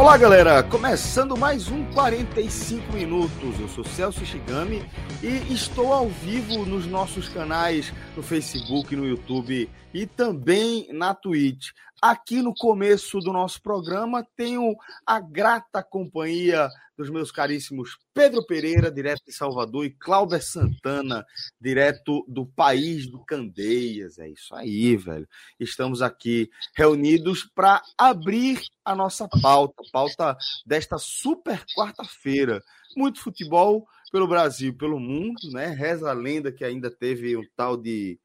Olá, galera! Começando mais um 45 minutos. Eu sou Celso Shigami e estou ao vivo nos nossos canais no Facebook, no YouTube e também na Twitch. Aqui no começo do nosso programa tenho a grata companhia dos meus caríssimos Pedro Pereira, direto de Salvador, e Cláudio Santana, direto do país do Candeias. É isso aí, velho. Estamos aqui reunidos para abrir a nossa pauta, pauta desta super quarta-feira. Muito futebol pelo Brasil, pelo mundo, né? Reza a lenda que ainda teve um tal de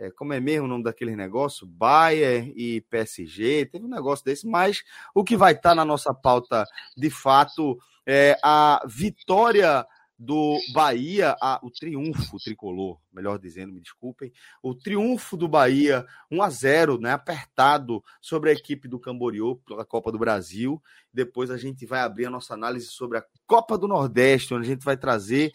é, como é mesmo o nome daquele negócio? Bayern e PSG, teve um negócio desse, mas o que vai estar tá na nossa pauta de fato é a vitória do Bahia, a, o triunfo tricolor, melhor dizendo, me desculpem, o triunfo do Bahia 1 a 0, né, apertado sobre a equipe do Camboriú pela Copa do Brasil. Depois a gente vai abrir a nossa análise sobre a Copa do Nordeste, onde a gente vai trazer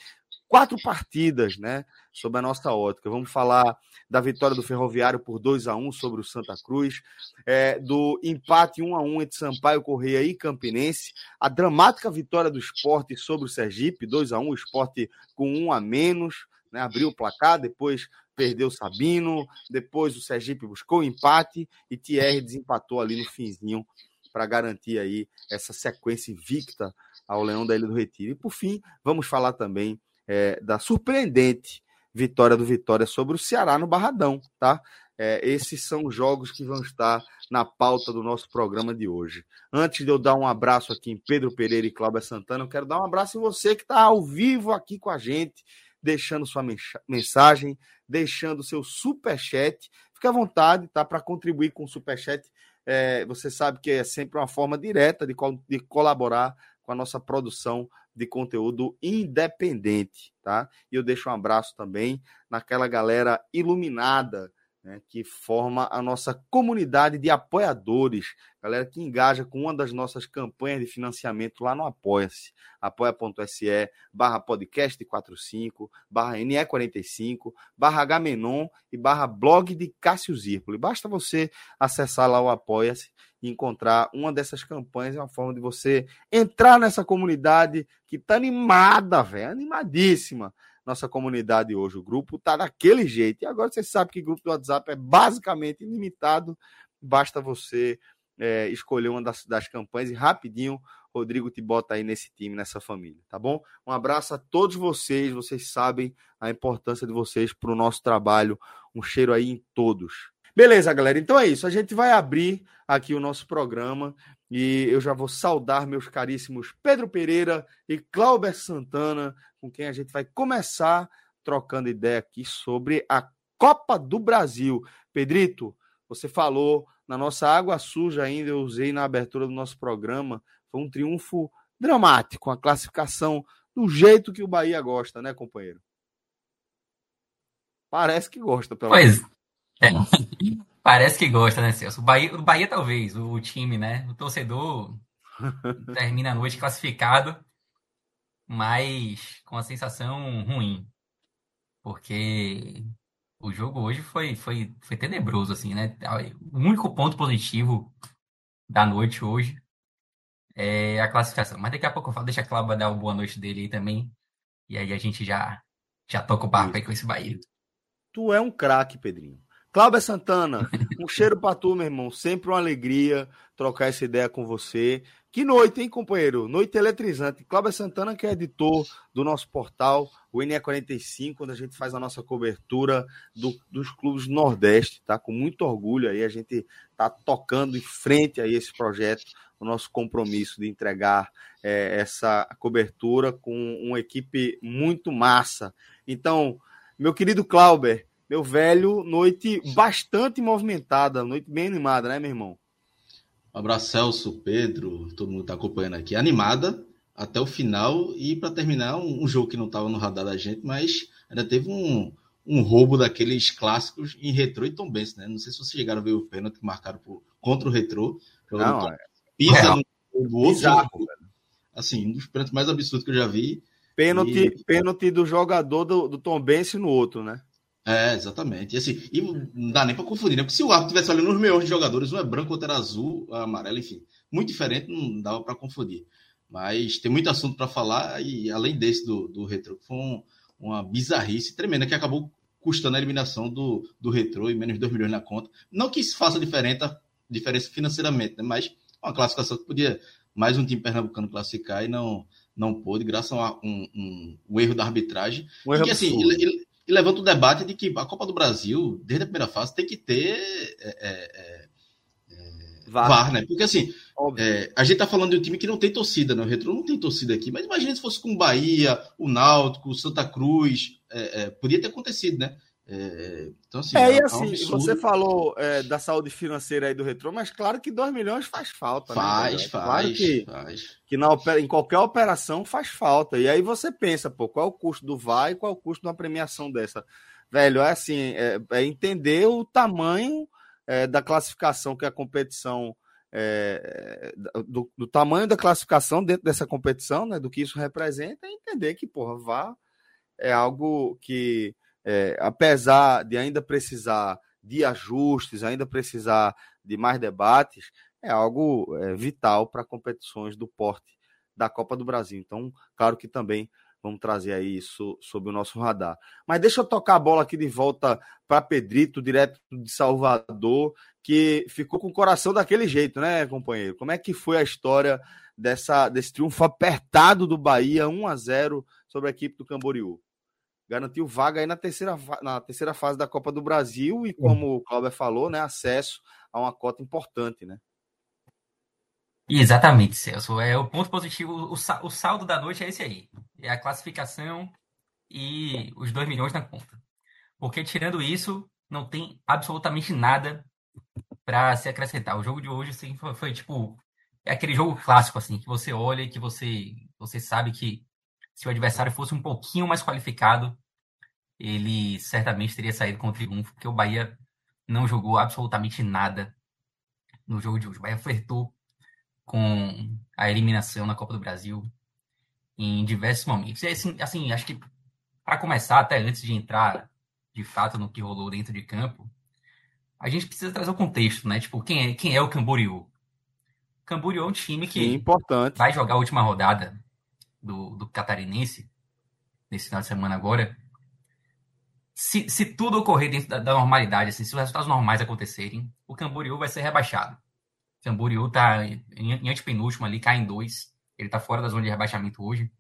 quatro partidas, né, sob a nossa ótica. Vamos falar da vitória do Ferroviário por 2 a 1 sobre o Santa Cruz, é, do empate 1 a 1 entre Sampaio Correia e Campinense, a dramática vitória do Esporte sobre o Sergipe, 2 a 1 o Esporte com um a menos, né, abriu o placar, depois perdeu Sabino, depois o Sergipe buscou o empate e Thierry desempatou ali no finzinho para garantir aí essa sequência invicta ao Leão da Ilha do Retiro. E por fim, vamos falar também é, da surpreendente vitória do Vitória sobre o Ceará no Barradão, tá? É, esses são os jogos que vão estar na pauta do nosso programa de hoje. Antes de eu dar um abraço aqui em Pedro Pereira e Cláudia Santana, eu quero dar um abraço em você que está ao vivo aqui com a gente, deixando sua mensagem, deixando seu super chat. Fique à vontade, tá? Para contribuir com o super chat. É, você sabe que é sempre uma forma direta de, de colaborar com a nossa produção de conteúdo independente, tá? E eu deixo um abraço também naquela galera iluminada né, que forma a nossa comunidade de apoiadores, galera que engaja com uma das nossas campanhas de financiamento lá no Apoia-se, apoia.se barra podcast 45, barra NE45, barra Hmenon e barra blog de Cássio Zirpoli. Basta você acessar lá o Apoia-se e encontrar uma dessas campanhas, é uma forma de você entrar nessa comunidade que tá animada, velho, animadíssima, nossa comunidade hoje. O grupo tá daquele jeito. E agora você sabe que grupo do WhatsApp é basicamente ilimitado. Basta você é, escolher uma das, das campanhas e rapidinho Rodrigo te bota aí nesse time, nessa família, tá bom? Um abraço a todos vocês. Vocês sabem a importância de vocês para o nosso trabalho. Um cheiro aí em todos. Beleza, galera. Então é isso. A gente vai abrir aqui o nosso programa e eu já vou saudar meus caríssimos Pedro Pereira e Cláudio Santana, com quem a gente vai começar trocando ideia aqui sobre a Copa do Brasil. Pedrito, você falou na nossa água suja ainda, eu usei na abertura do nosso programa, foi um triunfo dramático, a classificação do jeito que o Bahia gosta, né, companheiro? Parece que gosta, pelo Pois é. Parece que gosta, né, Celso? O Bahia, o Bahia talvez, o time, né? O torcedor termina a noite classificado mas com a sensação ruim. Porque o jogo hoje foi, foi, foi tenebroso, assim, né? O único ponto positivo da noite hoje é a classificação. Mas daqui a pouco eu falo, deixa a Cláudia dar o boa noite dele aí também. E aí a gente já, já toca o barco aí com esse Bahia. Tu é um craque, Pedrinho. Cláudia Santana, um cheiro pra tu, meu irmão. Sempre uma alegria trocar essa ideia com você. Que noite, hein, companheiro? Noite eletrizante. Cláudio Santana, que é editor do nosso portal, o NE45, onde a gente faz a nossa cobertura do, dos clubes Nordeste, tá? Com muito orgulho aí, a gente tá tocando em frente aí esse projeto o nosso compromisso de entregar é, essa cobertura com uma equipe muito massa. Então, meu querido Clauber, meu velho, noite bastante movimentada, noite bem animada, né, meu irmão? Um abraço, Celso, Pedro, todo mundo está acompanhando aqui. Animada até o final e para terminar, um, um, jogo que não estava no radar da gente, mas ainda teve um, um roubo daqueles clássicos em retrô e Tom Benz, né? Não sei se vocês chegaram a ver o pênalti que marcaram por, contra o retrô. Não, é... Pisa é, no, no outro. Bizarro, assim, um dos pênaltis mais absurdos que eu já vi. Pênalti, e... pênalti do jogador do, do Tom Benz no outro, né? É, exatamente. E assim, e não dá nem para confundir, né? Porque se o árbitro tivesse olhando os meus jogadores, um é branco, outro era azul, amarelo, enfim, muito diferente, não dava para confundir. Mas tem muito assunto para falar, e além desse do, do Retro, foi um, uma bizarrice tremenda que acabou custando a eliminação do, do Retro e menos de 2 milhões na conta. Não que isso faça diferença, diferença financeiramente, né? mas uma classificação que podia mais um time pernambucano classificar e não, não pôde, graças a um, um, um erro da arbitragem. Um erro e, assim, ele, ele, e levanta o debate de que a Copa do Brasil, desde a primeira fase, tem que ter é, é, é, é VAR. VAR. né? Porque assim, é, a gente tá falando de um time que não tem torcida, né? O Retro não tem torcida aqui, mas imagina se fosse com o Bahia, o Náutico, o Santa Cruz, podia ter acontecido, né? É, então, assim, é, e é assim, um você falou é, da saúde financeira aí do retrô, mas claro que 2 milhões faz falta. Faz, né, faz. Claro que, faz. que na, em qualquer operação faz falta. E aí você pensa, pô, qual é o custo do VAR e qual é o custo de uma premiação dessa? Velho, é assim, é, é entender o tamanho é, da classificação que a competição. É, do, do, tamanho da classificação dentro dessa competição, né, do que isso representa, é entender que, porra, VAR é algo que é, apesar de ainda precisar de ajustes, ainda precisar de mais debates, é algo é, vital para competições do porte da Copa do Brasil. Então, claro que também vamos trazer aí isso sob o nosso radar. Mas deixa eu tocar a bola aqui de volta para Pedrito, direto de Salvador, que ficou com o coração daquele jeito, né, companheiro? Como é que foi a história dessa, desse triunfo apertado do Bahia, 1 a 0 sobre a equipe do Camboriú? Garantiu vaga aí na terceira, na terceira fase da Copa do Brasil e, como o Cláudio falou, né, acesso a uma cota importante, né? Exatamente, Celso. É o ponto positivo, o, o saldo da noite é esse aí. É a classificação e os 2 milhões na conta. Porque tirando isso, não tem absolutamente nada para se acrescentar. O jogo de hoje assim, foi, foi, tipo é aquele jogo clássico assim, que você olha e que você você sabe que se o adversário fosse um pouquinho mais qualificado, ele certamente teria saído com o triunfo, porque o Bahia não jogou absolutamente nada no jogo de hoje. O Bahia flertou com a eliminação na Copa do Brasil em diversos momentos. E assim, assim acho que para começar, até antes de entrar de fato no que rolou dentro de campo, a gente precisa trazer o contexto, né? Tipo, quem é, quem é o Camboriú? Camboriú é um time que Sim, vai jogar a última rodada do, do Catarinense, nesse final de semana agora, se, se tudo ocorrer dentro da, da, normalidade, assim, se os resultados normais acontecerem, o Camboriú vai ser rebaixado. O Camboriú está em, em antepenúltimo ali, cai em dois. Ele está fora da zona de rebaixamento hoje.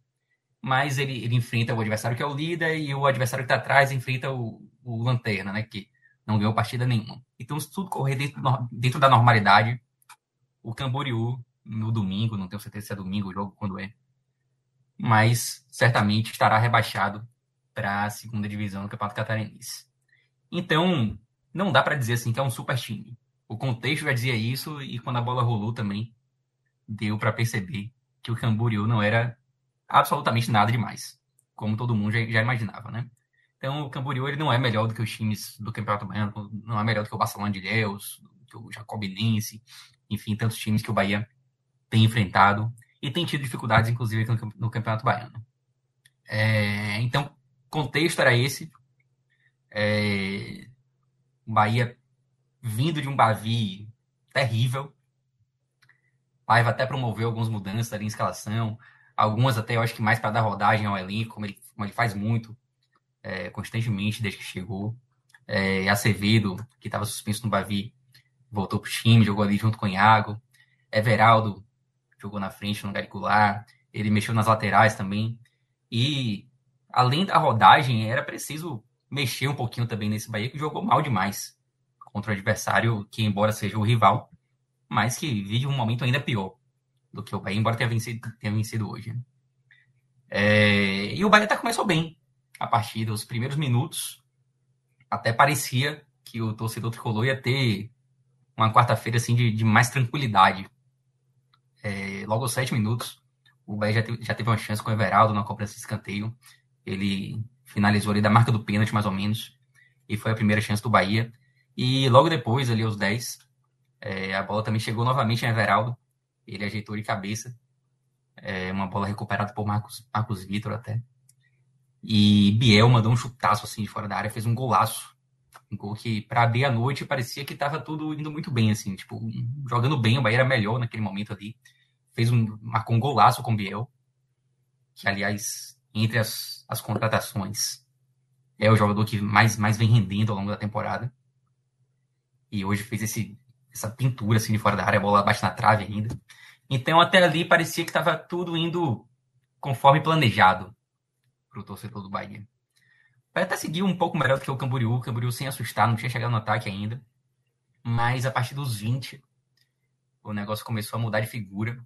Mas ele, ele enfrenta o adversário que é o líder e o adversário que está atrás enfrenta o, o Lanterna, né? Que não ganhou partida nenhuma. Então, se tudo correr dentro, dentro da normalidade, o Camboriú, no domingo, não tenho certeza se é domingo o jogo, quando é, mas certamente estará rebaixado para a segunda divisão do Campeonato Catarinense. Então, não dá para dizer assim que é um super time. O contexto já dizia isso e quando a bola rolou também deu para perceber que o Camboriú não era absolutamente nada demais, como todo mundo já, já, imaginava, né? Então, o Camboriú ele não é melhor do que os times do Campeonato Baiano, não é melhor do que o Barcelona de Ilhéus, do que o Jacobinense, enfim, tantos times que o Bahia tem enfrentado e tem tido dificuldades, inclusive, no, no Campeonato Baiano. É, então, contexto era esse. É, Bahia vindo de um Bavi terrível. Paiva até promoveu algumas mudanças ali em escalação, algumas até eu acho que mais para dar rodagem ao elenco, como ele, como ele faz muito é, constantemente desde que chegou. É, Acevedo, que estava suspenso no Bavi, voltou para o time, jogou ali junto com o Iago. Everaldo jogou na frente no lugar ele mexeu nas laterais também. E além da rodagem, era preciso mexer um pouquinho também nesse Bahia, que jogou mal demais contra o adversário, que embora seja o rival, mas que vive um momento ainda pior do que o Bahia, embora tenha vencido, tenha vencido hoje. Né? É, e o Bahia até começou bem a partida, os primeiros minutos. Até parecia que o torcedor tricolor ia ter uma quarta-feira assim, de, de, mais tranquilidade. É, logo aos sete minutos, o Bahia já teve, já teve uma chance com o Everaldo na cobrança de escanteio. Ele finalizou ali da marca do pênalti, mais ou menos. E foi a primeira chance do Bahia. E logo depois, ali aos 10, é, a bola também chegou novamente em Everaldo. Ele ajeitou de cabeça. É, uma bola recuperada por Marcos, Marcos Vitor até. E Biel mandou um chutaço assim de fora da área, fez um golaço. Um gol que, para abrir a noite, parecia que estava tudo indo muito bem, assim, tipo, jogando bem, o Bahia era melhor naquele momento ali. Fez um, marcou um golaço com o Biel, que, aliás, entre as, as contratações, é o jogador que mais, mais vem rendendo ao longo da temporada. E hoje fez esse, essa pintura assim de fora da área, a bola bate na trave ainda. Então até ali parecia que estava tudo indo conforme planejado para o torcedor do Bahia. Vai até seguir um pouco melhor do que o Camboriú, o Camboriú sem assustar, não tinha chegado no ataque ainda. Mas a partir dos 20, o negócio começou a mudar de figura.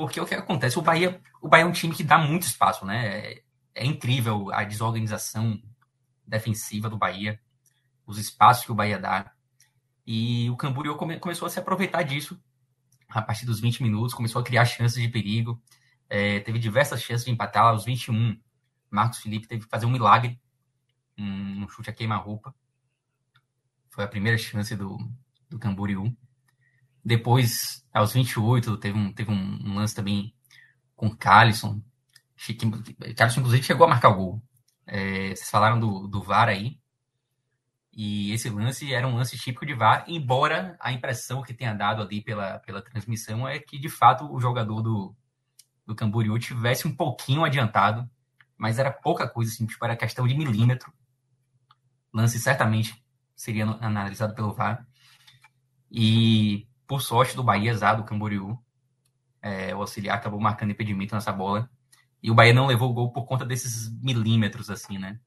Porque o que acontece? O Bahia, o Bahia é um time que dá muito espaço, né? É, é incrível a desorganização defensiva do Bahia, os espaços que o Bahia dá. E o Camboriú come, começou a se aproveitar disso a partir dos 20 minutos, começou a criar chances de perigo. É, teve diversas chances de empatar aos 21. Marcos Felipe teve que fazer um milagre, um, um chute a queima-roupa. Foi a primeira chance do, do Camboriú. Depois, aos 28, teve um, teve um, lance também com o Calisson. Calisson, inclusive, chegou a marcar o gol. É, vocês falaram do, do VAR aí. E esse lance era um lance típico de VAR, embora a impressão que tenha dado ali pela, pela transmissão é que, de fato, o jogador do, do Camboriú tivesse um pouquinho adiantado, mas era pouca coisa, assim, tipo, era questão de milímetro. Lance certamente seria analisado pelo VAR. E, por sorte do Bahia, Zá, do Camboriú, é, o auxiliar acabou marcando impedimento nessa bola. E o Bahia não levou o gol por conta desses milímetros, assim, né?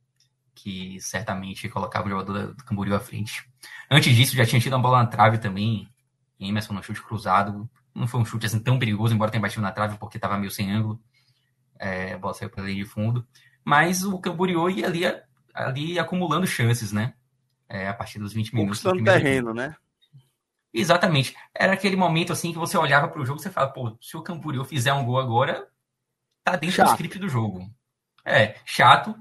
que certamente colocava o jogador do Camboriú à frente. Antes disso, já tinha tido uma bola na trave também, Emerson no chute cruzado. Não foi um chute assim tão perigoso, embora tenha batido na trave porque estava meio sem ângulo. É, a bola saiu pela linha de fundo. Mas o Camboriú ia ali, ali acumulando chances, né? É, a partir dos 20 minutos. Conquistando terreno, né? Exatamente. Era aquele momento assim que você olhava para o jogo e você fala, pô, se o Camboriú fizer um gol agora, tá dentro chato. do script do jogo. É, chato,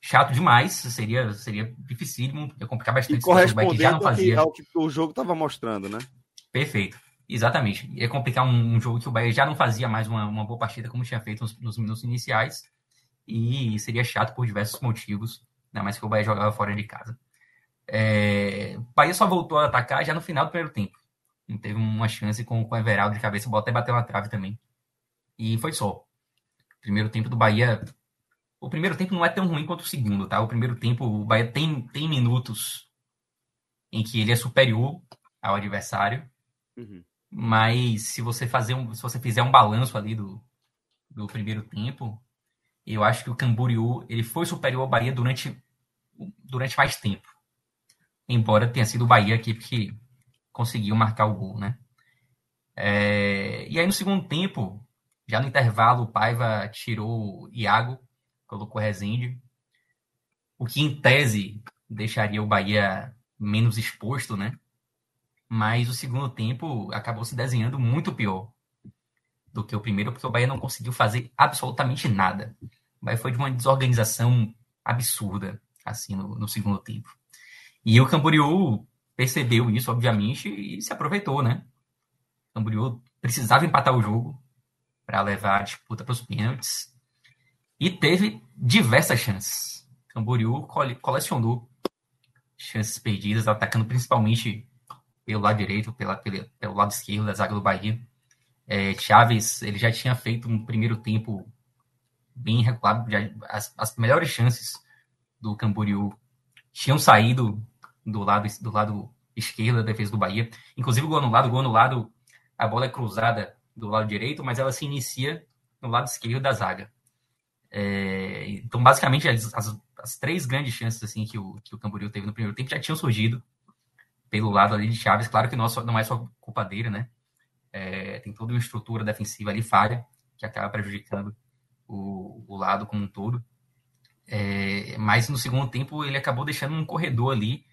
chato demais, seria, seria dificílimo, ia complicar bastante. E correspondendo que já não fazia. ao que o jogo estava mostrando, né? Perfeito, exatamente. Ia complicar um, um, jogo que o Bahia já não fazia mais uma, uma boa partida como tinha feito nos, nos, minutos iniciais, e seria chato por diversos motivos, ainda mais que o Bahia jogava fora de casa. É, o Bahia só voltou a atacar já no final do primeiro tempo. Teve uma chance com, com o Everaldo de cabeça, o bola até bateu na trave também. E foi só. Primeiro tempo do Bahia o primeiro tempo não é tão ruim quanto o segundo, tá? O primeiro tempo, o Bahia tem, tem minutos em que ele é superior ao adversário. Uhum. Mas se você fazer um, se você fizer um balanço ali do, do primeiro tempo, eu acho que o Camboriú ele foi superior ao Bahia durante, durante mais tempo. Embora tenha sido o Bahia aqui que conseguiu marcar o gol, né? É, e aí no segundo tempo, já no intervalo, o Paiva tirou o Iago colocou Rezende, o que em tese deixaria o Bahia menos exposto, né? Mas o segundo tempo acabou se desenhando muito pior do que o primeiro, porque o Bahia não conseguiu fazer absolutamente nada. O Bahia foi de uma desorganização absurda, assim, no, no segundo tempo. E o Camboriú percebeu isso, obviamente, e se aproveitou, né? O Camboriú precisava empatar o jogo para levar a disputa para os pênaltis. E teve diversas chances. Camboriú colecionou chances perdidas, atacando principalmente pelo lado direito, pela, pelo lado esquerdo da zaga do Bahia. É, Chaves, ele já tinha feito um primeiro tempo bem regulado. Já, as, as melhores chances do Camboriú tinham saído do lado, do lado esquerdo da defesa do Bahia. Inclusive o gol anulado, o gol anulado, a bola é cruzada do lado direito, mas ela se inicia no lado esquerdo da zaga. É, então, basicamente, as, as, as, três grandes chances assim que o, que o Camboriú teve no primeiro tempo já tinham surgido pelo lado ali de Chaves. Claro que não, não é só culpa dele, né? é, tem toda uma estrutura defensiva ali falha, que acaba prejudicando o, o lado como um todo. É, mas no segundo tempo ele acabou deixando um corredor ali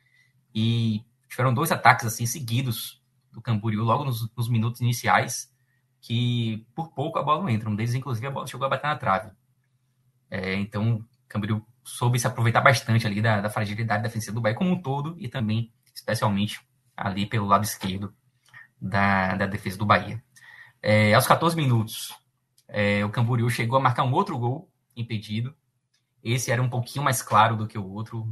e tiveram dois ataques assim seguidos do Camboriú logo nos, nos minutos iniciais que por pouco a bola não entra. Um deles, inclusive, a bola chegou a bater na trave. É, então, o Camboriú soube se aproveitar bastante ali da, da, fragilidade defensiva do Bahia como um todo e também, especialmente, ali pelo lado esquerdo da, da defesa do Bahia. É, aos 14 minutos, é, o Camboriú chegou a marcar um outro gol impedido. Esse era um pouquinho mais claro do que o outro.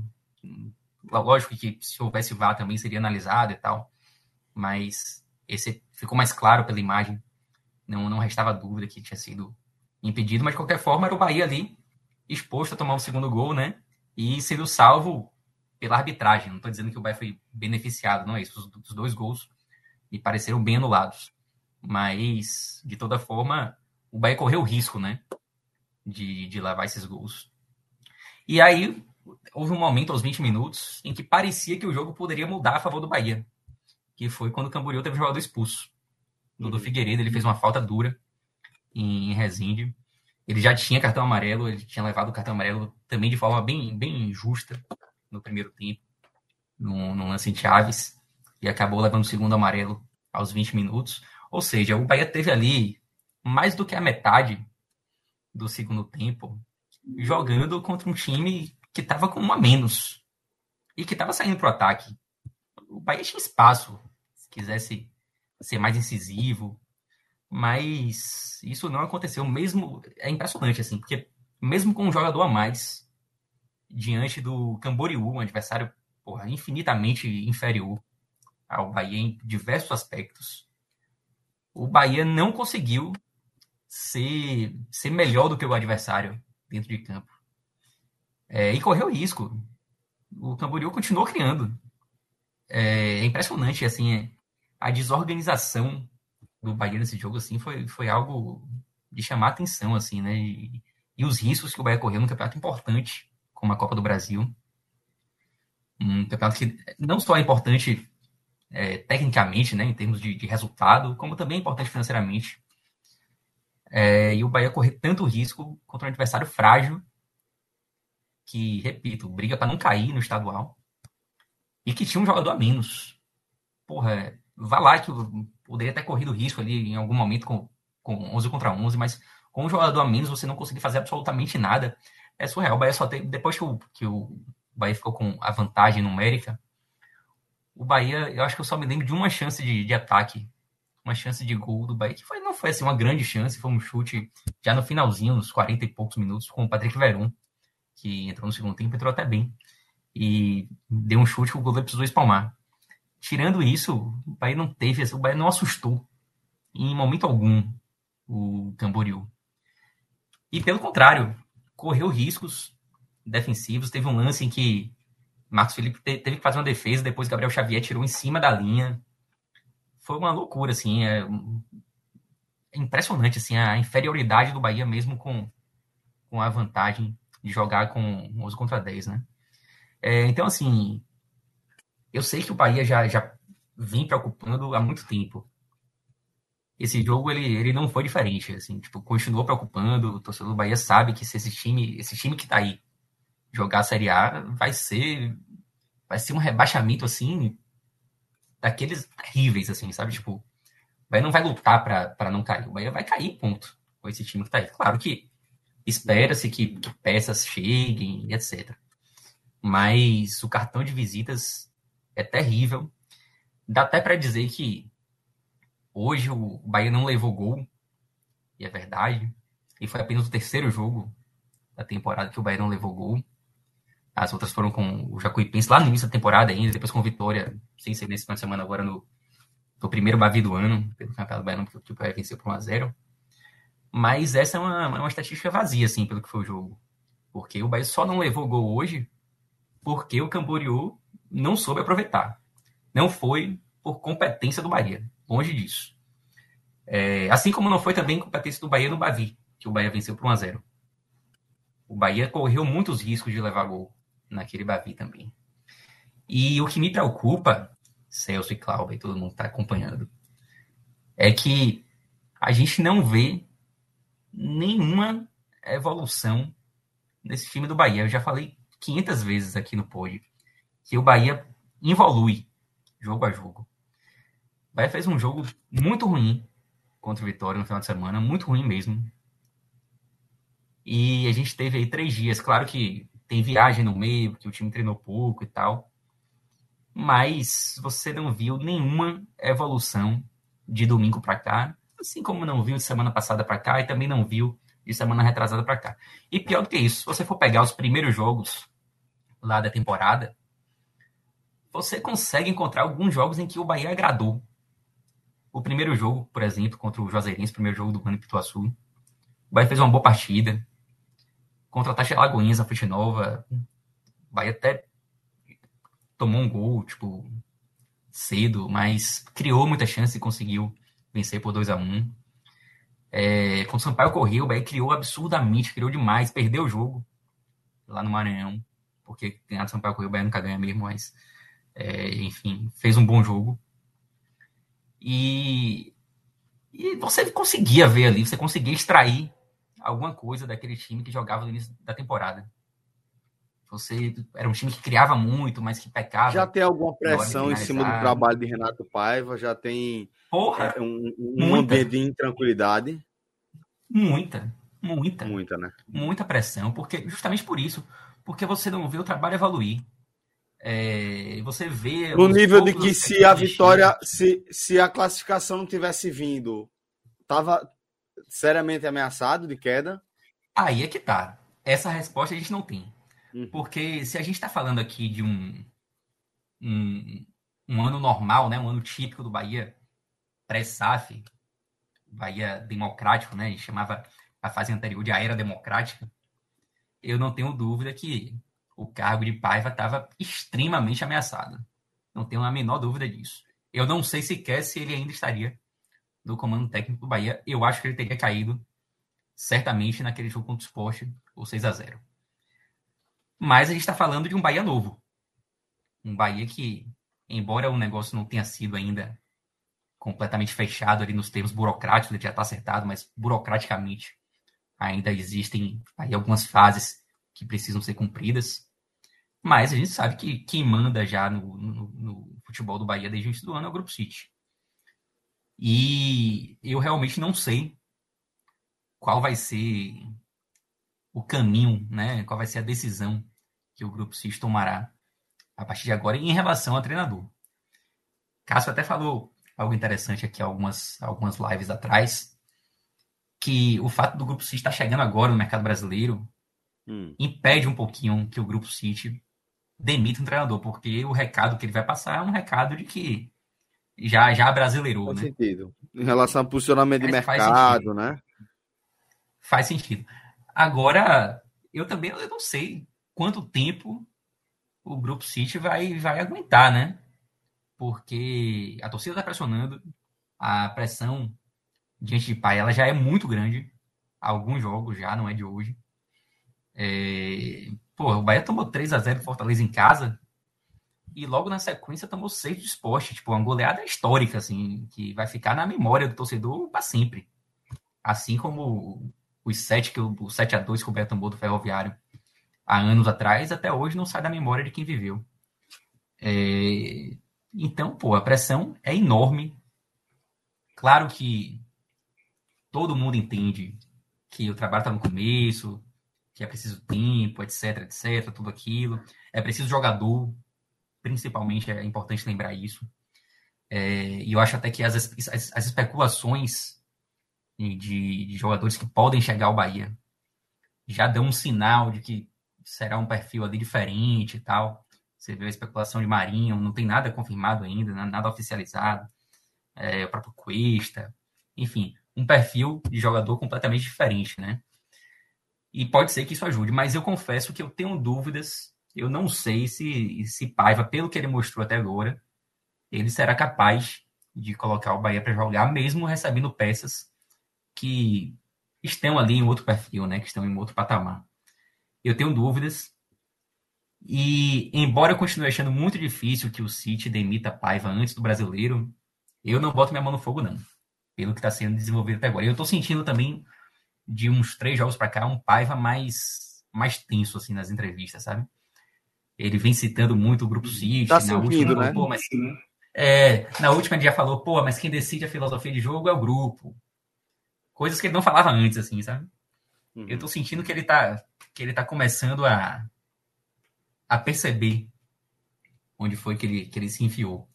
Lógico que se houvesse VAR também seria analisado e tal, mas esse ficou mais claro pela imagem. Não, não restava dúvida que tinha sido impedido, mas de qualquer forma era o Bahia ali exposto a tomar o segundo gol, né? E sendo salvo pela arbitragem. Não estou dizendo que o Bahia foi beneficiado, não é isso. Os, os dois gols me pareceram bem anulados. Mas, de toda forma, o Bahia correu o risco, né? De, de levar esses gols. E aí, houve um momento aos 20 minutos em que parecia que o jogo poderia mudar a favor do Bahia. Que foi quando o Camboriú teve o jogador expulso. Dudu Figueiredo, ele fez uma falta dura em Resende. Ele já tinha cartão amarelo, ele tinha levado o cartão amarelo também de forma bem, bem injusta no primeiro tempo, no, no lance em Chaves, e acabou levando o segundo amarelo aos 20 minutos. Ou seja, o Bahia teve ali mais do que a metade do segundo tempo jogando contra um time que estava com um a menos e que estava saindo para o ataque. O Bahia tinha espaço, se quisesse ser mais incisivo, mas isso não aconteceu. Mesmo é impressionante assim, porque mesmo com um jogador a mais diante do Camboriú, um adversário porra, infinitamente inferior ao Bahia em diversos aspectos, o Bahia não conseguiu ser, ser melhor do que o adversário dentro de campo. É, e correu risco. O Camboriú continuou criando. É, é impressionante, assim, a desorganização do Bahia nesse jogo, assim, foi, foi algo de chamar atenção, assim, né? E, e os riscos que o Bahia correu num campeonato importante, como a Copa do Brasil. Um campeonato que não só é importante é, tecnicamente, né, em termos de, de, resultado, como também é importante financeiramente. É, e o Bahia correr tanto risco contra um adversário frágil, que, repito, briga para não cair no estadual, e que tinha um jogador a menos. Porra, vá lá que poderia ter corrido risco ali em algum momento com, com 11 contra 11, mas com um jogador a menos você não conseguir fazer absolutamente nada. É surreal. O Bahia só tem. Depois que o, que o Bahia ficou com a vantagem numérica, o Bahia, eu acho que eu só me lembro de uma chance de, de ataque, uma chance de gol do Bahia, que foi, não foi assim, uma grande chance, foi um chute já no finalzinho, nos 40 e poucos minutos, com o Patrick Veron, que entrou no segundo tempo, entrou até bem. E deu um chute que o goleiro precisou espalmar. Tirando isso, o Bahia não teve, o Bahia não assustou em momento algum o Camboriú. E pelo contrário, correu riscos defensivos. Teve um lance em que Marcos Felipe teve que fazer uma defesa, depois Gabriel Xavier tirou em cima da linha. Foi uma loucura, assim. É, é impressionante, assim, a inferioridade do Bahia mesmo com, com a vantagem de jogar com 11 contra 10, né? É, então, assim, eu sei que o Bahia já, já vem preocupando há muito tempo. Esse jogo ele, ele não foi diferente, assim, tipo, continuou preocupando. O torcedor do Bahia sabe que se esse time, esse time que tá aí jogar a Série A vai ser vai ser um rebaixamento assim daqueles terríveis assim, sabe? Tipo, o Bahia não vai lutar para não cair, o Bahia vai cair, ponto. Com esse time que tá aí. Claro que espera-se que, que peças cheguem, etc. Mas o cartão de visitas é terrível. Dá até para dizer que hoje o Bahia não levou gol, e é verdade. E foi apenas o terceiro jogo da temporada que o Bahia não levou gol. As outras foram com o Jacuipense lá no início da temporada ainda, depois com Vitória, sem ser nesse final de semana agora no, no primeiro Bavi do ano, pelo Campeonato Baiano, que o Bahia venceu por 1x0. Mas essa é uma, uma estatística vazia, assim, pelo que foi o jogo. Porque o Bahia só não levou gol hoje porque o Camboriú não soube aproveitar. Não foi por competência do Bahia, longe disso. É, assim como não foi também competência do Bahia no Bavi, que o Bahia venceu por 1 a 0 O Bahia correu muitos riscos de levar gol naquele Bavi também. E o que me preocupa, Celso e Cláudio e todo mundo está acompanhando, é que a gente não vê nenhuma evolução nesse time do Bahia. Eu já falei 500 vezes aqui no pod que o Bahia evolui jogo a jogo. O Bahia fez um jogo muito ruim contra o Vitória no final de semana, muito ruim mesmo. E a gente teve aí três dias. Claro que tem viagem no meio, porque o time treinou pouco e tal. Mas você não viu nenhuma evolução de domingo para cá, assim como não viu de semana passada para cá e também não viu de semana retrasada para cá. E pior do que isso, se você for pegar os primeiros jogos lá da temporada, você consegue encontrar alguns jogos em que o Bahia agradou. O primeiro jogo, por exemplo, contra o Juazeirense, primeiro jogo do Rano Pituaçu, o Bahia fez uma boa partida. Contra a Taxa Lagoinhas, a Fonte Nova, o Bahia até tomou um gol, tipo, cedo, mas criou muita chance e conseguiu vencer por 2 a 1 é, Quando o Sampaio correu, o Bahia criou absurdamente, criou demais, perdeu o jogo lá no Maranhão, porque ganhar do Sampaio correu, o Bahia nunca ganha mesmo, mas, é, enfim, fez um bom jogo. E, e você conseguia ver ali, você conseguia extrair alguma coisa daquele time que jogava no início da temporada. Você era um time que criava muito, mas que pecava. Já tem alguma pressão em cima do trabalho de Renato Paiva? Já tem Porra, é, um, um ambiente de intranquilidade? Muita, muita. Muita, né? Muita pressão, porque justamente por isso. Porque você não vê o trabalho evoluir. É, você vê. No nível de que se a vitória, se, se a classificação não tivesse vindo, estava seriamente ameaçado de queda? Aí é que tá. Essa resposta a gente não tem. Uhum. Porque se a gente está falando aqui de um, um, um, ano normal, né, um ano típico do Bahia, pré-SAF, Bahia democrático, né, a gente chamava a fase anterior de a era democrática, eu não tenho dúvida que o cargo de Paiva estava extremamente ameaçado. Não tenho a menor dúvida disso. Eu não sei sequer se ele ainda estaria no comando técnico do Bahia. Eu acho que ele teria caído certamente naquele jogo contra o Sport, o 6 a 0 mas a gente está falando de um Bahia novo. Um Bahia que, embora o negócio não tenha sido ainda completamente fechado ali nos termos burocráticos, ele já está acertado, mas burocraticamente ainda existem aí algumas fases que precisam ser cumpridas. Mas a gente sabe que quem manda já no, no, no futebol do Bahia desde o início do ano é o Grupo City. E eu realmente não sei qual vai ser o caminho, né? Qual vai ser a decisão que o grupo SIS tomará a partir de agora em relação ao treinador. Cássio até falou algo interessante aqui algumas, algumas lives atrás, que o fato do Grupo City estar chegando agora no mercado brasileiro hum. impede um pouquinho que o Grupo City demita um treinador, porque o recado que ele vai passar é um recado de que já, já brasileirou, faz né? sentido. Em relação ao posicionamento de mercado, né? Faz sentido. Agora, eu também eu não sei quanto tempo o Grupo City vai, vai aguentar, né? Porque a torcida está pressionando, a pressão diante de Pai ela já é muito grande. Alguns jogos já, não é de hoje. É... Pô, o Bahia tomou 3 a 0 Fortaleza em casa e logo na sequência tomou 6 do esporte. Tipo, uma goleada histórica, assim, que vai ficar na memória do torcedor para sempre. Assim como os 7 que o, 7 a 2 que o tomou do Ferroviário há anos atrás, até hoje não sai da memória de quem viveu. É... Então, pô, a pressão é enorme. Claro que todo mundo entende que o trabalho está no começo, que é preciso tempo, etc, etc, tudo aquilo. É preciso jogador, principalmente é importante lembrar isso. É... e eu acho até que as, as, as especulações de, de, jogadores que podem chegar ao Bahia já dão um sinal de que será um perfil ali diferente e tal. Você vê a especulação de Marinho, não tem nada confirmado ainda, né, nada oficializado. É, o próprio Cuesta, enfim, um perfil de jogador completamente diferente, né? E pode ser que isso ajude, mas eu confesso que eu tenho dúvidas. Eu não sei se, se Paiva, pelo que ele mostrou até agora, ele será capaz de colocar o Bahia para jogar, mesmo recebendo peças que estão ali em outro perfil, né? Que estão em outro patamar. Eu tenho dúvidas. E, embora eu continue achando muito difícil que o City demita Paiva antes do brasileiro, eu não boto minha mão no fogo, não. pelo que está sendo desenvolvido até agora. E eu estou sentindo também, de uns três jogos para cá, um Paiva mais, mais tenso assim, nas entrevistas, sabe? Ele vem citando muito o Grupo City. Tá na última, né? Pô, mas, é, na última ele já falou, pô, mas quem decide a filosofia de jogo é o grupo. Coisas que ele não falava antes, assim, sabe? Uhum. Eu tô sentindo que ele tá, que ele tá começando a, a perceber onde foi que ele, que ele se enfiou.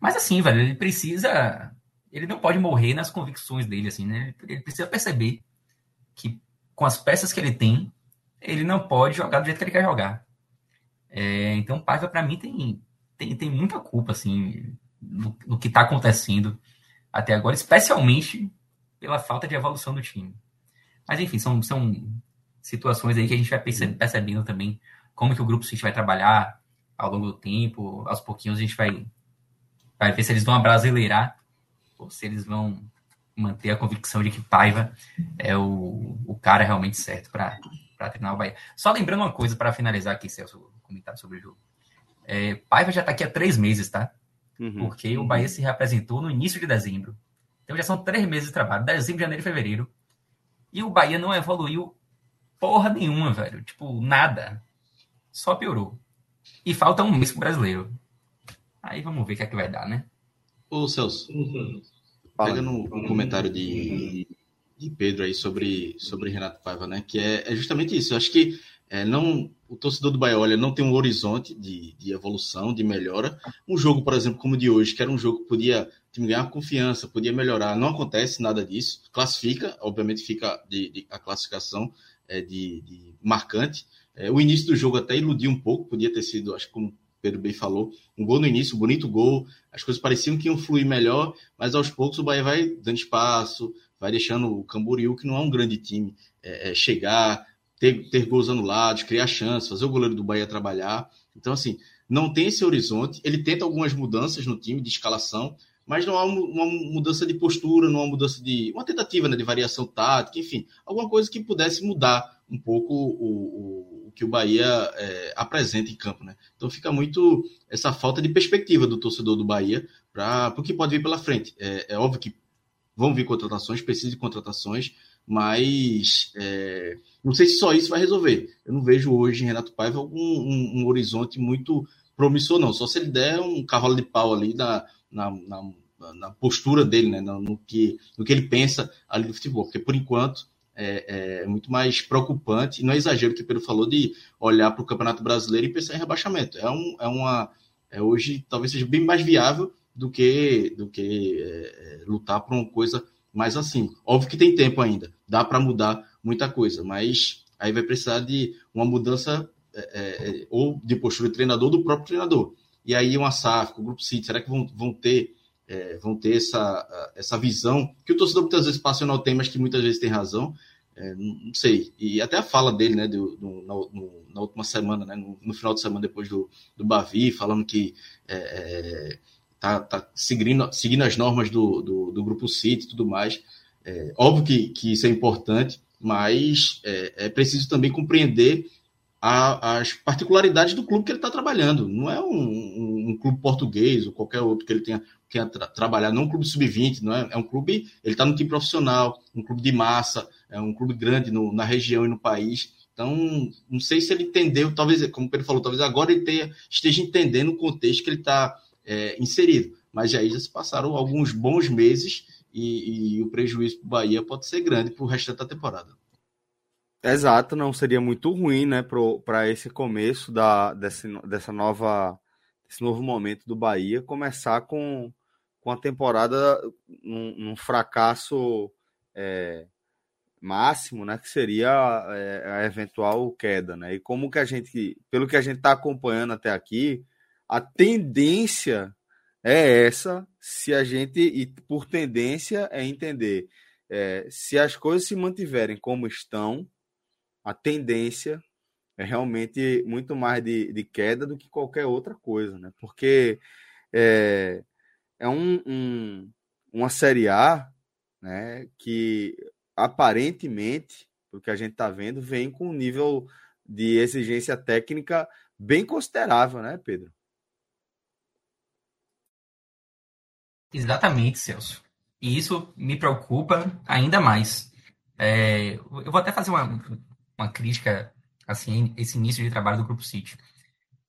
Mas assim, velho, ele precisa. Ele não pode morrer nas convicções dele, assim, né? Ele precisa perceber que com as peças que ele tem, ele não pode jogar do jeito que ele quer jogar. É, então, Paiva, para mim, tem, tem, tem muita culpa, assim, no, no que está acontecendo até agora, especialmente pela falta de evolução do time. Mas, enfim, são, são situações aí que a gente vai percebendo também como que o Grupo City vai trabalhar ao longo do tempo. Aos pouquinhos a gente vai, vai ver se eles vão abrasileirar ou se eles vão manter a convicção de que Paiva é o, o cara realmente certo para treinar o Bahia. Só lembrando uma coisa para finalizar aqui, Celso, comentário sobre o jogo. É, Paiva já está aqui há três meses, tá? Uhum. Porque o Bahia se reapresentou no início de dezembro. Então já são três meses de trabalho, dezembro, janeiro e fevereiro. E o Bahia não evoluiu porra nenhuma, velho. Tipo, nada. Só piorou. E falta um mês pro brasileiro. Aí vamos ver o que é que vai dar, né? Ô, Celso, pega no, comentário de, de Pedro aí sobre, sobre Renato Paiva, né? Que é, é justamente isso. Eu acho que é, não, o torcedor do Bahia olha, não tem um horizonte de, de evolução, de melhora. Um jogo, por exemplo, como o de hoje, que era um jogo que podia time ganhar confiança, podia melhorar, não acontece nada disso. Classifica, obviamente fica de, de a classificação é, de, de, marcante. É, o início do jogo até iludiu um pouco, podia ter sido, acho que como o Pedro bem falou, um gol no início, um bonito gol. As coisas pareciam que iam fluir melhor, mas aos poucos o Bahia vai dando espaço, vai deixando o Camboriú, que não é um grande time, é, é chegar, ter, ter gols anulados, criar chances, fazer o goleiro do Bahia trabalhar. Então, assim, não tem esse horizonte. Ele tenta algumas mudanças no time de escalação, mas não há uma mudança de postura, não há uma mudança de. uma tentativa né, de variação tática, enfim, alguma coisa que pudesse mudar um pouco o, o, o que o Bahia é, apresenta em campo. Né? Então fica muito essa falta de perspectiva do torcedor do Bahia para o que pode vir pela frente. É, é, óbvio que vão vir contratações, precisa de contratações, mas é, não sei se só isso vai resolver. Eu não vejo hoje em Renato Paiva algum um, um horizonte muito promissor, não. Só se ele der um cavalo de pau ali na, na, na, na postura dele, né? no, no, que, no que ele pensa ali do futebol. Porque, por enquanto, é, é muito mais preocupante, e não é exagero que o Pedro falou de olhar para o Campeonato Brasileiro e pensar em rebaixamento. É, um, é uma. É hoje talvez seja bem mais viável do que, do que é, é lutar por uma coisa mais assim. Óbvio que tem tempo ainda, dá para mudar muita coisa, mas aí vai precisar de uma mudança é, é, é ou de postura do treinador do próprio treinador. E aí uma SAF, o Grupo City, será que vão, vão ter é, vão ter essa, essa visão que o torcedor muitas vezes passa não tem, mas que muitas vezes tem razão. É, não sei. E até a fala dele, né, do, do na, no, na, última semana, né, no, no, final de semana depois do, do Bavi, falando que é, é tá, tá seguindo, seguindo as normas do, do, do Grupo City e tudo mais. É, óbvio que, que isso é importante, mas é, é preciso também compreender a, as particularidades do clube que ele está trabalhando. Não é um, um, um, clube português ou qualquer outro que ele tenha, tenha tra trabalhado, não é um clube sub-20, não é, é um clube, ele está no time profissional, um clube de massa, é um clube grande no, na região e no país. Então, não sei se ele entendeu, talvez, como o Pedro falou, talvez agora ele tenha, esteja entendendo o contexto que ele está é, inserido. Mas já, já se passaram alguns bons meses e, e o prejuízo para o Bahia pode ser grande para o resto da temporada. Exato, não seria muito ruim, né, para esse começo da, desse, dessa nova, desse novo momento do Bahia, começar com, com a temporada num, num fracasso é, máximo, né, que seria é, a eventual queda, né, e como que a gente, pelo que a gente está acompanhando até aqui, a tendência é essa, se a gente, e por tendência é entender, é, se as coisas se mantiverem como estão, a tendência é realmente muito mais de, de queda do que qualquer outra coisa, né? Porque é, é um, um, uma Série A né, que aparentemente, o que a gente está vendo, vem com um nível de exigência técnica bem considerável, né, Pedro? Exatamente, Celso. E isso me preocupa ainda mais. É, eu vou até fazer uma, uma crítica, assim, esse início de trabalho do Grupo City.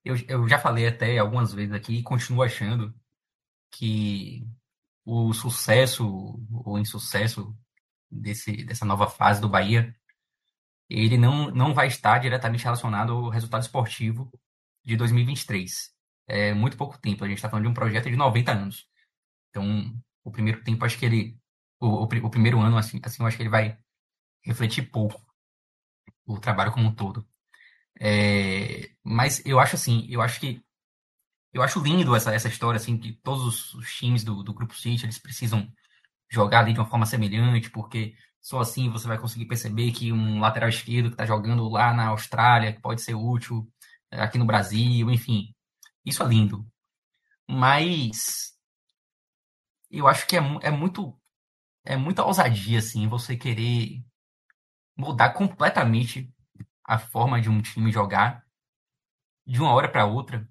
Eu, eu já falei até algumas vezes aqui e continuo achando que o sucesso ou insucesso desse, dessa nova fase do Bahia, ele não, não vai estar diretamente relacionado ao resultado esportivo de 2023. É muito pouco tempo, a gente está falando de um projeto de 90 anos. Então, o primeiro tempo, acho que ele. O, o, o primeiro ano, assim, assim, eu acho que ele vai refletir pouco o trabalho como um todo. É, mas eu acho assim, eu acho que eu acho lindo essa, essa história assim que todos os times do, do grupo City eles precisam jogar ali de uma forma semelhante, porque só assim você vai conseguir perceber que um lateral esquerdo que está jogando lá na Austrália que pode ser útil é, aqui no Brasil, enfim, isso é lindo. Mas eu acho que é, é muito é muita ousadia assim você querer mudar completamente a forma de um time jogar de uma hora para outra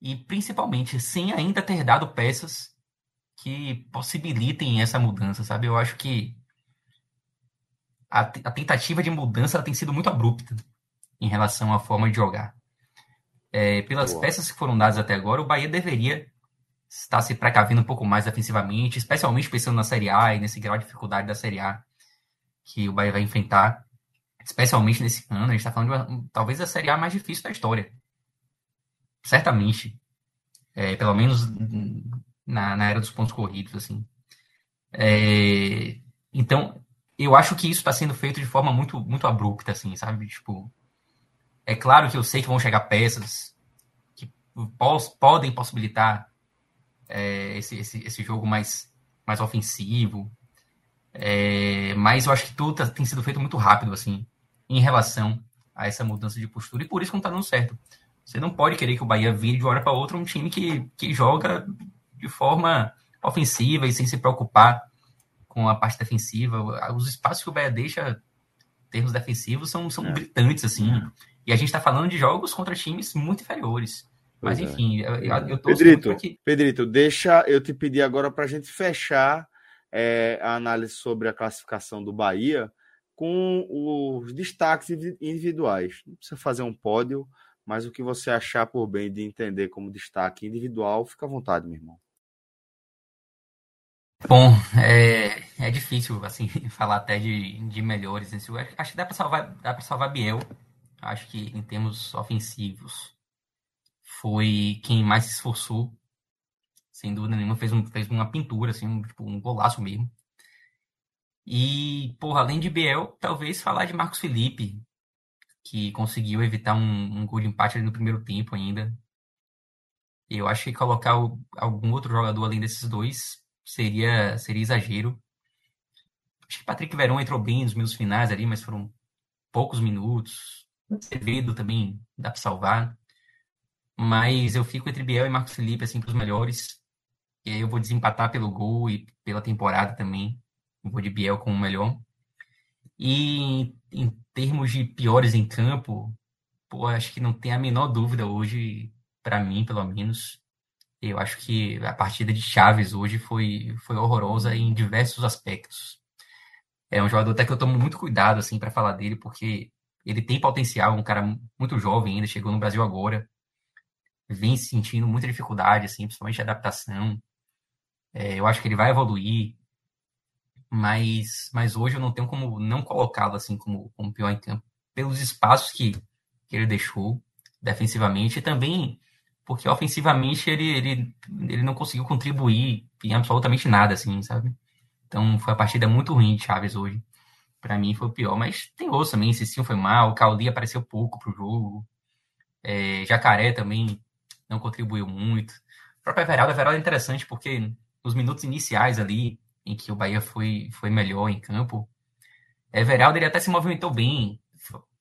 e principalmente sem ainda ter dado peças que possibilitem essa mudança, sabe? Eu acho que a, a tentativa de mudança tem sido muito abrupta em relação à forma de jogar. É, pelas Boa. peças que foram dadas até agora, o Bahia deveria estar se precavendo um pouco mais defensivamente, especialmente pensando na Série A e nesse grau de dificuldade da Série A que o Bahia vai enfrentar, especialmente nesse ano. A gente está falando de uma, talvez a Série A mais difícil da história. Certamente. É, pelo menos na, na era dos pontos corridos, assim. É, então, eu acho que isso está sendo feito de forma muito, muito abrupta, assim, sabe? Tipo, é claro que eu sei que vão chegar peças que pos, podem possibilitar é, esse, esse, esse jogo mais, mais ofensivo, é, mas eu acho que tudo tá, tem sido feito muito rápido, assim, em relação a essa mudança de postura, e por isso não está dando certo. Você não pode querer que o Bahia vire de uma hora para outra um time que, que joga de forma ofensiva e sem se preocupar com a parte defensiva. Os espaços que o Bahia deixa em termos defensivos são, são é. gritantes, assim. É. E a gente está falando de jogos contra times muito inferiores. Mas, pois é. enfim, é. eu, eu tô Pedrito, que... Pedrito, deixa eu te pedir agora para a gente fechar é, a análise sobre a classificação do Bahia com os destaques individuais. Não precisa fazer um pódio, mas o que você achar por bem de entender como destaque individual, fica à vontade, meu irmão. Bom, é, é difícil assim falar até de, de melhores. Acho que dá para salvar, dá para salvar Biel. Acho que em termos ofensivos foi quem mais se esforçou sem dúvida nenhuma, fez, um, fez uma pintura, assim, um, tipo, um golaço mesmo. E, porra, além de Biel, talvez falar de Marcos Felipe, que conseguiu evitar um, um gol de empate ali no primeiro tempo ainda. Eu acho que colocar o, algum outro jogador além desses dois seria, seria exagero. Acho que Patrick Verón entrou bem nos minutos finais ali, mas foram poucos minutos. Acevedo também dá para salvar. Mas eu fico entre Biel e Marcos Felipe, assim, para os melhores. E aí eu vou desempatar pelo gol e pela temporada também. Eu vou de Biel como o melhor. E em termos de piores em campo, pô, acho que não tem a menor dúvida hoje, para mim, pelo menos. Eu acho que a partida de Chaves hoje foi, foi horrorosa em diversos aspectos. É um jogador até que eu tomo muito cuidado assim para falar dele, porque ele tem potencial, um cara muito jovem ainda, chegou no Brasil agora, vem sentindo muita dificuldade, assim, principalmente de adaptação. É, eu acho que ele vai evoluir, mas, mas hoje eu não tenho como não colocá-lo assim como, como pior em campo, pelos espaços que, que ele deixou defensivamente e também porque ofensivamente ele, ele, ele não conseguiu contribuir em absolutamente nada, assim, sabe? Então foi a partida muito ruim de Chaves hoje. Para mim foi o pior, mas tem outros também. Cicinho foi mal, o Caldi apareceu pouco pro jogo. É, Jacaré também não contribuiu muito. O próprio Everaldo, Everaldo é interessante porque nos minutos iniciais ali, em que o Bahia foi, foi melhor em campo, Everaldo ele até se movimentou bem.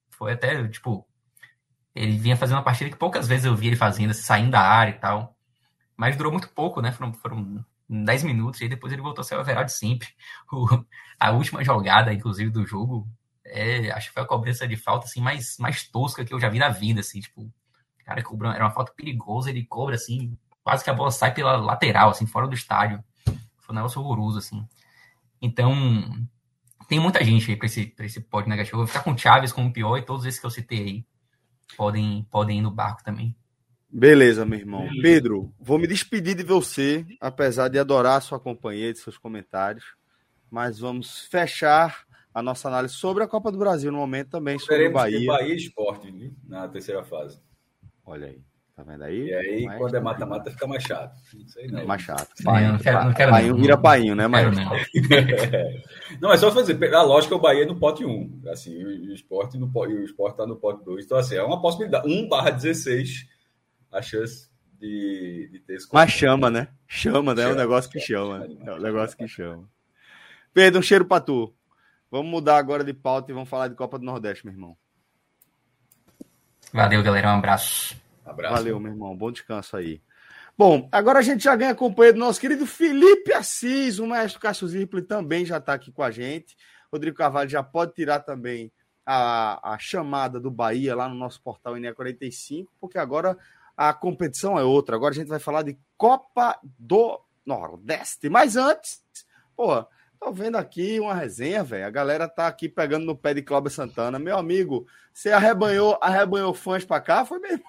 Foi até, tipo, ele vinha fazendo uma partida que poucas vezes eu vi ele fazendo, assim, saindo da área e tal. Mas durou muito pouco, né? Foram, foram 10 minutos e depois ele voltou a ser o Everaldo sempre. O, a última jogada, inclusive, do jogo, é, acho que foi a cobrança de falta assim, mais, mais tosca que eu já vi na vida, assim, tipo, cara era uma falta perigosa, ele cobra assim, quase que a bola sai pela lateral, assim, fora do estádio. Foi um negócio horroroso, assim. Então, tem muita gente aí para esse, pra esse pódio negativo. Eu vou ficar com o Chaves como pior e todos esses que eu citei aí podem, podem ir no barco também. Beleza, meu irmão. Pedro, vou me despedir de você, apesar de adorar a sua companhia, de seus comentários. Mas vamos fechar a nossa análise sobre a Copa do Brasil no momento também, sobre o Bahia. Bahia e Esporte né, na terceira fase. Olha aí. Tá vendo aí? E aí, Mas... quando é mata-mata, fica mais chato. Isso aí não. É mais chato. Painho, não quero, não quero painho vira painho, né, mas não. não, é só fazer. A lógica é o Bahia no pote 1. Assim, o esporte no o esporte tá no pote 2. Então, assim, é uma possibilidade. 1 barra 16 a chance de, de ter esse Mas chama, né? Chama, né? é um negócio que chama. É um negócio que chama. Pedro, um cheiro pra tu. Vamos mudar agora de pauta e vamos falar de Copa do Nordeste, meu irmão. Valeu, galera. Um abraço. Abraço. Valeu, meu irmão. Bom descanso aí. Bom, agora a gente já ganha companhia do nosso querido Felipe Assis, o maestro Cássio Zirpoli também já está aqui com a gente. Rodrigo Carvalho já pode tirar também a, a chamada do Bahia lá no nosso portal INE45, porque agora a competição é outra. Agora a gente vai falar de Copa do Nordeste. Mas antes, pô, Tô vendo aqui uma resenha, velho. A galera tá aqui pegando no pé de Cláudio Santana. Meu amigo, você arrebanhou, arrebanhou fãs pra cá? Foi mesmo?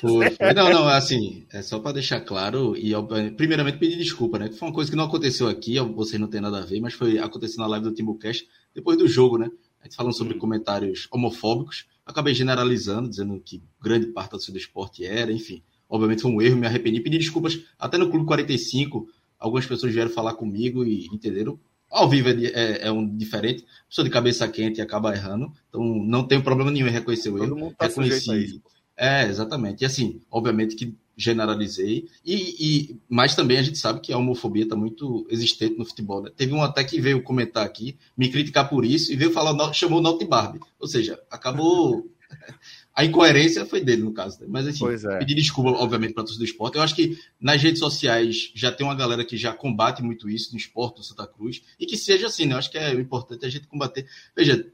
Foi. Não, não, é assim, é só para deixar claro e primeiramente pedir desculpa, né? Que foi uma coisa que não aconteceu aqui, vocês não tem nada a ver, mas foi acontecendo na live do Timbucast depois do jogo, né? A gente falando sobre hum. comentários homofóbicos. Acabei generalizando, dizendo que grande parte do seu esporte era, enfim. Obviamente foi um erro, me arrependi. Pedi desculpas até no Clube 45. Algumas pessoas vieram falar comigo e entenderam ao vivo é, é, é, um diferente, pessoa de cabeça quente acaba errando, então não tem problema nenhum em reconhecer o erro. Tá Reconheci. É, exatamente. E assim, obviamente que generalizei, e, e, mas também a gente sabe que a homofobia está muito existente no futebol. Né? Teve um até que veio comentar aqui, me criticar por isso, e veio falar, chamou o Naughty Barbie. Ou seja, acabou A incoerência foi dele, no caso. Né? Mas, assim, é. pedir desculpa, obviamente, para todos do esporte. Eu acho que nas redes sociais já tem uma galera que já combate muito isso no esporte, no Santa Cruz, e que seja assim, né? Eu acho que é importante a gente combater. Veja,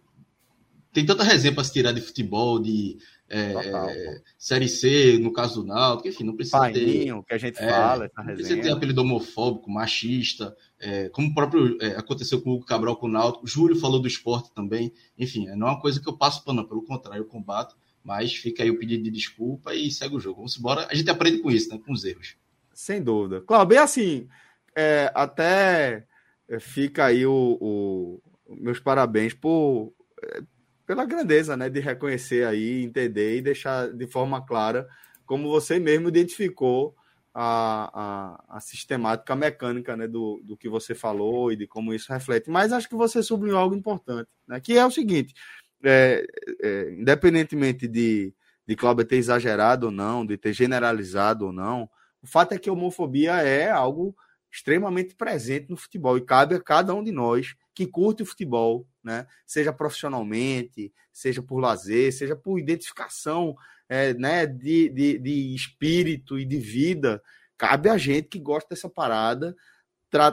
tem tanta resenha para se tirar de futebol, de é, é, Série C, no caso do Náutico, enfim, não precisa Paininho, ter... que a gente é, fala, essa resenha. precisa ter apelido homofóbico, machista, é, como o próprio é, aconteceu com o Cabral com o Náutico, Júlio falou do esporte também, enfim, não é uma coisa que eu passo pano, pelo contrário, eu combato, mas fica aí o pedido de desculpa e segue o jogo. Vamos embora. A gente aprende com isso, né? Com os erros. Sem dúvida. Claro, bem assim, é, até é, fica aí o, o, meus parabéns por, é, pela grandeza, né? De reconhecer aí, entender e deixar de forma clara como você mesmo identificou a, a, a, sistemática mecânica né, do, do que você falou e de como isso reflete. Mas acho que você sublinhou algo importante, né, que é o seguinte: é, é, independentemente de, de Cláudio ter exagerado ou não, de ter generalizado ou não, o fato é que a homofobia é algo extremamente presente no futebol e cabe a cada um de nós que curte o futebol, né? seja profissionalmente, seja por lazer, seja por identificação é, né? de, de, de espírito e de vida. Cabe a gente que gosta dessa parada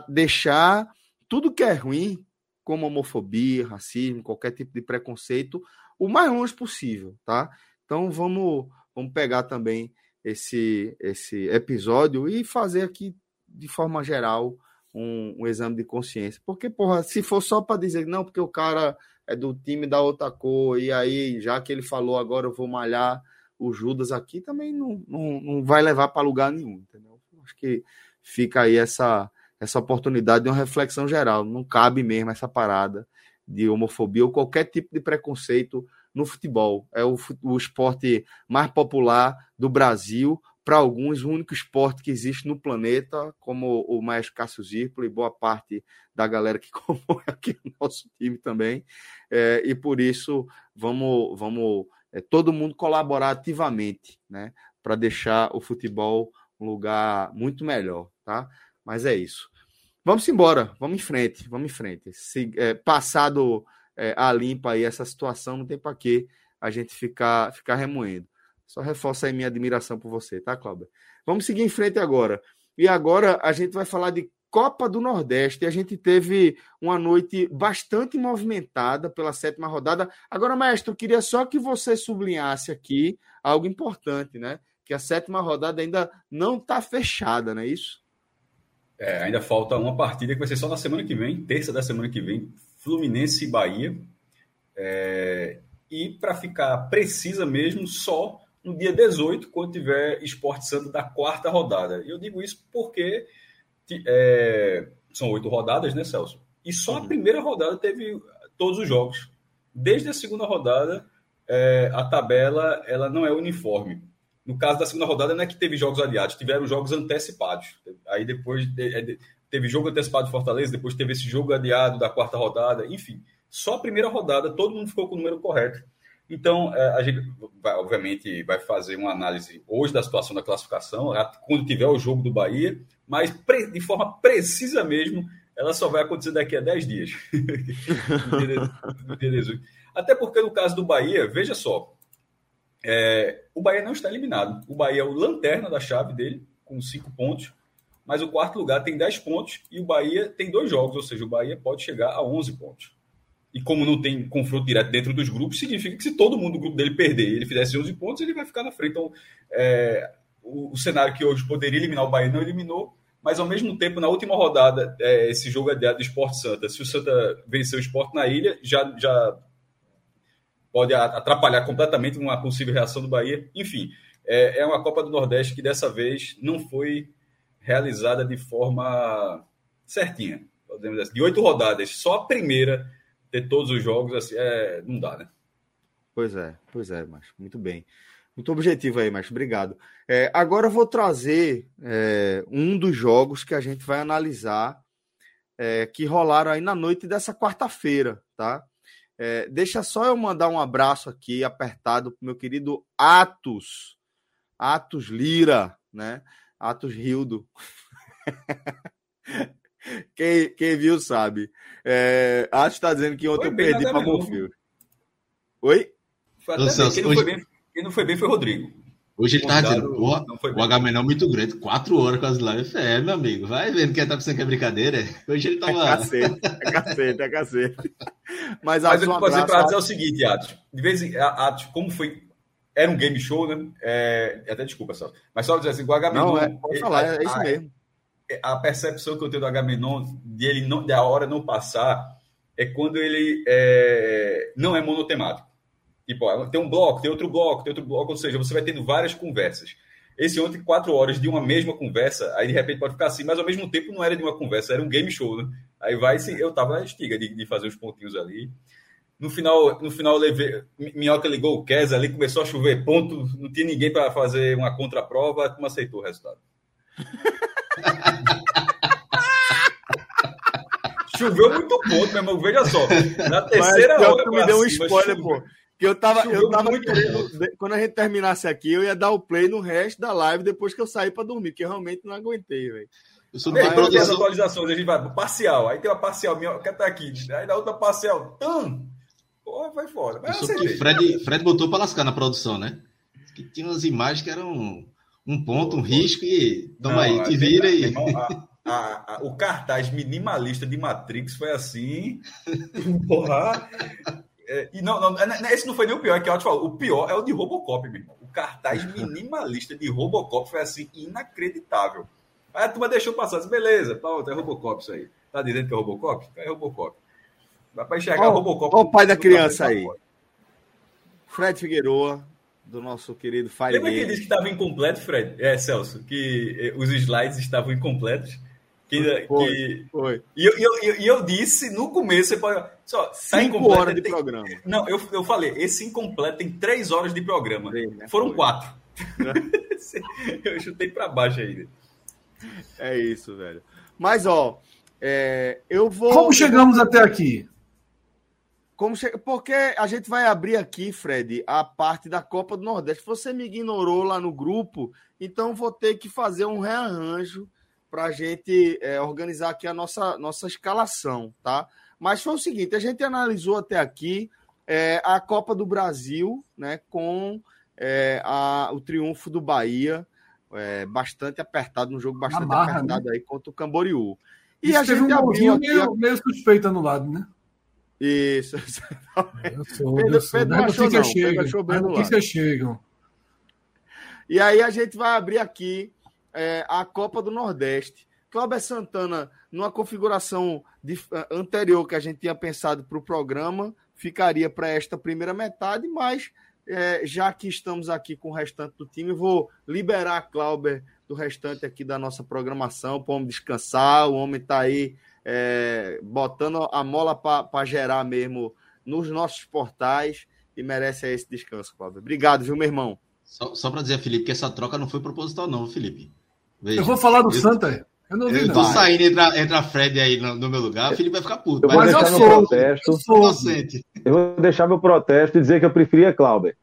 deixar tudo que é ruim como homofobia, racismo, qualquer tipo de preconceito, o mais longe possível, tá? Então vamos, vamos pegar também esse, esse episódio e fazer aqui de forma geral um, um exame de consciência. Porque, porra, se for só para dizer, não, porque o cara é do time da outra cor, e aí, já que ele falou, agora eu vou malhar o Judas aqui, também não, não, não vai levar para lugar nenhum, entendeu? Acho que fica aí essa, essa oportunidade de uma reflexão geral. Não cabe mesmo essa parada de homofobia ou qualquer tipo de preconceito no futebol. É o, o esporte mais popular do Brasil, para alguns, o único esporte que existe no planeta, como o maestro Cássio Zirpolo e boa parte da galera que compõe aqui o nosso time também. É, e por isso, vamos, vamos é, todo mundo colaborar ativamente né, para deixar o futebol um lugar muito melhor. Tá? Mas é isso. Vamos embora, vamos em frente, vamos em frente. Se, é, passado é, a limpa aí essa situação, não tem para que a gente ficar, ficar remoendo. Só reforça aí minha admiração por você, tá, Cláudio? Vamos seguir em frente agora. E agora a gente vai falar de Copa do Nordeste. A gente teve uma noite bastante movimentada pela sétima rodada. Agora, mestre, eu queria só que você sublinhasse aqui algo importante, né? Que a sétima rodada ainda não está fechada, não é isso? É, ainda falta uma partida que vai ser só na semana que vem, terça da semana que vem, Fluminense e Bahia. É, e para ficar precisa mesmo, só no dia 18, quando tiver Esporte Santo da quarta rodada. E eu digo isso porque é, são oito rodadas, né, Celso? E só a uhum. primeira rodada teve todos os jogos. Desde a segunda rodada, é, a tabela ela não é uniforme. No caso da segunda rodada, não é que teve jogos adiados, tiveram jogos antecipados. Aí depois é, teve jogo antecipado de Fortaleza, depois teve esse jogo adiado da quarta rodada, enfim. Só a primeira rodada, todo mundo ficou com o número correto. Então, é, a gente, vai, obviamente, vai fazer uma análise hoje da situação da classificação, quando tiver o jogo do Bahia, mas de forma precisa mesmo, ela só vai acontecer daqui a 10 dias. Até porque, no caso do Bahia, veja só, é, o Bahia não está eliminado. O Bahia é o lanterna da chave dele, com 5 pontos, mas o quarto lugar tem 10 pontos e o Bahia tem dois jogos, ou seja, o Bahia pode chegar a 11 pontos. E como não tem confronto direto dentro dos grupos, significa que se todo mundo do grupo dele perder ele fizesse 11 pontos, ele vai ficar na frente. Então, é, o, o, cenário que hoje poderia eliminar o Bahia não eliminou, mas ao mesmo tempo, na última rodada, é, esse jogo adiado do Esporte Santa, se o Santa vencer o Esporte na ilha, já, já pode atrapalhar completamente uma possível reação do Bahia. Enfim, é, é uma Copa do Nordeste que dessa vez não foi realizada de forma certinha. Podemos dizer, de oito rodadas, só a primeira ter todos os jogos, assim, é, não dá, né? Pois é, pois é, mas muito bem. Muito objetivo aí, mas obrigado. É, agora eu vou trazer é, um dos jogos que a gente vai analisar é, que rolaram aí na noite dessa quarta-feira, tá? É, deixa só eu mandar um abraço aqui apertado pro meu querido Atos, Atos Lira, né? Atos Rildo. Quem, quem viu sabe. É, Acho está dizendo que ontem eu perdi para Monfio. Oi? Foi até Celso, quem, não foi bem, quem não foi bem foi Rodrigo. Hoje ele tá dizendo, pô, o Agamenon é muito grande, quatro horas com as lives. É, meu amigo, vai vendo que tá pensando que é brincadeira. Hoje ele tava. É cacete, é cacete, é cacete. Mas, Mas eu um fazer para dizer o seguinte, Atos. De vez em Atos, como foi. Era um game show, né? É, até desculpa, só. Mas só dizer assim, o Agamenon. Não, é, pode falar, é isso mesmo a percepção que eu tenho do Agamenon, de ele não, da hora não passar, é quando ele é, não é monotemático. Tipo, tem um bloco, tem outro bloco, tem outro bloco, ou seja, você vai tendo várias conversas. Esse ontem, quatro horas de uma mesma conversa, aí de repente pode ficar assim, mas ao mesmo tempo não era de uma conversa, era um game show, né? Aí vai, eu tava na estiga de, de fazer os pontinhos ali. No final, no final levei, Minhoca ligou o Kes ali, começou a chover ponto, não tinha ninguém para fazer uma contraprova, como aceitou o resultado. Choveu muito ponto, meu irmão. Veja só. Na terceira Mas, hora. me deu um spoiler, pô. Que eu tava, eu tava querendo, quando a gente terminasse aqui, eu ia dar o play no resto da live depois que eu saí para dormir, que eu realmente não aguentei, velho. Eu sou Ei, produção... as atualizações, a gente vai parcial, aí tem uma parcial minha, que tá aqui, aí na outra parcial, tum, porra, foi fora. Mas eu que Fred, Fred botou para lascar na produção, né? Que tinha umas imagens que eram um ponto, um risco e toma não, aí, te vira e. A, a, o cartaz minimalista de Matrix foi assim. Porra. É, e não, não, é, esse não foi nem o pior, é que eu te falo, o pior é o de Robocop, meu irmão. O cartaz minimalista de Robocop foi assim, inacreditável. Aí a turma deixou passar, disse, beleza, pronto, é Robocop isso aí. Tá dizendo que é Robocop? É Robocop. Dá pra enxergar oh, Robocop. Olha o pai da criança aí. Fred Figueroa, do nosso querido Fire Lembra que ele disse que estava incompleto, Fred? É, Celso, que eh, os slides estavam incompletos. Que, foi, que... foi. E eu, eu, eu, eu, disse no começo, você pode. Só, tá Cinco horas de tem... programa. Não, eu, eu falei, esse incompleto tem três horas de programa. né? Foram foi. quatro. eu chutei para baixo ainda. É isso, velho. Mas, ó, é, eu vou. Como chegamos até aqui? Como che... Porque a gente vai abrir aqui, Fred, a parte da Copa do Nordeste. Você me ignorou lá no grupo, então vou ter que fazer um rearranjo para a gente é, organizar aqui a nossa, nossa escalação, tá? Mas foi o seguinte: a gente analisou até aqui é, a Copa do Brasil, né, com é, a, o triunfo do Bahia, é, bastante apertado, um jogo bastante barra, né? apertado né? aí contra o Camboriú. E Isso a gente um abriu aqui... meio, meio suspeito anulado, né? Isso. Eu sou, Pedro, eu sou. Pedro não achou, não. Chega, Pedro achou bem notícias chegam. E aí a gente vai abrir aqui é, a Copa do Nordeste. Cláudio Santana, numa configuração de, uh, anterior que a gente tinha pensado para o programa, ficaria para esta primeira metade, mas é, já que estamos aqui com o restante do time, vou liberar Clauber do restante aqui da nossa programação para o homem descansar. O homem está aí é, botando a mola para gerar mesmo nos nossos portais e merece esse descanso, Cláudio. Obrigado, viu, meu irmão? Só, só para dizer, Felipe, que essa troca não foi proposital, não, Felipe. Veja, eu vou falar do eu, Santa. Eu não vi, eu não. tô saindo, entra, entra Fred aí no, no, meu lugar, o Felipe vai ficar puto. Eu mas eu sou, protesto, eu sou inocente. Eu vou deixar meu protesto e dizer que eu preferia Clauber.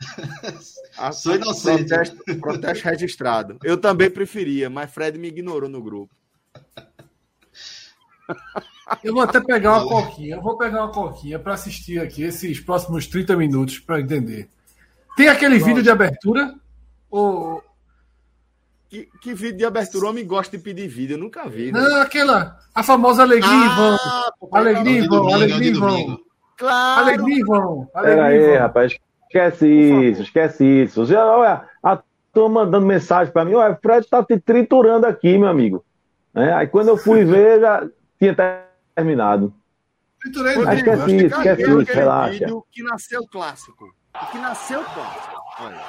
Sou inocente. Protesto, protesto registrado. Eu também preferia, mas Fred me ignorou no grupo. Eu vou até pegar uma coquinha. Eu vou pegar uma coquinha para assistir aqui esses próximos 30 minutos para entender. Tem aquele Nossa. vídeo de abertura? Ou... Que, que, vídeo de abertura? O homem gosta de pedir vídeo, eu nunca vi. Né? Não, aquela. A famosa Alegria ah, vão. Alegria vão, Alegria vão. Claro. Alegria vão. Pera aí, rapaz. Esquece isso, esquece isso. Já, olha, a turma mandando mensagem para mim, olha, Fred tá te triturando aqui, meu amigo. É, aí quando eu fui ver, já tinha terminado. Triturei, Mas esquece isso, esquece isso, relaxa. que nasceu clássico. O que nasceu clássico. Olha.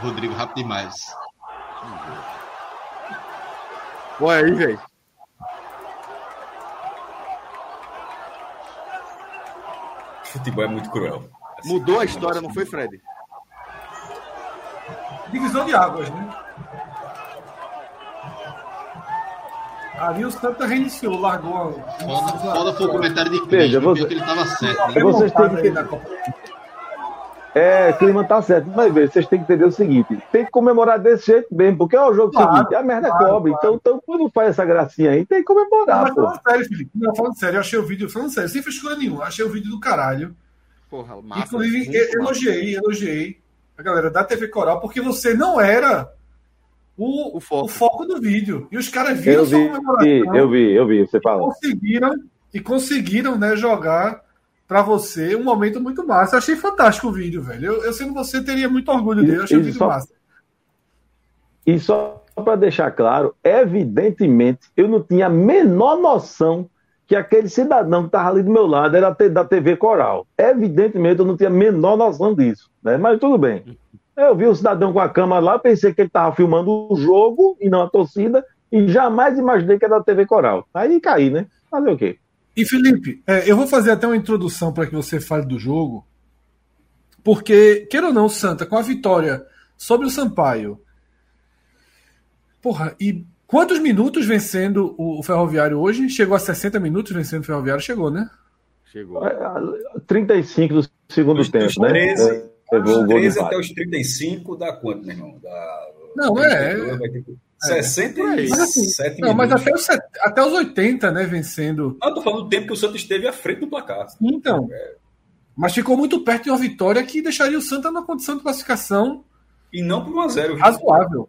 Rodrigo, rápido demais. Olha aí, velho. Futebol é muito cruel. Mudou a história, não foi, Fred? Divisão de águas, né? Ali o Santa reiniciou, largou. Foda, foda foi o comentário de Veja, você... que ele estava certo. Né? Vocês têm que... É, o clima tá certo. Mas veja, vocês têm que entender o seguinte: tem que comemorar desse jeito mesmo, porque é o jogo claro, seguinte, a merda claro, cobre. Claro. Então, então, quando faz essa gracinha aí, tem que comemorar. Não, mas falando sério, Felipe, não, falando sério, eu achei o vídeo, falando sério, sem frescura nenhuma, achei o vídeo do caralho. Porra, massa, Inclusive, elogiei, elogiei a galera da TV Coral, porque você não era o, o, foco. o foco do vídeo. E os caras viram eu vi, comemoração. Eu vi, eu vi, você fala. Conseguiram, e conseguiram né, jogar para você um momento muito massa. Eu achei fantástico o vídeo, velho. Eu, eu sendo você, teria muito orgulho dele. Eu achei o vídeo só, massa. E só para deixar claro, evidentemente, eu não tinha a menor noção que aquele cidadão que estava ali do meu lado era da TV Coral. Evidentemente, eu não tinha a menor noção disso, né? mas tudo bem. Eu vi o cidadão com a câmera lá, pensei que ele estava filmando o jogo e não a torcida, e jamais imaginei que era da TV Coral. Aí caí, né? Fazer o quê? E Felipe, é, eu vou fazer até uma introdução para que você fale do jogo, porque, queira ou não, Santa, com a vitória sobre o Sampaio, porra, e quantos minutos vencendo o, o Ferroviário hoje? Chegou a 60 minutos vencendo o Ferroviário? Chegou, né? Chegou. 35 do segundo os, tempo, os 13, né? Os 13 até os 35 dá quanto, meu irmão? Dá, não, é... 22, é, 67 assim, é não, mas até os, até os 80, né, vencendo. Não, eu tô falando do tempo que o Santos esteve à frente do placar. Então. É. Mas ficou muito perto de uma vitória que deixaria o Santos numa condição de classificação. E não por 1 a 0 Razoável.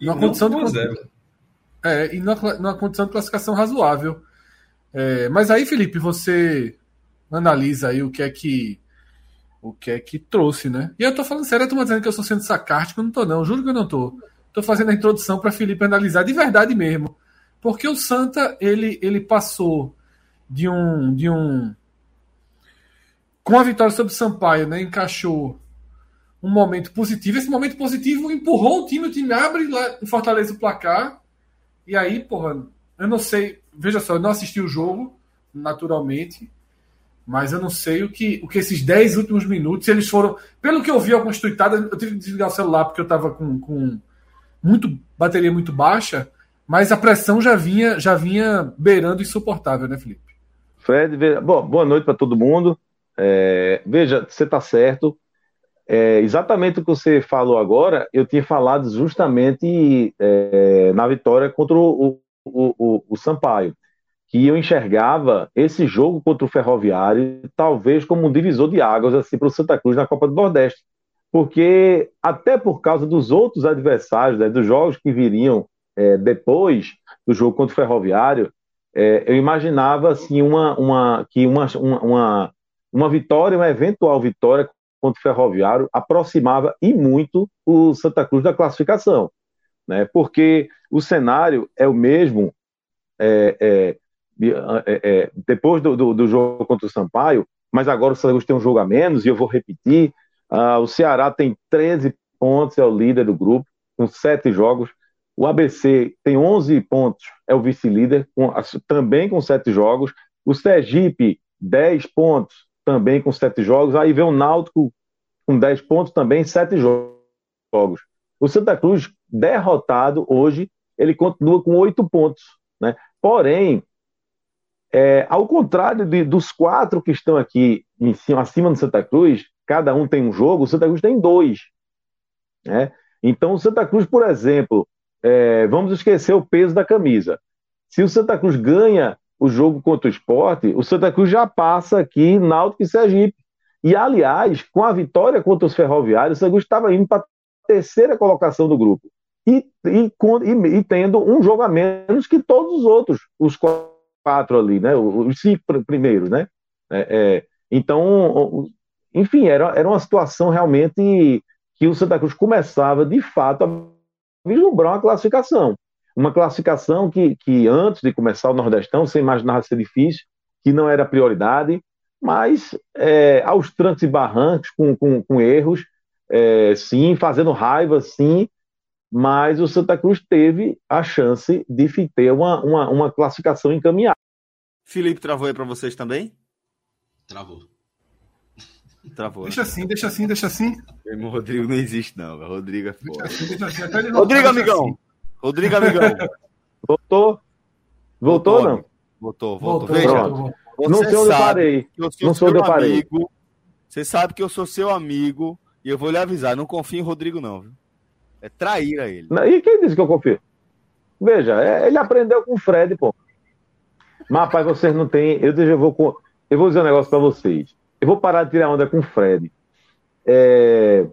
E numa condição por 1x0. De... É, e numa, numa, condição de classificação razoável. É, mas aí, Felipe, você analisa aí o que é que. O que é que trouxe, né? E eu tô falando sério, eu tô dizendo que eu sou sendo sacártico, eu não tô, não. Juro que eu não tô. Tô fazendo a introdução para Felipe analisar de verdade mesmo. Porque o Santa, ele ele passou de um de um com a vitória sobre o Sampaio, né, encaixou um momento positivo. Esse momento positivo empurrou o time, o time abre lá, fortaleza o placar. E aí, porra, eu não sei. Veja só, eu não assisti o jogo, naturalmente. Mas eu não sei o que, o que esses 10 últimos minutos, eles foram. Pelo que eu vi algumas eu tive que desligar o celular porque eu estava com, com muito bateria muito baixa, mas a pressão já vinha, já vinha beirando insuportável, né, Felipe? Fred, bom, boa noite para todo mundo. É, veja, você está certo. É, exatamente o que você falou agora, eu tinha falado justamente é, na vitória contra o, o, o, o, Sampaio, que eu enxergava esse jogo contra o Ferroviário talvez como um divisor de águas assim, para o Santa Cruz na Copa do Nordeste, porque até por causa dos outros adversários, né, dos jogos que viriam é, depois do jogo contra o Ferroviário, é, eu imaginava assim uma, uma que uma, uma, uma vitória, uma eventual vitória contra o Ferroviário aproximava e muito o Santa Cruz da classificação. né? Porque o cenário é o mesmo é, é, é, é, depois do, do, do, jogo contra o Sampaio, mas agora o Santa Cruz tem um jogo a menos, e eu vou repetir: uh, o Ceará tem 13 pontos, é o líder do grupo, com 7 jogos. O ABC tem 11 pontos, é o vice-líder, também com 7 jogos. O Sergipe, 10 pontos, também com 7 jogos. Aí vem o Náutico com 10 pontos, também 7 jogos. O Santa Cruz, derrotado hoje, ele continua com 8 pontos. Né? Porém, é, ao contrário de, dos quatro que estão aqui em cima, acima do Santa Cruz, cada um tem um jogo, o Santa Cruz tem dois. Né? Então, o Santa Cruz, por exemplo, é, vamos esquecer o peso da camisa. Se o Santa Cruz ganha o jogo contra o esporte, o Santa Cruz já passa aqui Náutico e Sergipe. E, aliás, com a vitória contra os ferroviários, o Santa Cruz estava indo para a terceira colocação do grupo. E, e, e, e, tendo um jogo a menos que todos os outros, os quatro ali, né? Os cinco primeiros, né? É, é, então, enfim, era, era uma situação realmente que o Santa Cruz começava, de fato, a vislumbrar uma classificação. Uma classificação que, que antes de começar o Nordestão, você imaginava ser difícil, que não era prioridade, mas é, aos trancos e barrancos, com, com, com erros, é, sim, fazendo raiva, sim, mas o Santa Cruz teve a chance de ter uma, uma, uma classificação encaminhada. Felipe travou aí para vocês também? Travou. Travou. Deixa assim, deixa assim, deixa assim. O Rodrigo não existe, não. O Rodrigo é foda. Assim, deixa assim, deixa assim. Rodrigo, amigão. Assim. Rodrigo, amigão. Voltou? Voltou, não? Voltou, voltou. Veja, não sei onde eu parei. Eu sou não sei onde eu parei. Amigo. Você sabe que eu sou seu amigo e eu vou lhe avisar. Não confie em Rodrigo, não. Viu? É trair a ele. E quem disse que eu confio? Veja, é, ele aprendeu com o Fred, pô. Mas, rapaz, vocês não têm. Eu, eu, vou, eu vou dizer um negócio para vocês. Eu vou parar de tirar onda com o Fred. É,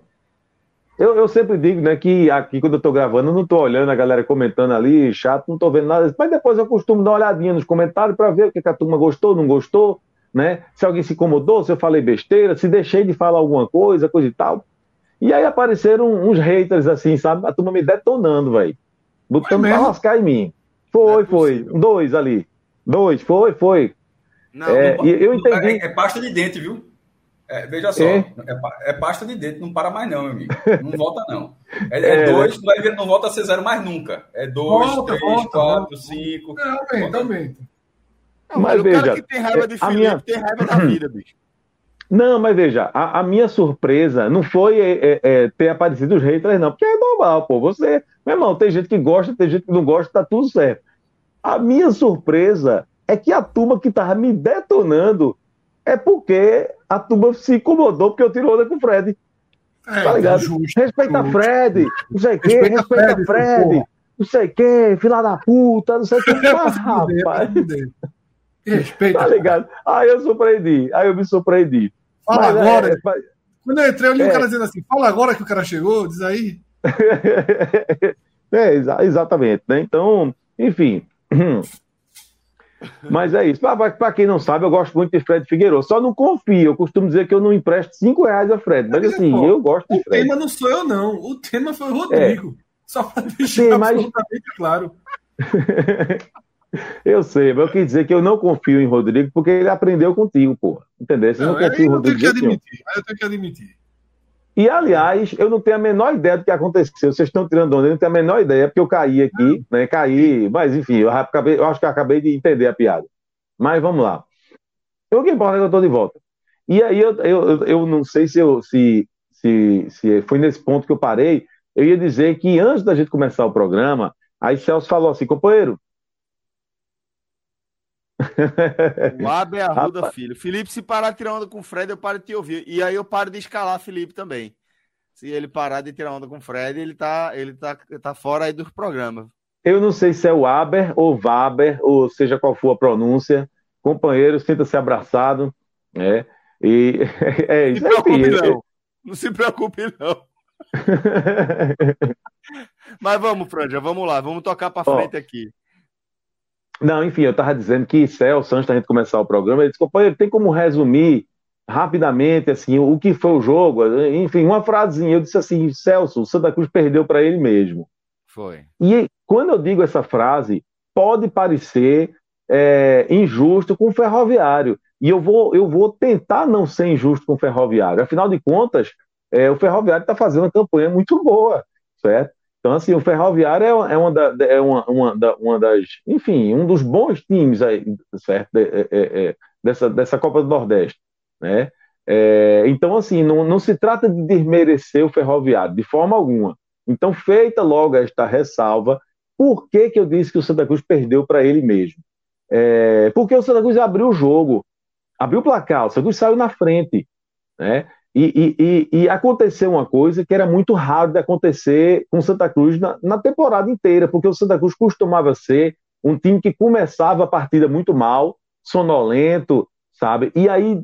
eu, eu, sempre digo né, que aqui, quando eu estou gravando, eu não estou olhando a galera comentando ali, chato, não estou vendo nada. Mas depois eu costumo dar uma olhadinha nos comentários para ver o que, que a turma gostou, não gostou, né? Se alguém se incomodou, se eu falei besteira, se deixei de falar alguma coisa, coisa e tal. E aí apareceram uns haters assim, sabe? A turma me detonando, velho. Botando pra lascar em mim. Foi, é foi. Dois ali. Dois, foi, foi. Não, é, não, eu entendi. É, é, pasta de dente, viu? É, veja só, é? é? pasta de dente, não para mais não, meu amigo. Não volta não. É, é, é dois, não, vai, não volta a ser zero mais nunca. É dois, volta, três, volta, quatro, volta. cinco. Não, aumenta, aumenta. Não, mas, mas veja, o cara que tem raiva de Felipe minha... tem raiva da vida, bicho. Não, mas veja, a, a minha surpresa não foi é, é, ter aparecido os haters, não, porque é normal, pô. Você, meu irmão, tem gente que gosta, tem gente que não gosta, tá tudo certo. A minha surpresa é que a turma que tava me detonando é porque a turma se incomodou porque eu tirei onda com o Fred. É, tá ligado? Justo, respeita justo. Fred, não sei o quê, respeita, respeita Fred, Fred não sei o quê, filha da puta, não sei o quê. Mas, rapaz. Respeita. Tá ligado? Aí eu surpreendi, aí eu me surpreendi. Fala Mas, agora. É, Quando eu entrei, eu li é, o cara dizendo assim: fala agora que o cara chegou, diz aí. é, exatamente, né? Então, enfim. Mas é isso. Para quem não sabe, eu gosto muito de Fred Figueiredo. Só não confio. Eu costumo dizer que eu não empresto 5 reais a Fred. Mas assim, pô, eu gosto de Fred. O tema não sou eu, não. O tema foi o Rodrigo. É. Só para deixar Sim, mas... absolutamente claro. eu sei, mas eu quis dizer que eu não confio em Rodrigo porque ele aprendeu contigo, pô. Entendeu? Você não, não confia em Rodrigo. Eu tenho que admitir. Eu tenho que admitir. E, aliás, eu não tenho a menor ideia do que aconteceu. Vocês estão tirando onda, eu não tenho a menor ideia, porque eu caí aqui, né? Caí, mas enfim, eu, acabei, eu acho que eu acabei de entender a piada. Mas vamos lá. O que importa é que eu estou de volta. E aí eu, eu, eu não sei se, eu, se, se, se foi nesse ponto que eu parei. Eu ia dizer que antes da gente começar o programa, aí Celso falou assim, companheiro, o Abe Arruda Rapaz. Filho. Felipe, se parar de tirar onda com o Fred, eu paro de te ouvir. E aí eu paro de escalar Felipe também. Se ele parar de tirar onda com o Fred, ele tá, ele tá, tá fora aí dos programas. Eu não sei se é o Aber ou Vaber, ou seja qual for a pronúncia. Companheiro, sinta-se abraçado. Né? E é isso. Não se preocupe, não. Não se preocupe, não. Mas vamos, Franja, vamos lá, vamos tocar para frente aqui. Não, enfim, eu estava dizendo que Celso, antes da gente começar o programa, ele disse, companheiro, tem como resumir rapidamente assim o que foi o jogo? Enfim, uma frasezinha. Eu disse assim, Celso, o Santa Cruz perdeu para ele mesmo. Foi. E quando eu digo essa frase, pode parecer é, injusto com o ferroviário. E eu vou, eu vou tentar não ser injusto com o ferroviário. Afinal de contas, é, o ferroviário está fazendo uma campanha muito boa, certo? Então, assim, o ferroviário é, é, uma, da, é uma, uma, da, uma, das. Enfim, um dos bons times aí, certo? É, é, é dessa, dessa Copa do Nordeste, né? então, assim, não, não se trata de desmerecer o ferroviário, de forma alguma. Então, feita logo esta ressalva, por que, que eu disse que o Santa Cruz perdeu para ele mesmo? É, porque o Santa Cruz abriu o jogo, abriu o placar, o Santa Cruz saiu na frente. Né? E, e, e, aconteceu uma coisa que era muito raro de acontecer com Santa Cruz na, na temporada inteira, porque o Santa Cruz costumava ser um time que começava a partida muito mal, sonolento, sabe? E aí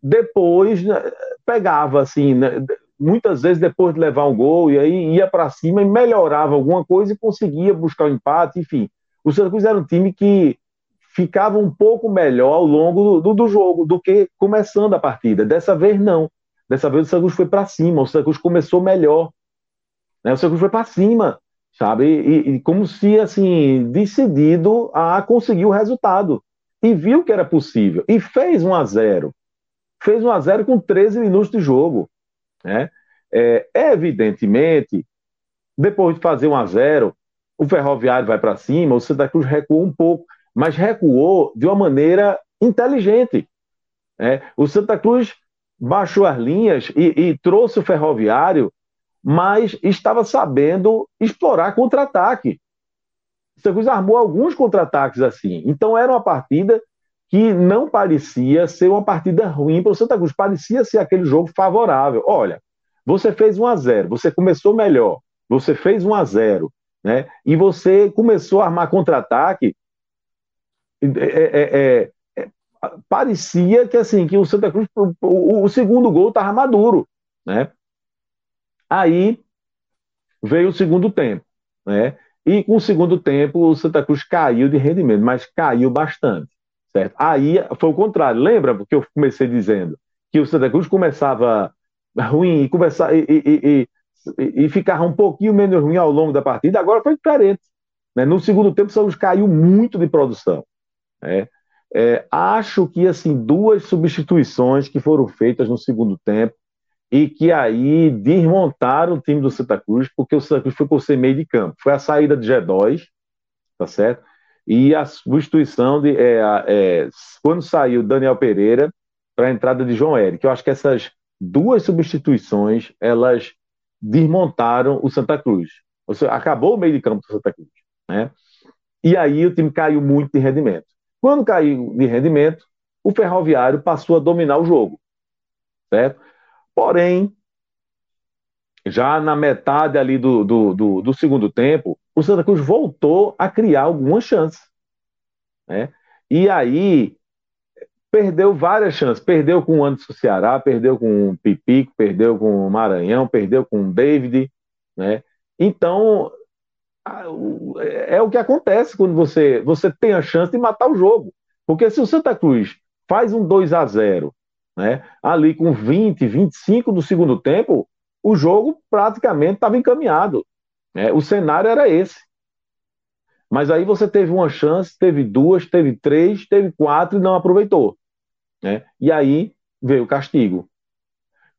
depois né, pegava assim, né, muitas vezes depois de levar um gol, e aí ia para cima e melhorava alguma coisa e conseguia buscar o um empate, enfim. O Santa Cruz era um time que ficava um pouco melhor ao longo do, do, jogo do que começando a partida. Dessa vez, não. Dessa vez o Santa Cruz foi para cima, o Santa Cruz começou melhor. Né? O Santa Cruz foi para cima, sabe? E, e, como se, assim, decidido a conseguir o resultado. E viu que era possível. E fez 1 a 0 Fez 1 a 0 com 13 minutos de jogo. Né? É, evidentemente, depois de fazer 1 a 0 o Ferroviário vai para cima, o Santa Cruz recuou um pouco, mas recuou de uma maneira inteligente. Né? O Santa Cruz baixou as linhas e, e trouxe o Ferroviário, mas estava sabendo explorar contra-ataque. O Santa Cruz armou alguns contra-ataques assim. Então era uma partida que não parecia ser uma partida ruim para o Santa Cruz, parecia ser aquele jogo favorável. Olha, você fez 1 a 0, você começou melhor, você fez 1 a 0, né? E você começou a armar contra-ataque. É, é, é, é parecia que assim que o Santa Cruz, o, o segundo gol estava maduro, né? Aí veio o segundo tempo, né? E com o segundo tempo o Santa Cruz caiu de rendimento, mas caiu bastante. Certo? Aí foi o contrário. Lembra que eu comecei dizendo que o Santa Cruz começava ruim e, começar, e, e, e, e ficava um pouquinho menos ruim ao longo da partida, agora foi diferente. Né? No segundo tempo, o Santa Cruz caiu muito de produção. Né? É, acho que assim duas substituições que foram feitas no segundo tempo e que aí desmontaram o time do Santa Cruz, porque o Santa Cruz foi por ser meio de campo. Foi a saída de G2, tá certo? e a substituição de é, é, quando saiu Daniel Pereira para a entrada de João Eric. Eu acho que essas duas substituições elas desmontaram o Santa Cruz. Ou seja, acabou o meio de campo do Santa Cruz. Né? E aí o time caiu muito de rendimento. Quando caiu de rendimento, o Ferroviário passou a dominar o jogo. Certo? Porém, já na metade ali do, do, do, do segundo tempo, o Santa Cruz voltou a criar algumas chances. Né? E aí perdeu várias chances. Perdeu com o Anderson Ceará, perdeu com o Pipico, perdeu com o Maranhão, perdeu com o David. Né? Então, é o que acontece quando você, você tem a chance de matar o jogo. Porque se o Santa Cruz faz um 2 a 0 né, ali com 20, 25 do segundo tempo, o jogo praticamente estava encaminhado. Né? O cenário era esse. Mas aí você teve uma chance, teve duas, teve três, teve quatro e não aproveitou. Né? E aí veio o castigo.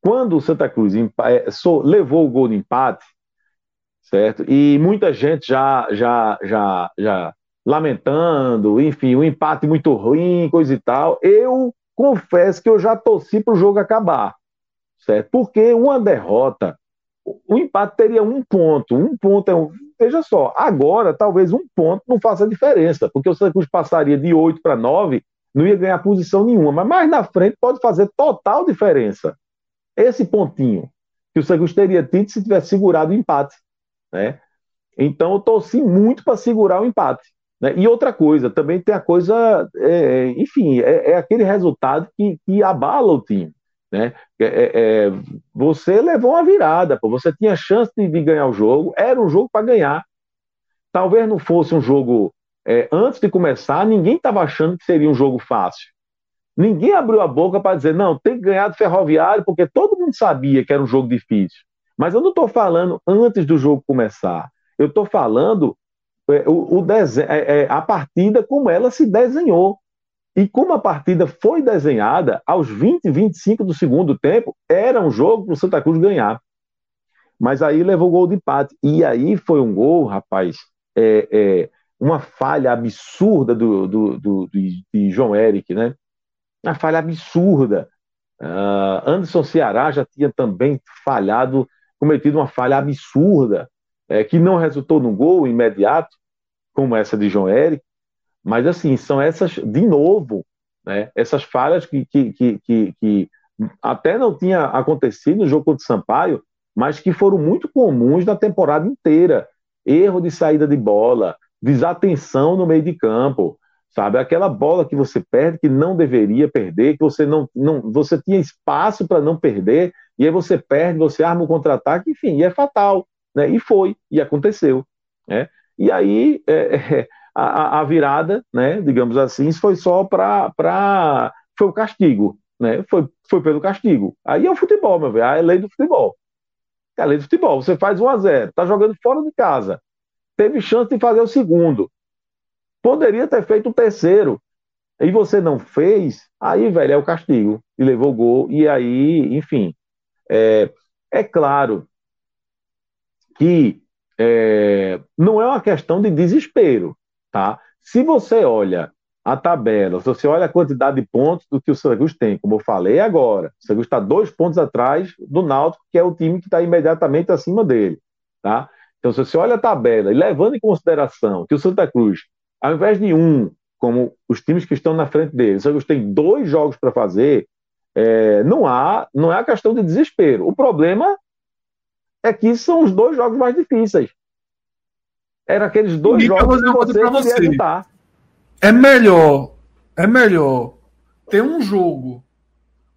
Quando o Santa Cruz é, levou o gol de empate, certo? E muita gente já, já, já, já lamentando, enfim, um empate muito ruim, coisa e tal. Eu confesso que eu já torci para o jogo acabar certo? Porque uma derrota, o empate teria um ponto. Um ponto é um. Veja só, agora talvez um ponto não faça diferença, porque o Santa Cruz passaria de 8 para 9, não ia ganhar posição nenhuma, mas mais na frente pode fazer total diferença. Esse pontinho que o Santa Cruz teria tido se tivesse segurado o empate. Né? Então eu torci muito para segurar o empate. Né? E outra coisa, também tem a coisa, é, enfim, é, é, aquele resultado que, que abala o time. Né? É, é, é, você levou uma virada, pô. você tinha chance de, de ganhar o jogo, era um jogo para ganhar. Talvez não fosse um jogo. É, antes de começar, ninguém estava achando que seria um jogo fácil. Ninguém abriu a boca para dizer, não, tem que ganhar do ferroviário, porque todo mundo sabia que era um jogo difícil. Mas eu não estou falando antes do jogo começar. Eu estou falando é, o, o desenho, é, é, a partida como ela se desenhou. E como a partida foi desenhada, aos 20, 25 do segundo tempo, era um jogo para o Santa Cruz ganhar. Mas aí levou o gol de empate. E aí foi um gol, rapaz, é, é, uma falha absurda do, do, do, de João Eric, né? Uma falha absurda. Uh, Anderson Ceará já tinha também falhado, cometido uma falha absurda, é, que não resultou no gol imediato, como essa de João Eric. Mas, assim, são essas, de novo, né, essas falhas que, que, que, que, que até não tinha acontecido no jogo contra o Sampaio, mas que foram muito comuns na temporada inteira. Erro de saída de bola, desatenção no meio de campo, sabe? Aquela bola que você perde que não deveria perder, que você não, não você tinha espaço para não perder, e aí você perde, você arma o contra-ataque, enfim, e é fatal, né? E foi, e aconteceu, né? E aí é, é, a, a, virada, né? Digamos assim, foi só para foi o castigo, né? Foi, foi pelo castigo. Aí é o futebol, meu velho, a lei do futebol. É a lei do futebol. Você faz 1 a 0 tá jogando fora de casa. Teve chance de fazer o segundo. Poderia ter feito o terceiro. E você não fez, aí, velho, é o castigo. E levou o gol. E aí, enfim. É, é claro que é, não é uma questão de desespero, tá? Se você olha a tabela, se você olha a quantidade de pontos do que o Santa Cruz tem, como eu falei agora, o Santa Cruz está dois pontos atrás do Náutico, que é o time que está imediatamente acima dele, tá? Então, se você olha a tabela e levando em consideração que o Santa Cruz, ao invés de um, como os times que estão na frente dele, o Santa Cruz tem dois jogos para fazer, é, não há não é a questão de desespero. O problema é que são os dois jogos mais difíceis. Eram aqueles dois jogos que você podia evitar. É melhor, é melhor ter um jogo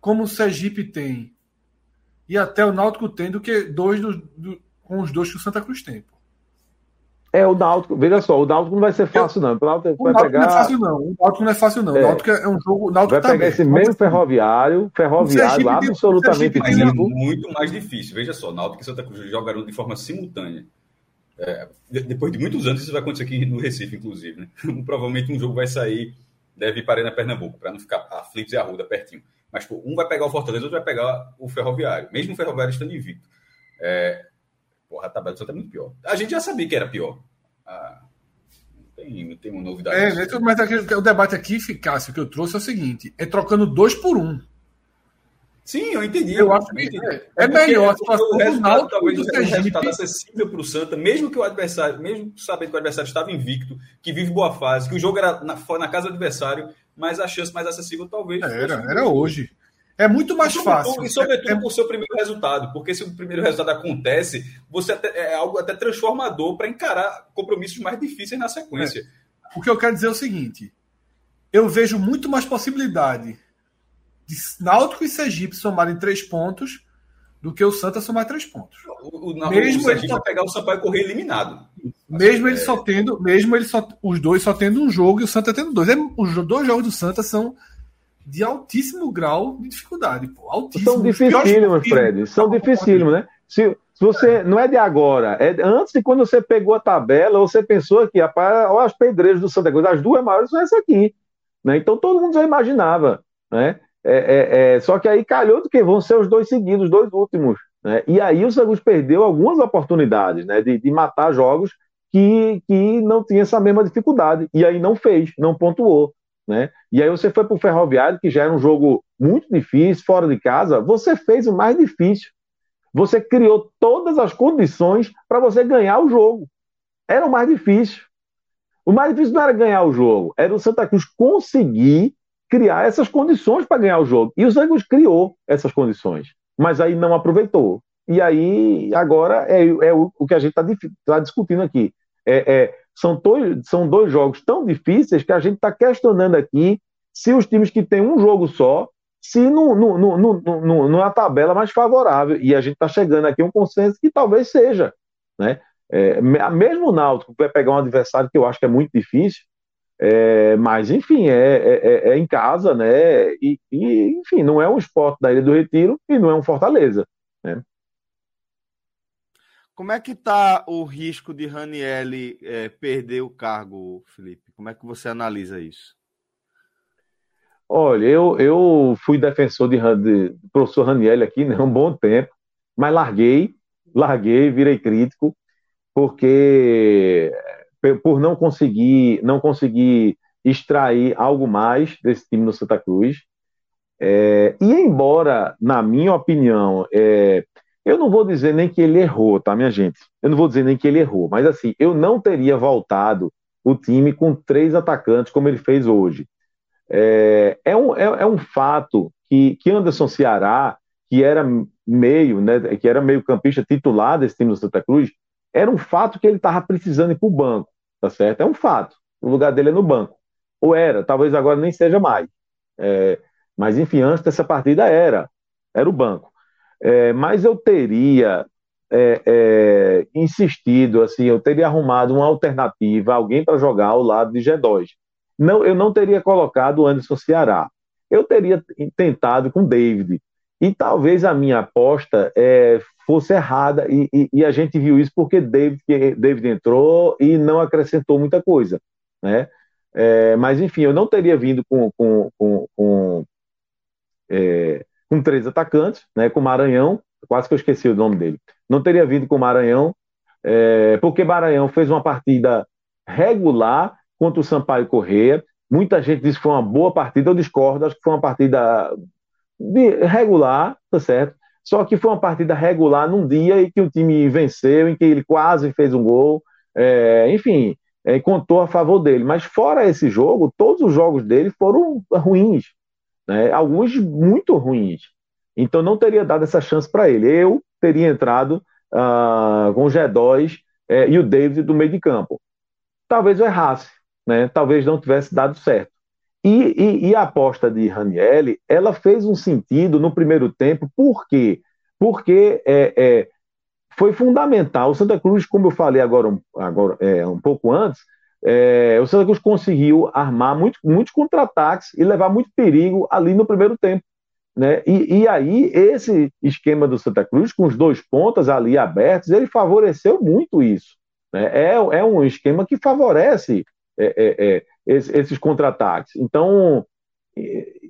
como o Sergipe tem e até o Náutico tem do que dois do, do, com os dois que o Santa Cruz tem. É, o Náutico, veja só, o Náutico não vai ser fácil, não. O Náutico, vai pegar... não é fácil, não. O Náutico não é fácil, não. É. O Náutico é um jogo. O Náutico vai tá pegar bem. esse mesmo ferroviário, ferroviário absolutamente vivo. muito mais difícil. Veja só, Náutico e Santa Cruz jogaram de forma simultânea. É, depois de muitos anos, isso vai acontecer aqui no Recife, inclusive. Né? Provavelmente um jogo vai sair, deve ir para na Pernambuco, para não ficar aflitos e arruda pertinho. Mas pô, um vai pegar o Fortaleza, outro vai pegar o Ferroviário, mesmo o Ferroviário estando invicto. É, porra, a tabela do Santa é muito pior. A gente já sabia que era pior. Ah, não, tem, não tem uma novidade. É, mas aqui, o debate aqui, eficácia, que eu trouxe é o seguinte: é trocando dois por um. Sim, eu entendi. Eu acho que entendi. é, é melhor. O resultado, talvez, o resultado acessível para o Santa, mesmo que o adversário, mesmo sabendo que o adversário estava invicto, que vive boa fase, que o jogo era na, na casa do adversário, mas a chance mais acessível talvez. Era, era hoje. É muito mais e fácil. E sobretudo é, por seu primeiro resultado, porque se o primeiro resultado acontece, você até, é algo até transformador para encarar compromissos mais difíceis na sequência. É. O que eu quero dizer é o seguinte: eu vejo muito mais possibilidade de Náutico e Sergipe somarem três pontos do que o Santa somar três pontos. O, o, mesmo o Sergipe só... pegar o Sampaio correr eliminado. Mesmo ele é... só tendo, mesmo ele só, os dois só tendo um jogo e o Santa tendo dois. É, os dois jogos do Santa são de altíssimo grau de dificuldade. Pô, altíssimo. São dificílimos, Fred. São dificílimos, né? Se, se você não é de agora, é antes de quando você pegou a tabela, você pensou que rapaz, olha as pedreiras do Santa Cruz, as duas maiores são essa aqui. Né? Então todo mundo já imaginava. Né? É, é, é, só que aí calhou do que vão ser os dois seguidos, os dois últimos. Né? E aí o Santos perdeu algumas oportunidades né? de, de, matar jogos que, que não tinha essa mesma dificuldade. E aí não fez, não pontuou. Né? E aí você foi para o Ferroviário, que já era um jogo muito difícil, fora de casa, você fez o mais difícil. Você criou todas as condições para você ganhar o jogo. Era o mais difícil. O mais difícil não era ganhar o jogo, era o Santa Cruz conseguir criar essas condições para ganhar o jogo. E o Zangos criou essas condições, mas aí não aproveitou. E aí, agora, é, é o, o, que a gente está tá discutindo aqui. É, é, são, dois, são dois jogos tão difíceis que a gente está questionando aqui se os times que têm um jogo só, se no, numa tabela mais favorável. E a gente está chegando aqui a um consenso que talvez seja. Né? É, mesmo o Náutico vai pegar um adversário que eu acho que é muito difícil, é, mas, enfim, é, é, é, é, em casa, né? E, e, enfim, não é um esporte da Ilha do Retiro e não é um Fortaleza. Né? Como é que está o risco de Ranielli é, perder o cargo, Felipe? Como é que você analisa isso? Olha, eu, eu fui defensor de, de do professor Ranielli aqui né, um bom tempo, mas larguei, larguei, virei crítico, porque por não conseguir, não conseguir extrair algo mais desse time no Santa Cruz. É, e embora, na minha opinião, é, eu não vou dizer nem que ele errou, tá, minha gente? Eu não vou dizer nem que ele errou, mas assim, eu não teria voltado o time com três atacantes como ele fez hoje. É, é, um, é, é um fato que, que Anderson Ceará, que era meio, né, que era meio campista titular desse time do Santa Cruz, era um fato que ele estava precisando ir para o banco, tá certo? É um fato. O lugar dele é no banco. Ou era, talvez agora nem seja mais. É, mas enfim, antes dessa partida era, era o banco. É, mas eu teria é, é, insistido, assim, eu teria arrumado uma alternativa, alguém para jogar ao lado de G2. Não, eu não teria colocado o Anderson Ceará. Eu teria tentado com David. E talvez a minha aposta é, fosse errada, e, e, e, a gente viu isso porque David, David entrou e não acrescentou muita coisa. Né? É, mas, enfim, eu não teria vindo com, com, com, com é, com três atacantes, né, com Maranhão, quase que eu esqueci o nome dele. Não teria vindo com Maranhão, é, porque Maranhão fez uma partida regular contra o Sampaio Correia. Muita gente disse que foi uma boa partida, eu discordo, acho que foi uma partida regular, tá certo? Só que foi uma partida regular num dia em que o time venceu, em que ele quase fez um gol, é, enfim, é, contou a favor dele. Mas fora esse jogo, todos os jogos dele foram ruins né? alguns muito ruins. Então não teria dado essa chance para ele. Eu teria entrado uh, com o G2 eh, e o David do meio de campo. Talvez eu errasse, né? talvez não tivesse dado certo. E, e, e a aposta de Ranielli, ela fez um sentido no primeiro tempo, por quê? Porque é, é, foi fundamental. O Santa Cruz, como eu falei agora, agora é, um pouco antes, é, o Santa Cruz conseguiu armar muito, muitos contra-ataques e levar muito perigo ali no primeiro tempo. Né? E, e, aí, esse esquema do Santa Cruz, com os dois pontas ali abertos, ele favoreceu muito isso. Né? É, é um esquema que favorece é, é, é esses, esses contra-ataques. Então,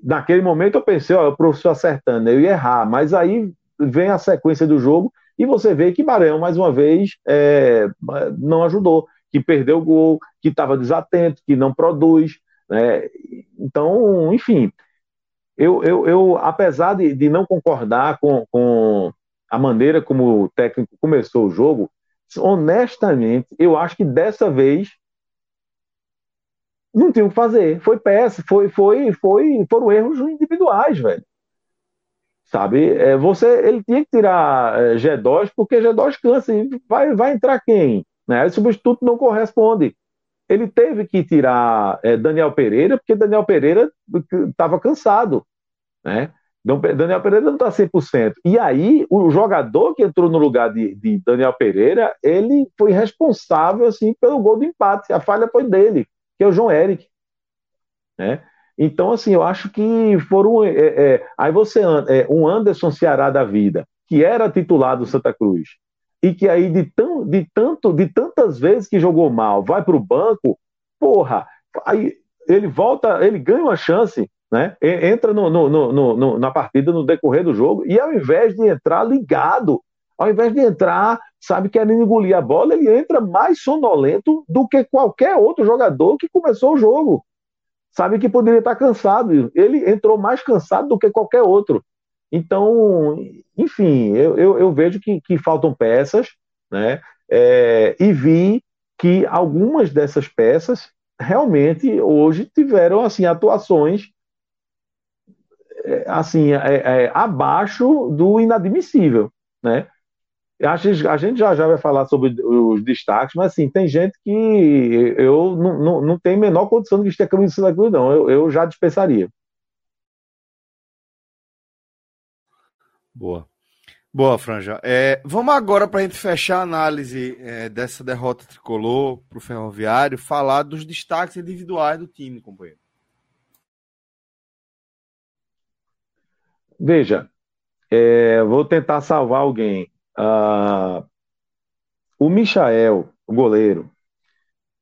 naquele momento eu pensei, ó, o professor acertando, eu ia errar, mas aí vem a sequência do jogo e você vê que Barão, mais uma vez, é, não ajudou que perdeu o gol, que estava desatento, que não produz. Né? Então, enfim, eu, eu, eu apesar de, de não concordar com, com a maneira como o técnico começou o jogo, honestamente, eu acho que dessa vez não tinha o que fazer. Foi peça, foi, foi, foi, foram erros individuais, velho. Sabe? É, você, ele tinha que tirar é, G2 porque G2 cansa. E vai, vai entrar quem? Né? O substituto não corresponde. Ele teve que tirar é, Daniel Pereira, porque Daniel Pereira estava cansado. Né? Daniel Pereira não está 100%. E aí, o jogador que entrou no lugar de, de, Daniel Pereira, ele foi responsável assim, pelo gol do empate. A falha foi dele, que é o João Eric. Né? Então, assim, eu acho que foram. É, é, aí você, é, um Anderson Ceará da vida, que era titular do Santa Cruz, e que aí de, tão, de, tanto, de tantas vezes que jogou mal, vai para o banco, porra, aí ele volta, ele ganha uma chance, né? Entra no, no, no, na partida no decorrer do jogo, e ao invés de entrar ligado, ao invés de entrar, sabe, querendo engolir a bola, ele entra mais sonolento do que qualquer outro jogador que começou o jogo. Sabe que poderia estar cansado. Ele entrou mais cansado do que qualquer outro. Então, enfim, eu, eu, eu vejo que, que, faltam peças, né? É, e vi que algumas dessas peças realmente hoje tiveram assim atuações é, assim é, é, abaixo do inadmissível, né? A gente já, já vai falar sobre os destaques, mas assim, tem gente que eu não, não, não menor condição de vestir a camisa da Cruz, não. Eu, eu já dispensaria. Boa. Boa, Franja. É, vamos agora, para a gente fechar a análise é, dessa derrota tricolor para o Ferroviário, falar dos destaques individuais do time, companheiro. Veja, é, vou tentar salvar alguém. Uh, o Michael, o goleiro,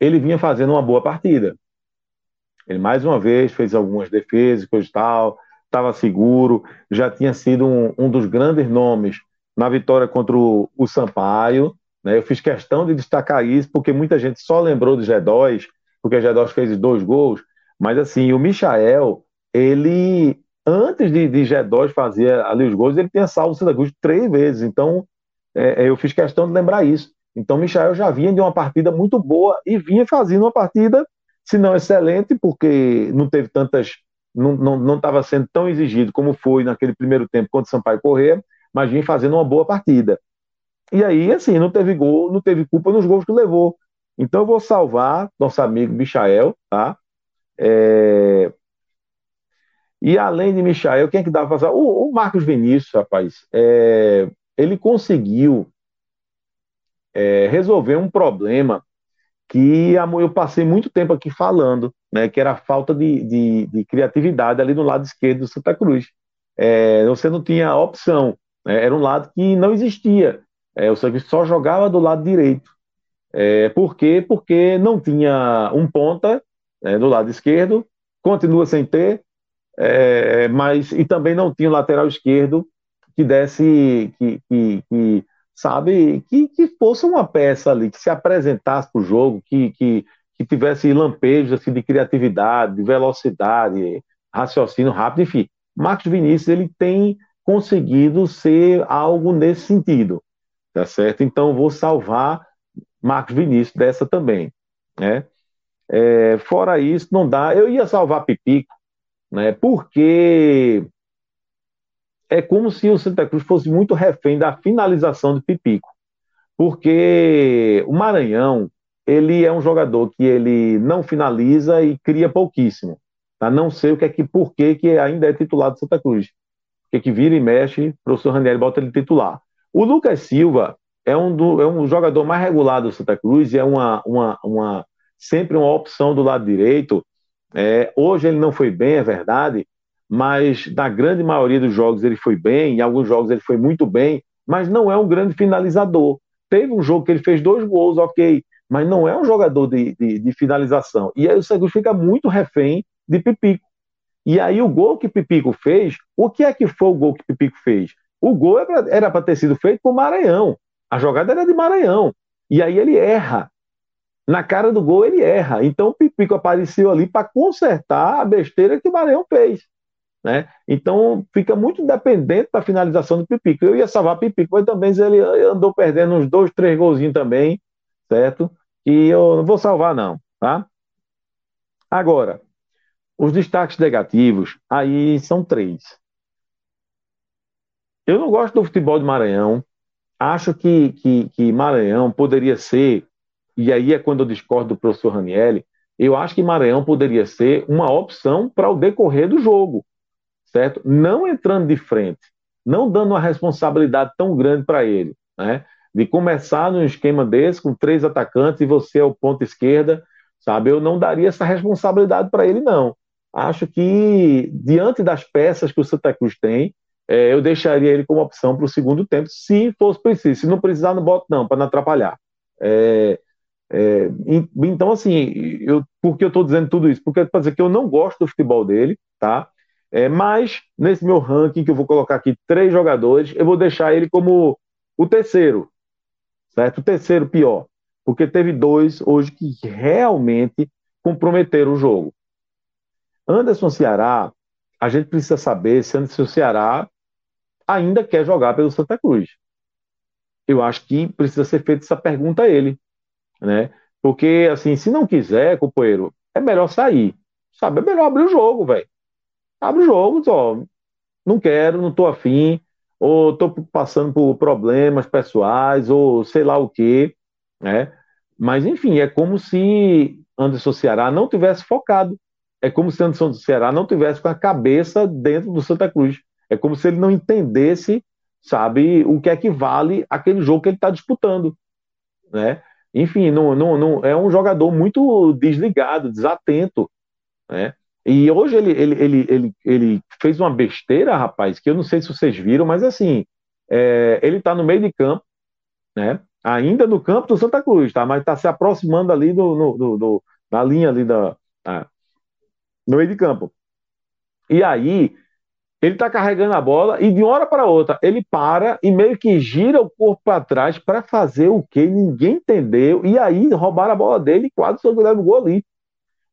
ele vinha fazendo uma boa partida. Ele mais uma vez fez algumas defesas, coisa e tal, estava seguro, já tinha sido um, um, dos grandes nomes na vitória contra o, o Sampaio. Né? Eu fiz questão de destacar isso, porque muita gente só lembrou do G2, porque o G2 fez dois gols, mas assim, o Michael, ele, antes de, de G2 fazer ali os gols, ele tinha salvo o Santa Cruz três vezes, então é, é, eu fiz questão de lembrar isso. Então, Michael já vinha de uma partida muito boa e vinha fazendo uma partida, se não excelente, porque não teve tantas. Não estava sendo tão exigido como foi naquele primeiro tempo contra o Sampaio Corrêa, mas vinha fazendo uma boa partida. E aí, assim, não teve gol, não teve culpa nos gols que levou. Então, eu vou salvar nosso amigo Michael, tá? É... E além de Michael, quem é que dá para passar? O, o Marcos Vinícius, rapaz, é... ele conseguiu é, resolver um problema que eu passei muito tempo aqui falando, né, que era a falta de, de, de criatividade ali no lado esquerdo do Santa Cruz. É, você não tinha opção, né, era um lado que não existia. É, o Santa só jogava do lado direito. É, por quê? Porque não tinha um ponta né, do lado esquerdo, continua sem ter, é, mas e também não tinha o lateral esquerdo que desse que, que, que sabe? Que, que fosse uma peça ali, que se apresentasse para o jogo, que, que, que tivesse lampejos assim, de criatividade, de velocidade, raciocínio rápido, enfim. Marcos Vinícius ele tem conseguido ser algo nesse sentido, tá certo? Então vou salvar Marcos Vinícius dessa também, né? É, fora isso, não dá. Eu ia salvar Pipico, né? Porque é como se o Santa Cruz fosse muito refém da finalização de Pipico. Porque o Maranhão, ele é um jogador que ele não finaliza e cria pouquíssimo. Tá? Não sei o que é que, por que, ainda é titular do Santa Cruz. Porque que vira e mexe, o professor Ranieri bota ele titular. O Lucas Silva é um, do, é um jogador mais regular do Santa Cruz e é uma, uma, uma, sempre uma opção do lado direito. É, hoje ele não foi bem, é verdade, mas na grande maioria dos jogos ele foi bem, em alguns jogos ele foi muito bem, mas não é um grande finalizador. Teve um jogo que ele fez dois gols, ok, mas não é um jogador de, de, de finalização. E aí o Santos fica muito refém de Pipico. E aí o gol que Pipico fez, o que é que foi o gol que Pipico fez? O gol era para ter sido feito por Maranhão. A jogada era de Maranhão. E aí ele erra. Na cara do gol ele erra. Então o Pipico apareceu ali para consertar a besteira que o Maranhão fez. Né? Então fica muito dependente da finalização do Pipico. Eu ia salvar Pipico, mas também ele andou perdendo uns dois, três golzinhos também, certo? E eu não vou salvar, não, tá? Agora, os destaques negativos, aí são três. Eu não gosto do futebol de Maranhão. Acho que, que, que Maranhão poderia ser, e aí é quando eu discordo do professor Ranielli, eu acho que Maranhão poderia ser uma opção para o decorrer do jogo certo? Não entrando de frente, não dando uma responsabilidade tão grande para ele, né? De começar num esquema desse, com três atacantes e você é o ponto esquerda, sabe? Eu não daria essa responsabilidade para ele, não. Acho que, diante das peças que o Santa Cruz tem, é, eu deixaria ele como opção para o segundo tempo, se fosse preciso. Se não precisar, não boto, não, para não atrapalhar. É, é, então, assim, eu, por que eu estou dizendo tudo isso? Porque para dizer que eu não gosto do futebol dele, tá? É, mas, nesse meu ranking, que eu vou colocar aqui três jogadores, eu vou deixar ele como o terceiro, certo? O terceiro pior. Porque teve dois hoje que realmente comprometeram o jogo. Anderson Ceará, a gente precisa saber se Anderson Ceará ainda quer jogar pelo Santa Cruz. Eu acho que precisa ser feita essa pergunta a ele, né? Porque, assim, se não quiser, companheiro, é melhor sair, sabe? É melhor abrir o jogo, velho abre o jogo, só. Não quero, não estou afim, ou estou passando por problemas pessoais, ou sei lá o quê, né? Mas, enfim, é como se Anderson Ceará não tivesse focado. É como se Anderson Ceará não tivesse com a cabeça dentro do Santa Cruz. É como se ele não entendesse, sabe, o que é que vale aquele jogo que ele está disputando, né? Enfim, não, não, não, é um jogador muito desligado, desatento, né? E hoje ele, ele, ele, ele, ele fez uma besteira, rapaz, que eu não sei se vocês viram, mas assim, é, ele está no meio de campo, né? ainda no campo do Santa Cruz, tá? Mas está se aproximando ali do, no, do, do, da linha ali da, ah, no meio de campo. E aí, ele está carregando a bola e de uma hora para outra ele para e meio que gira o corpo para trás para fazer o que ninguém entendeu. E aí roubaram a bola dele e quase leva o gol ali.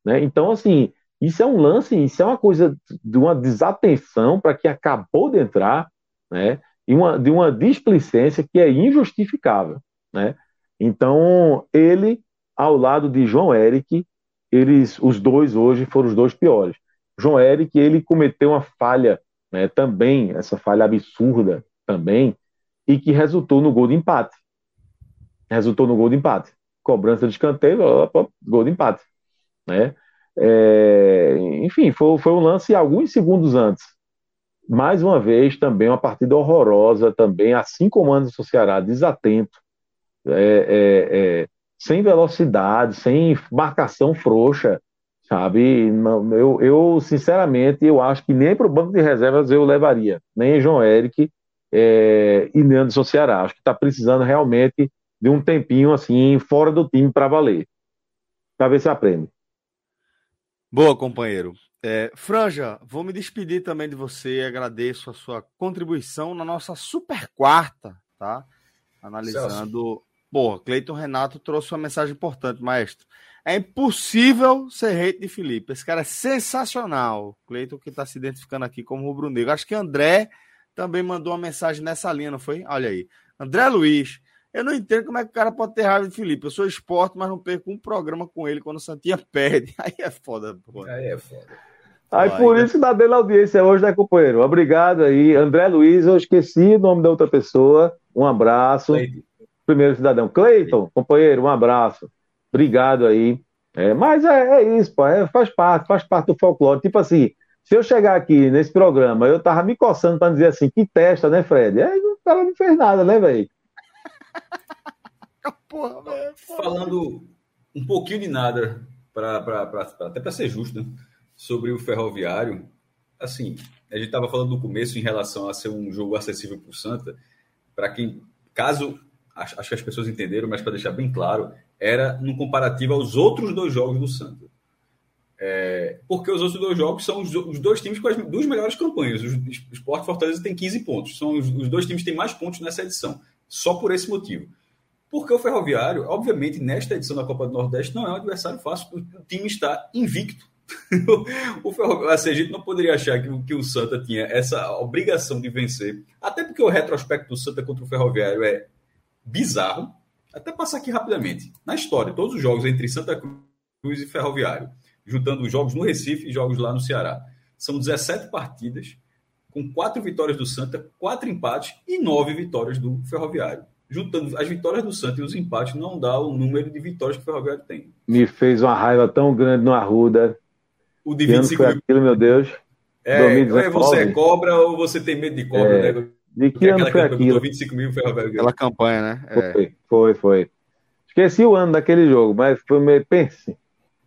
Né? Então, assim, isso é um lance, isso é uma coisa de uma desatenção para quem acabou de entrar, né? E uma, de uma displicência que é injustificável, né? Então, ele, ao lado de João Eric, eles, os dois hoje foram os dois piores. João Eric, ele cometeu uma falha, né, também, essa falha absurda também, e que resultou no gol de empate. Resultou no gol de empate. Cobrança de escanteio, gol de empate. Né? É, enfim, foi, foi um lance alguns segundos antes. Mais uma vez, também uma partida horrorosa, também, assim como Anderson Ceará, desatento, é, é, é, sem velocidade, sem marcação frouxa, sabe? Eu, eu, sinceramente, eu acho que nem para o banco de reservas eu levaria, nem João Eric é, e nem Anderson Ceará. Acho que está precisando realmente de um tempinho assim, fora do time para valer. Para ver se aprende. Boa, companheiro. É, Franja, vou me despedir também de você. Agradeço a sua contribuição na nossa super quarta, tá? Analisando. Pô, Cleiton Renato trouxe uma mensagem importante, maestro. É impossível ser hate de Felipe. Esse cara é sensacional. Cleiton que está se identificando aqui como rubro-negro. Acho que André também mandou uma mensagem nessa linha, não foi? Olha aí. André Luiz. Eu não entendo como é que o cara pode ter raiva de Felipe. Eu sou esporte, mas não perco um programa com ele quando o Santinha perde. Aí é foda, pô. Aí é foda. Aí por isso que dá dele audiência hoje, né, companheiro? Obrigado aí. André Luiz, eu esqueci o nome da outra pessoa. Um abraço. Cleiton. Primeiro cidadão. Cleiton, companheiro, um abraço. Obrigado aí. É, mas é, é isso, pô, é, faz parte, faz parte do folclore. Tipo assim, se eu chegar aqui nesse programa, eu tava me coçando para dizer assim, que testa, né, Fred? Aí o cara não fez nada, né, velho? Falando um pouquinho de nada, pra, pra, pra até para ser justo, né? sobre o ferroviário, assim, a gente estava falando no começo em relação a ser um jogo acessível para o Santa, para quem, caso, acho, acho, que as pessoas entenderam, mas para deixar bem claro, era no comparativo aos outros dois jogos do Santa. É, porque os outros dois jogos são os, os, dois times com as duas melhores campanhas. O Sport Fortaleza tem 15 pontos. São os, os dois times que têm mais pontos nessa edição. Só por esse motivo. Porque o Ferroviário, obviamente, nesta edição da Copa do Nordeste, não é um adversário fácil. O time está invicto. o Ferroviário, assim, a gente não poderia achar que, que o Santa tinha essa obrigação de vencer. Até porque o retrospecto do Santa contra o Ferroviário é bizarro. Até passar aqui rapidamente. Na história, todos os jogos entre Santa Cruz e Ferroviário, juntando os jogos no Recife e jogos lá no Ceará, são 17 partidas, com quatro vitórias do Santa, quatro empates e nove vitórias do Ferroviário. Juntando as vitórias do Santa e os empates, não dá o número de vitórias que o Ferroviário tem. Me fez uma raiva tão grande no Arruda. O de 25 mil. aquilo, meu Deus. É, ou é você é cobra ou você tem medo de cobra, é. né? De que ano foi aquilo? 25 mil Ferroviário Aquela campanha, né? É. Foi, foi, foi. Esqueci o ano daquele jogo, mas foi meio. Pense.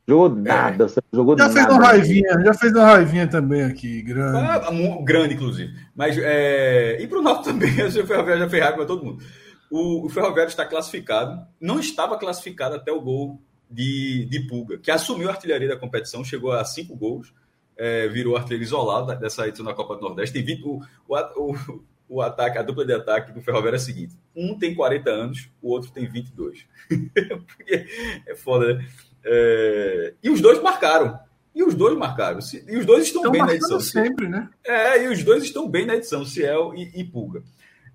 Jogou é. nada, é. jogou já nada. fez uma raivinha, já fez uma raivinha também aqui, grande. Ah, grande, inclusive. Mas, é... E pro Náutico também, o Ferroviário já fez raiva para todo mundo. O, o Ferroviário está classificado, não estava classificado até o gol de, de Pulga, que assumiu a artilharia da competição, chegou a cinco gols, é, virou artilheiro isolado dessa edição da Copa do Nordeste. Tem 20, o, o, o, ataque, a dupla de ataque do Ferroviário é a seguinte: um tem 40 anos, o outro tem 22. é foda, né? É... E os dois marcaram. E os dois marcaram. E os dois estão, estão bem na edição. sempre, né? É, e os dois estão bem na edição, Ciel e, e Pulga.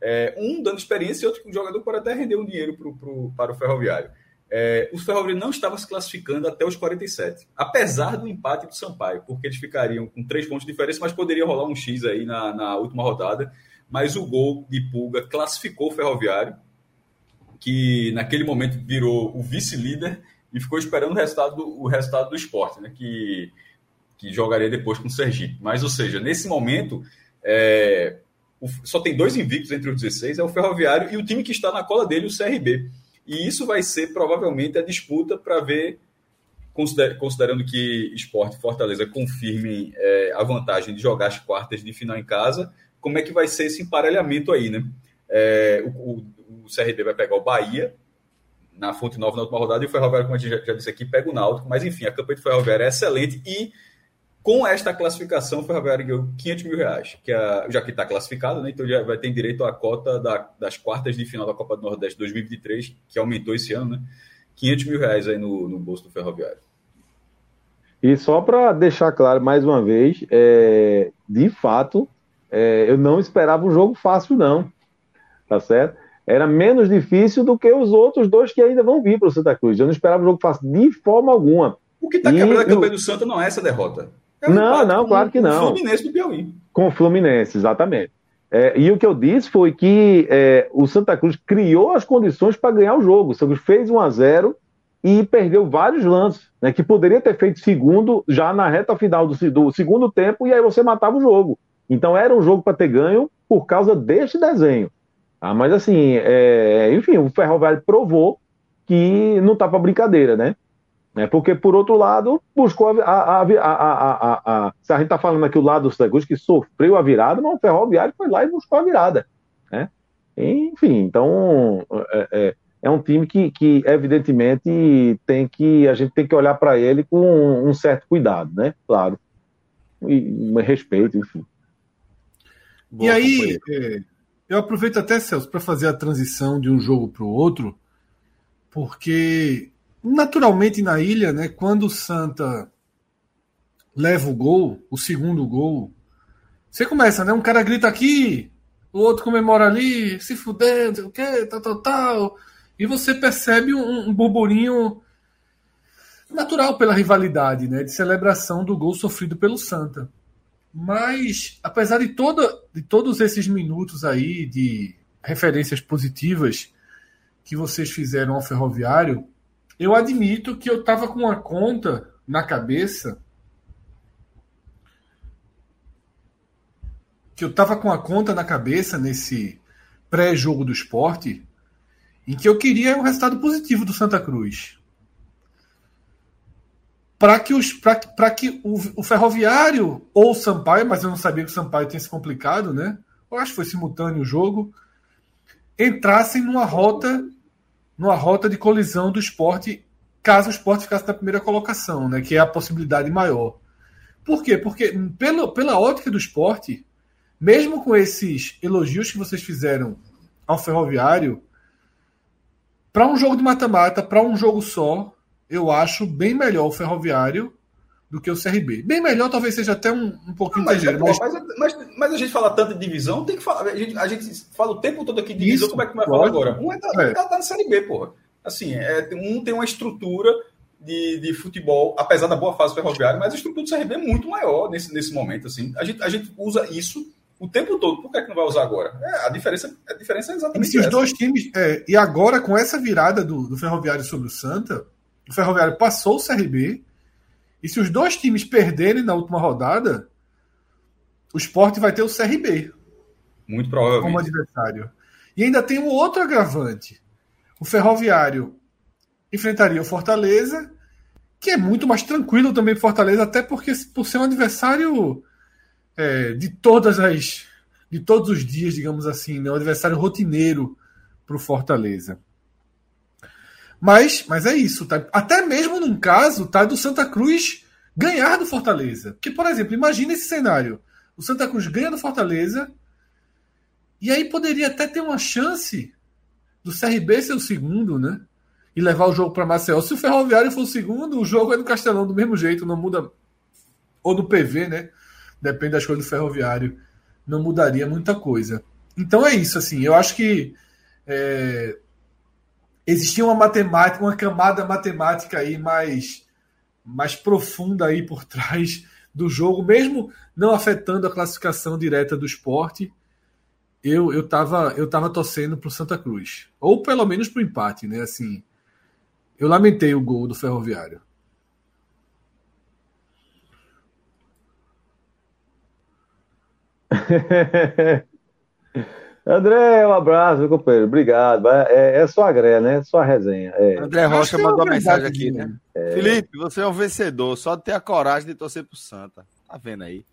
É, um dando experiência e outro jogador pode até render um dinheiro pro, pro, para o Ferroviário. É, o Ferroviário não estava se classificando até os 47, apesar do empate do Sampaio, porque eles ficariam com três pontos de diferença, mas poderia rolar um X aí na, na última rodada mas o gol de Pulga classificou o Ferroviário, que naquele momento virou o vice-líder e ficou esperando o resultado do, o resultado do esporte, né, que, que jogaria depois com o Sergipe. Mas, ou seja, nesse momento, é, só tem dois invictos entre os 16, é o Ferroviário e o time que está na cola dele, o CRB. E isso vai ser provavelmente a disputa para ver, considerando que Esporte Fortaleza confirmem é, a vantagem de jogar as quartas de final em casa, como é que vai ser esse emparelhamento aí, né? É, o, o, CRB vai pegar o Bahia na Fonte Nova na última rodada e o Ferroviário, como a gente já, já disse aqui, pega o Náutico. Mas enfim, a campanha do Ferroviário é excelente e com esta classificação, o Ferroviário ganhou 500 mil reais, que é, já que está classificado, né? então já vai ter direito à cota da, das quartas de final da Copa do Nordeste 2023, que aumentou esse ano, né? 500 mil reais aí no, no bolso do Ferroviário. E só para deixar claro mais uma vez, é, de fato, é, eu não esperava um jogo fácil, não. Tá certo? Era menos difícil do que os outros dois que ainda vão vir para o Santa Cruz. Eu não esperava um jogo fácil de forma alguma. O que está quebrando a campanha do Santa não é essa derrota. É não, não, claro que não. Com o Fluminense do Piauí. Com o Fluminense, exatamente. É, e o que eu disse foi que é, o Santa Cruz criou as condições para ganhar o jogo. O Santa Cruz fez 1 a 0 e perdeu vários lances, né, que poderia ter feito segundo já na reta final do, do, segundo tempo e aí você matava o jogo. Então era um jogo para ter ganho por causa deste desenho. Ah, mas assim, é, enfim, o Ferroviário provou que não tá para brincadeira, né? É porque, por outro lado, buscou a. a, a, a, a se a gente está falando aqui o lado do Cruz, que sofreu a virada, mas o Ferroviário foi lá e buscou a virada. Né? Enfim, então é, é, é um time que, que, evidentemente, tem que. A gente tem que olhar para ele com um, um, certo cuidado, né? Claro. E, um respeito, enfim. Boa, e aí, é, eu aproveito até, Celso, para fazer a transição de um jogo para o outro, porque Naturalmente na ilha, né, quando o Santa leva o gol, o segundo gol, você começa, né? Um cara grita aqui, o outro comemora ali, se fudendo, o quê, tal, tal, tal. E você percebe um, um burburinho natural pela rivalidade, né? De celebração do gol sofrido pelo Santa. Mas, apesar de, toda, de todos esses minutos aí de referências positivas que vocês fizeram ao Ferroviário, eu admito que eu estava com uma conta na cabeça que eu estava com a conta na cabeça nesse pré-jogo do esporte em que eu queria um resultado positivo do Santa Cruz. Para que, os, que o, o, Ferroviário ou o Sampaio, mas eu não sabia que o Sampaio tinha se complicado, né? Eu acho que foi simultâneo o jogo, entrassem numa rota numa rota de colisão do esporte, caso o esporte ficasse na primeira colocação, né, que é a possibilidade maior. Por quê? Porque pelo, pela ótica do esporte, mesmo com esses elogios que vocês fizeram ao ferroviário, para um jogo de mata-mata, para um jogo só, eu acho bem melhor o ferroviário do que o CRB. Bem melhor, talvez seja até um, um pouquinho mas, exagero. Mas... Mas, mas, mas, a gente fala tanto de divisão, tem que falar. A gente, a gente fala o tempo todo aqui de divisão, Isso, como é que vai falar agora? Um é, da, é. Tá, na Série B, porra. Assim, é, um tem uma estrutura de, de futebol, apesar da boa fase ferroviária, mas a estrutura do CRB é muito maior nesse, nesse momento. Assim. A, gente, a gente usa isso o tempo todo. Por que, é que não vai usar agora? É, a, diferença, a diferença é exatamente e os dois times. É, e agora, com essa virada do, do Ferroviário sobre o Santa, o Ferroviário passou o CRB e se os dois times perderem na última rodada, o esporte vai ter o CRB. Muito provavelmente. Como adversário. E ainda tem um outro agravante. O Ferroviário enfrentaria o Fortaleza, que é muito mais tranquilo também para Fortaleza, até porque por ser um adversário é, de todas as de todos os dias, digamos assim, né? um adversário rotineiro para o Fortaleza. Mas, mas é isso, tá? Até mesmo num caso, tá? Do Santa Cruz ganhar do Fortaleza. Porque, por exemplo, imagina esse cenário. O Santa Cruz ganha do Fortaleza. E aí poderia até ter uma chance do CRB ser o segundo, né? E levar o jogo para Maceió. Se o Ferroviário for o segundo, o jogo é no Castelão do mesmo jeito, não muda. Ou do PV, né? Depende das coisas do Ferroviário. Não mudaria muita coisa. Então é isso, assim. Eu acho que é, existia uma matemática, uma camada matemática aí mais, mais profunda aí por trás do jogo, mesmo não afetando a classificação direta do esporte. Eu eu tava eu tava torcendo pro Santa Cruz, ou pelo menos pro empate, né? Assim, eu lamentei o gol do Ferroviário. André, um abraço, meu companheiro. Obrigado. É, é sua gré, né? Sua resenha. É. André Rocha é mandou uma mensagem aqui, né? É. Felipe, você é um vencedor, só de ter a coragem de torcer pro Santa. Tá vendo aí?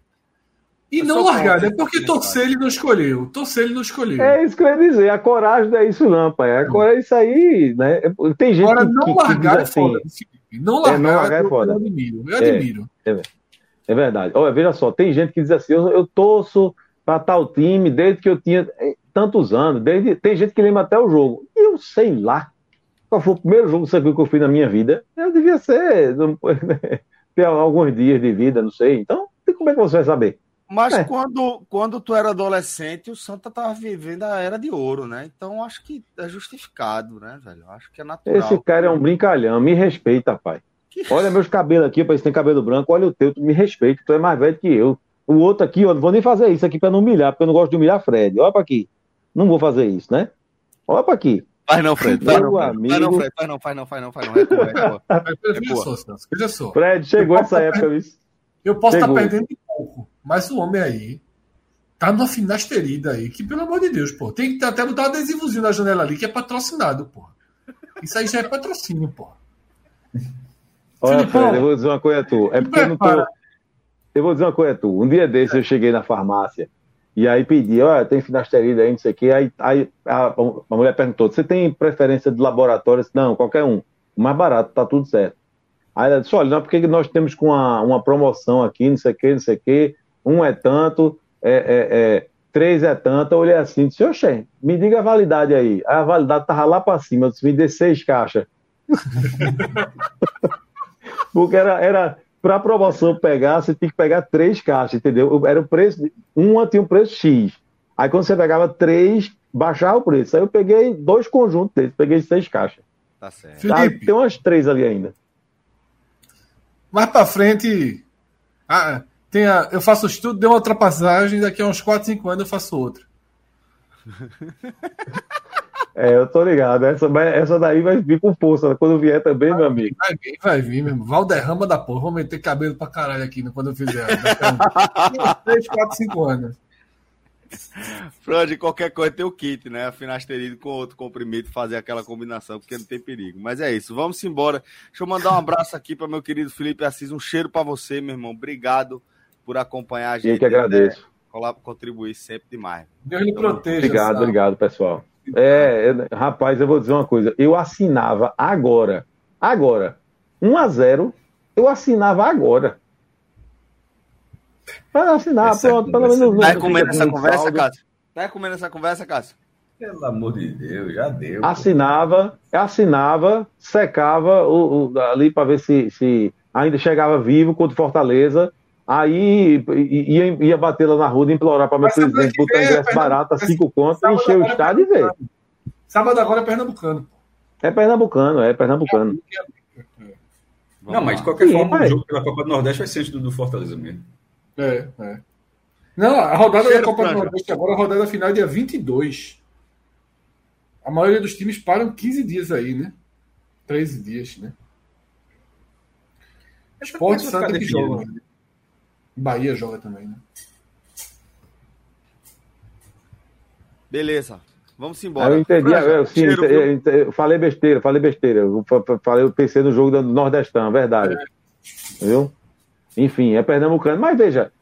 E não largar, né? Porque torcer ele não escolheu. Torcer ele não escolheu. É isso que eu ia dizer. A coragem não é isso, não, pai. Agora é isso aí, né? Tem gente Agora, que, não que, largar que é foda. Assim, não largar, é, não largar é foda. Eu admiro. Eu é, admiro. É, é, verdade. Olha, veja só, tem gente que diz assim: eu, eu torço para tal time desde que eu tinha tantos anos. Desde, tem gente que lembra até o jogo. E eu sei lá. Qual foi o primeiro jogo que eu fiz na minha vida? Eu devia ser. ter alguns dias de vida, não sei. Então, como é que você vai saber? Mas é. quando, quando tu era adolescente, o Santa tava vivendo a era de ouro, né? Então acho que é justificado, né, velho? Acho que é natural. Esse cara é um brincalhão, me respeita, pai. Que... Olha meus cabelos aqui, para se tem cabelo branco, olha o teu, tu me respeita, tu é mais velho que eu. O outro aqui, ó, não vou nem fazer isso aqui para não humilhar, porque eu não gosto de humilhar Fred. Olha para aqui. Não vou fazer isso, né? Olha para aqui. Faz não, Fred. Faz não, amigo... faz não, Fred. Faz não, faz não, faz não, faz não. Veja só, Fred, chegou essa época, isso. Eu posso estar tá perdendo de pouco, mas o homem aí tá numa finasterida aí, que pelo amor de Deus, pô, tem que até botar um adesivozinho na janela ali que é patrocinado, pô. Isso aí já é patrocínio, pô. Olha, Filipão, Fred, eu vou dizer uma coisa a tu. É porque eu não tô. Eu vou dizer uma coisa a tu. Um dia desse eu cheguei na farmácia e aí pedi, olha, tem finasterida aí, não sei o quê. Aí, aí a, a mulher perguntou: você tem preferência de laboratório? Disse, não, qualquer um. O mais barato, tá tudo certo. Aí ela disse: olha, não, porque nós temos com uma, uma promoção aqui, não sei o quê, não sei o quê. Um é tanto, é, é, é, três é tanto. Eu olhei assim, disse: oxê, me diga a validade aí. Aí a validade tava lá para cima. Eu disse: me dê seis caixas. porque era, era para a promoção pegar, você tinha que pegar três caixas, entendeu? Era o preço, uma tinha um preço X. Aí quando você pegava três, baixava o preço. Aí eu peguei dois conjuntos desses, peguei seis caixas. Tá certo. Felipe, tem umas três ali ainda. Mais para frente, ah, tem a, eu faço estudo, deu uma ultrapassagem, daqui a uns 4, 5 anos eu faço outra. É, eu tô ligado. Essa, essa daí vai vir com força quando vier também, vai, meu amigo. Vai vir, vai vir mesmo. Valderrama da porra. Vou meter cabelo pra caralho aqui né, quando eu fizer. 3, 4, 5 anos. Freud, qualquer coisa tem o kit, né? Finasteride com outro comprimido, fazer aquela combinação, porque não tem perigo. Mas é isso, vamos embora. Deixa eu mandar um abraço aqui para meu querido Felipe Assis. Um cheiro para você, meu irmão. Obrigado por acompanhar a gente. Eu que agradeço. Né? Contribuir sempre demais. Deus lhe proteja. Obrigado, sabe? obrigado, pessoal. É, é, rapaz, eu vou dizer uma coisa. Eu assinava agora, agora, 1 a 0 eu assinava agora. Para assinar, essa pronto, pelo menos. Tá comendo essa conversa, Cássio? Tá comendo essa conversa, Cássio? Pelo amor de Deus, já deu. Assinava, pô. assinava, secava o, o ali para ver se, se ainda chegava vivo contra Fortaleza. Aí ia, ia bater lá na rua e implorar para meu presidente botar ingresso barato, cinco contas, encher o é estádio e ver. Sábado agora é pernambucano. É pernambucano, é pernambucano. Não, mas de qualquer Sim, forma, o jogo pela Copa do Nordeste vai ser antes do, do Fortaleza mesmo. É, é. Não, a rodada Cheiro da Copa do Nordeste agora, a rodada final é dia 22. A maioria dos times param 15 dias aí, né? 13 dias, né? Esporte Santa que joga. Né? Bahia joga também, né? Beleza. Vamos embora. Eu entendi, eu, sim, eu, eu, falei besteira, falei besteira. Eu, falei, eu pensei no jogo do Nordestão, verdade. É. Viu? Enfim, é pernambucano. Mas veja,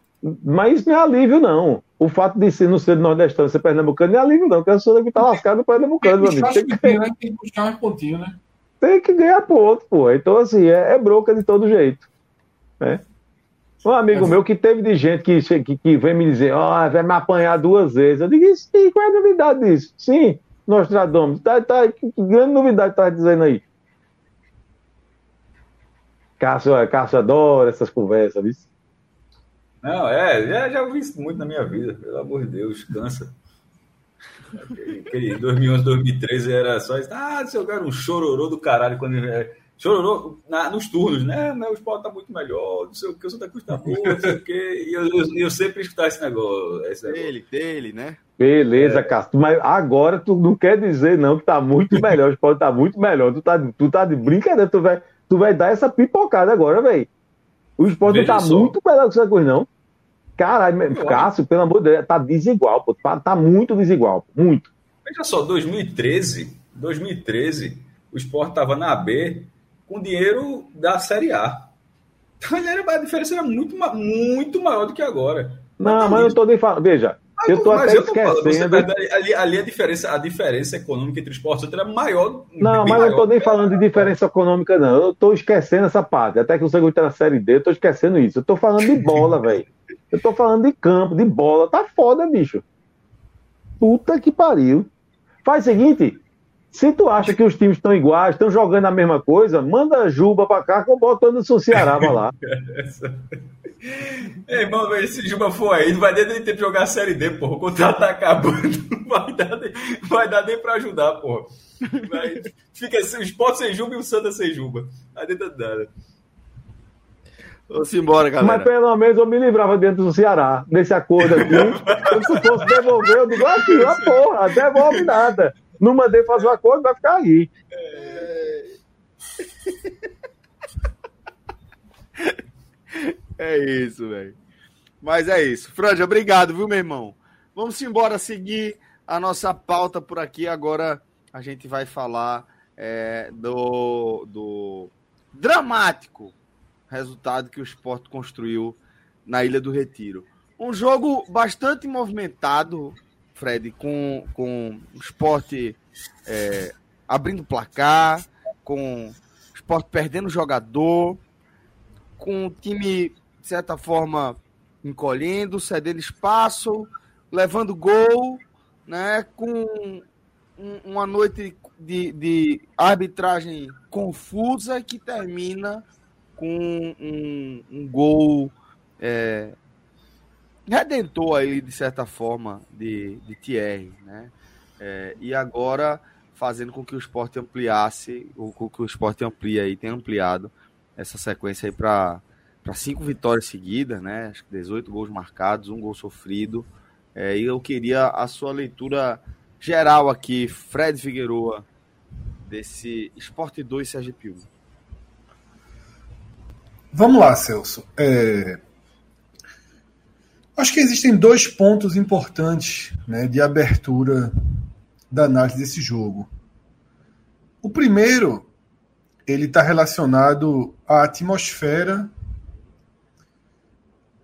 mas isso não é alívio, não. O fato de ser, não ser do Nordestão ser pernambucano não é alívio, não. Porque a pessoa que tá lascado no pernambucano, meu amigo. Tem que, tem, né? tem que buscar um pontinho, né? Tem que ganhar ponto, pô. Então, assim, é, é broca de todo jeito. Né? Um amigo Mas... meu que teve de gente que, que, que vem me dizer, ó, oh, vai me apanhar duas vezes. Eu digo, sim, qual é a novidade disso? Sim, Nostradamus. Tá, tá, que, grande novidade tá dizendo aí? Cássio, Cássio adora essas conversas, viu? Não, é, já, já ouvi isso muito na minha vida, pelo amor de Deus, cansa. Aquele 2011, 2013 era só isso. Ah, se eu quero um chororô do caralho quando chororou na, nos turnos, né? Meu esporte tá muito melhor, não sei o que, o Santa Cruz tá bom, não sei o que. E eu, eu, eu, sempre escutar esse negócio. Esse negócio. Dele, dele, né? Beleza, é. Cássio. Mas agora tu não quer dizer, não, que tá muito melhor. O esporte tá muito melhor. Tu tá, tu tá de brincadeira, tu vai, tu vai dar essa pipocada agora, velho. O esporte não tá só. muito melhor que o Santa Cruz, não. Caralho, Cássio, pelo amor de Deus, tá desigual, pô. Tá, tá muito desigual, muito. Veja só, 2013, 2013, o esporte tava na B com dinheiro da Série A. Então, a diferença era muito, muito maior do que agora. Não, mas eu não tô nem falando. Veja, mas, eu tô até eu esquecendo. Falando, ali, ali, a, diferença, a diferença econômica entre os esportes era maior. Não, mas eu não tô nem falando de diferença econômica, não. Eu tô esquecendo essa parte. Até que o segundo tá na série D, eu tô esquecendo isso. Eu tô falando de bola, velho. Eu tô falando de campo, de bola. Tá foda, bicho. Puta que pariu. Faz o seguinte, se tu acha que os times estão iguais, estão jogando a mesma coisa, manda Juba pra cá eu boto no Ceará pra lá. Ei, irmão, se Juba for aí, não vai nem ter tempo de jogar a Série D, porra. O contrato tá acabando. Não vai dar, nem, vai dar nem pra ajudar, porra. Vai, fica assim, o Sport sem Juba e o Santa sem Juba. Adianta nada. Vamos embora, galera. Mas pelo menos eu me livrava dentro do Ceará, nesse acordo aqui. se fosse devolver, eu digo assim, a porra, devolve nada. Não mandei fazer o acordo, vai ficar aí. É isso, velho. Mas é isso. Franja, obrigado, viu, meu irmão? Vamos embora seguir a nossa pauta por aqui. Agora a gente vai falar é, do, do dramático resultado que o esporte construiu na Ilha do Retiro. Um jogo bastante movimentado, Fred, com, com esporte é, abrindo placar, com esporte perdendo jogador, com o time, de certa forma, encolhendo, cedendo espaço, levando gol, né, com uma noite de, de arbitragem confusa que termina com um, um gol é, redentor aí, de certa forma, de, de Thierry, né? É, e agora fazendo com que o esporte ampliasse, ou com que o esporte amplie aí, tenha ampliado essa sequência aí para cinco vitórias seguidas, né? Acho que 18 gols marcados, um gol sofrido. É, e eu queria a sua leitura geral aqui, Fred Figueroa, desse Esporte 2 Sergipe 1. Vamos lá, Celso. É... Acho que existem dois pontos importantes né, de abertura da análise desse jogo. O primeiro, ele está relacionado à atmosfera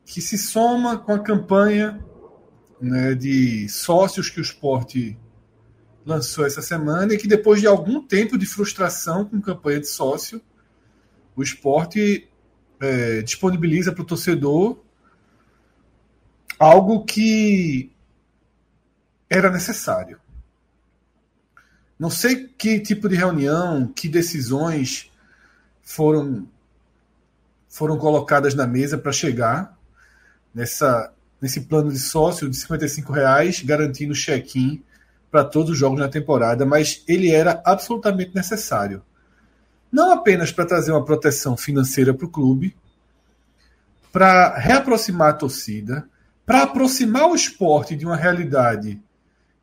que se soma com a campanha né, de sócios que o esporte lançou essa semana e que depois de algum tempo de frustração com campanha de sócio, o esporte é, disponibiliza para o torcedor algo que era necessário. Não sei que tipo de reunião, que decisões foram foram colocadas na mesa para chegar nessa nesse plano de sócio de 55 reais, garantindo check-in para todos os jogos na temporada, mas ele era absolutamente necessário não apenas para trazer uma proteção financeira para o clube, para reaproximar a torcida, para aproximar o esporte de uma realidade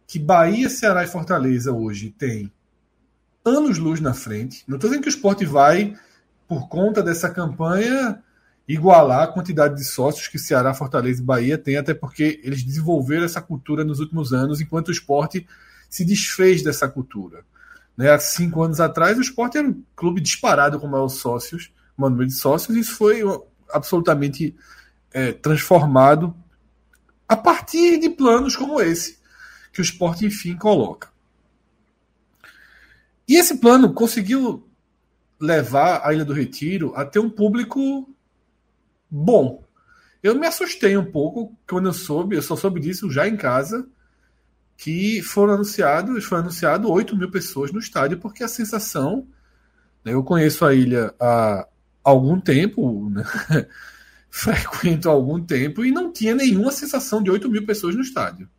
que Bahia, Ceará e Fortaleza hoje tem anos-luz na frente. Não estou dizendo que o esporte vai, por conta dessa campanha, igualar a quantidade de sócios que Ceará, Fortaleza e Bahia têm, até porque eles desenvolveram essa cultura nos últimos anos, enquanto o esporte se desfez dessa cultura. Né? Há cinco anos atrás, o esporte era um clube disparado com maior sócios, maior número de sócios, e isso foi absolutamente é, transformado a partir de planos como esse, que o esporte, enfim, coloca. E esse plano conseguiu levar a Ilha do Retiro a ter um público bom. Eu me assustei um pouco quando eu soube, eu só soube disso já em casa, que foram anunciados, foi anunciado 8 mil pessoas no estádio, porque a sensação. Né, eu conheço a ilha há algum tempo, né, frequento há algum tempo, e não tinha nenhuma sensação de 8 mil pessoas no estádio.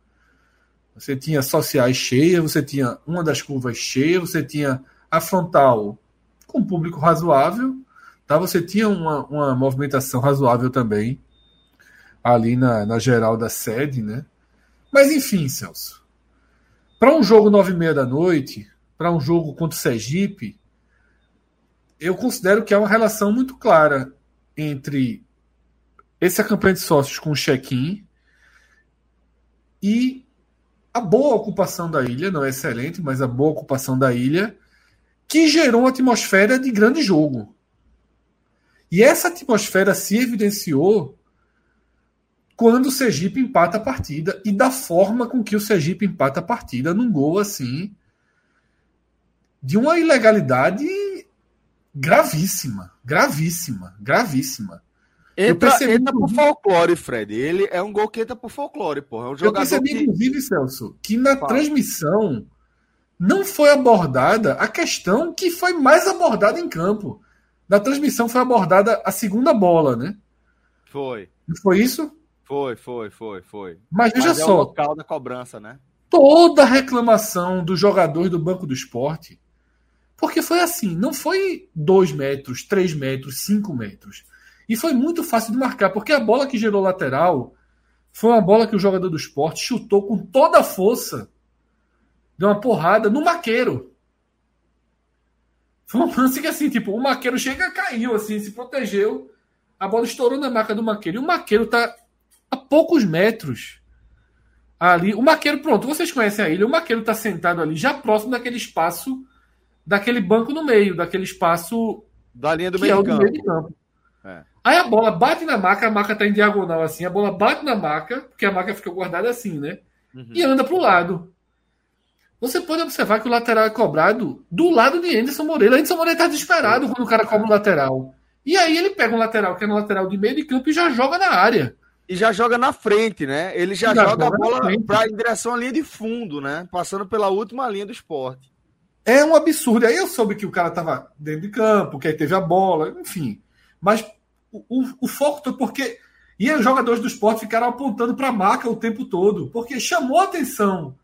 Você tinha sociais cheias, você tinha uma das curvas cheia, você tinha a frontal com público razoável, tá? você tinha uma, uma movimentação razoável também ali na, na geral da sede, né? Mas enfim, Celso, para um jogo nove e meia da noite, para um jogo contra o Sergipe, eu considero que há uma relação muito clara entre essa campanha de sócios com check-in e a boa ocupação da ilha, não é excelente, mas a boa ocupação da ilha, que gerou uma atmosfera de grande jogo. E essa atmosfera se evidenciou quando o Sergipe empata a partida e da forma com que o Sergipe empata a partida num gol assim de uma ilegalidade gravíssima, gravíssima, gravíssima. Entra, percebi, entra por folclore, Fred. Ele é um gol que entra por folclore, porra. É um eu percebi, que... inclusive, Celso, que na Fala. transmissão não foi abordada a questão que foi mais abordada em campo. Na transmissão foi abordada a segunda bola, né? Foi. Não foi isso? Foi, foi, foi, foi. Mas veja Mas é só. o local da cobrança, né? Toda reclamação dos jogadores do Banco do Esporte. Porque foi assim, não foi 2 metros, 3 metros, 5 metros. E foi muito fácil de marcar, porque a bola que gerou lateral foi uma bola que o jogador do esporte chutou com toda a força. Deu uma porrada no maqueiro. Foi um lance que assim, tipo, o maqueiro chega caiu, assim, se protegeu. A bola estourou na marca do maqueiro. E o maqueiro tá a poucos metros ali. O Maqueiro, pronto, vocês conhecem a ilha. O Maqueiro está sentado ali, já próximo daquele espaço, daquele banco no meio, daquele espaço. Da linha do, meio, é campo. meio campo. É. Aí a bola bate na maca, a maca tá em diagonal assim, a bola bate na maca, porque a maca fica guardada assim, né? Uhum. E anda pro lado. Você pode observar que o lateral é cobrado do lado de Anderson Moreira. Anderson Moreira tá desesperado quando o cara cobra o lateral. E aí ele pega um lateral que é no lateral de meio de campo e já joga na área e já joga na frente, né? Ele já, já joga, joga a bola em direção à linha de fundo, né? Passando pela última linha do esporte. É um absurdo. Aí eu soube que o cara estava dentro de campo, que aí teve a bola, enfim. Mas o, o, foco todo, porque. E os jogadores do esporte ficaram apontando para a marca o tempo todo, porque chamou a atenção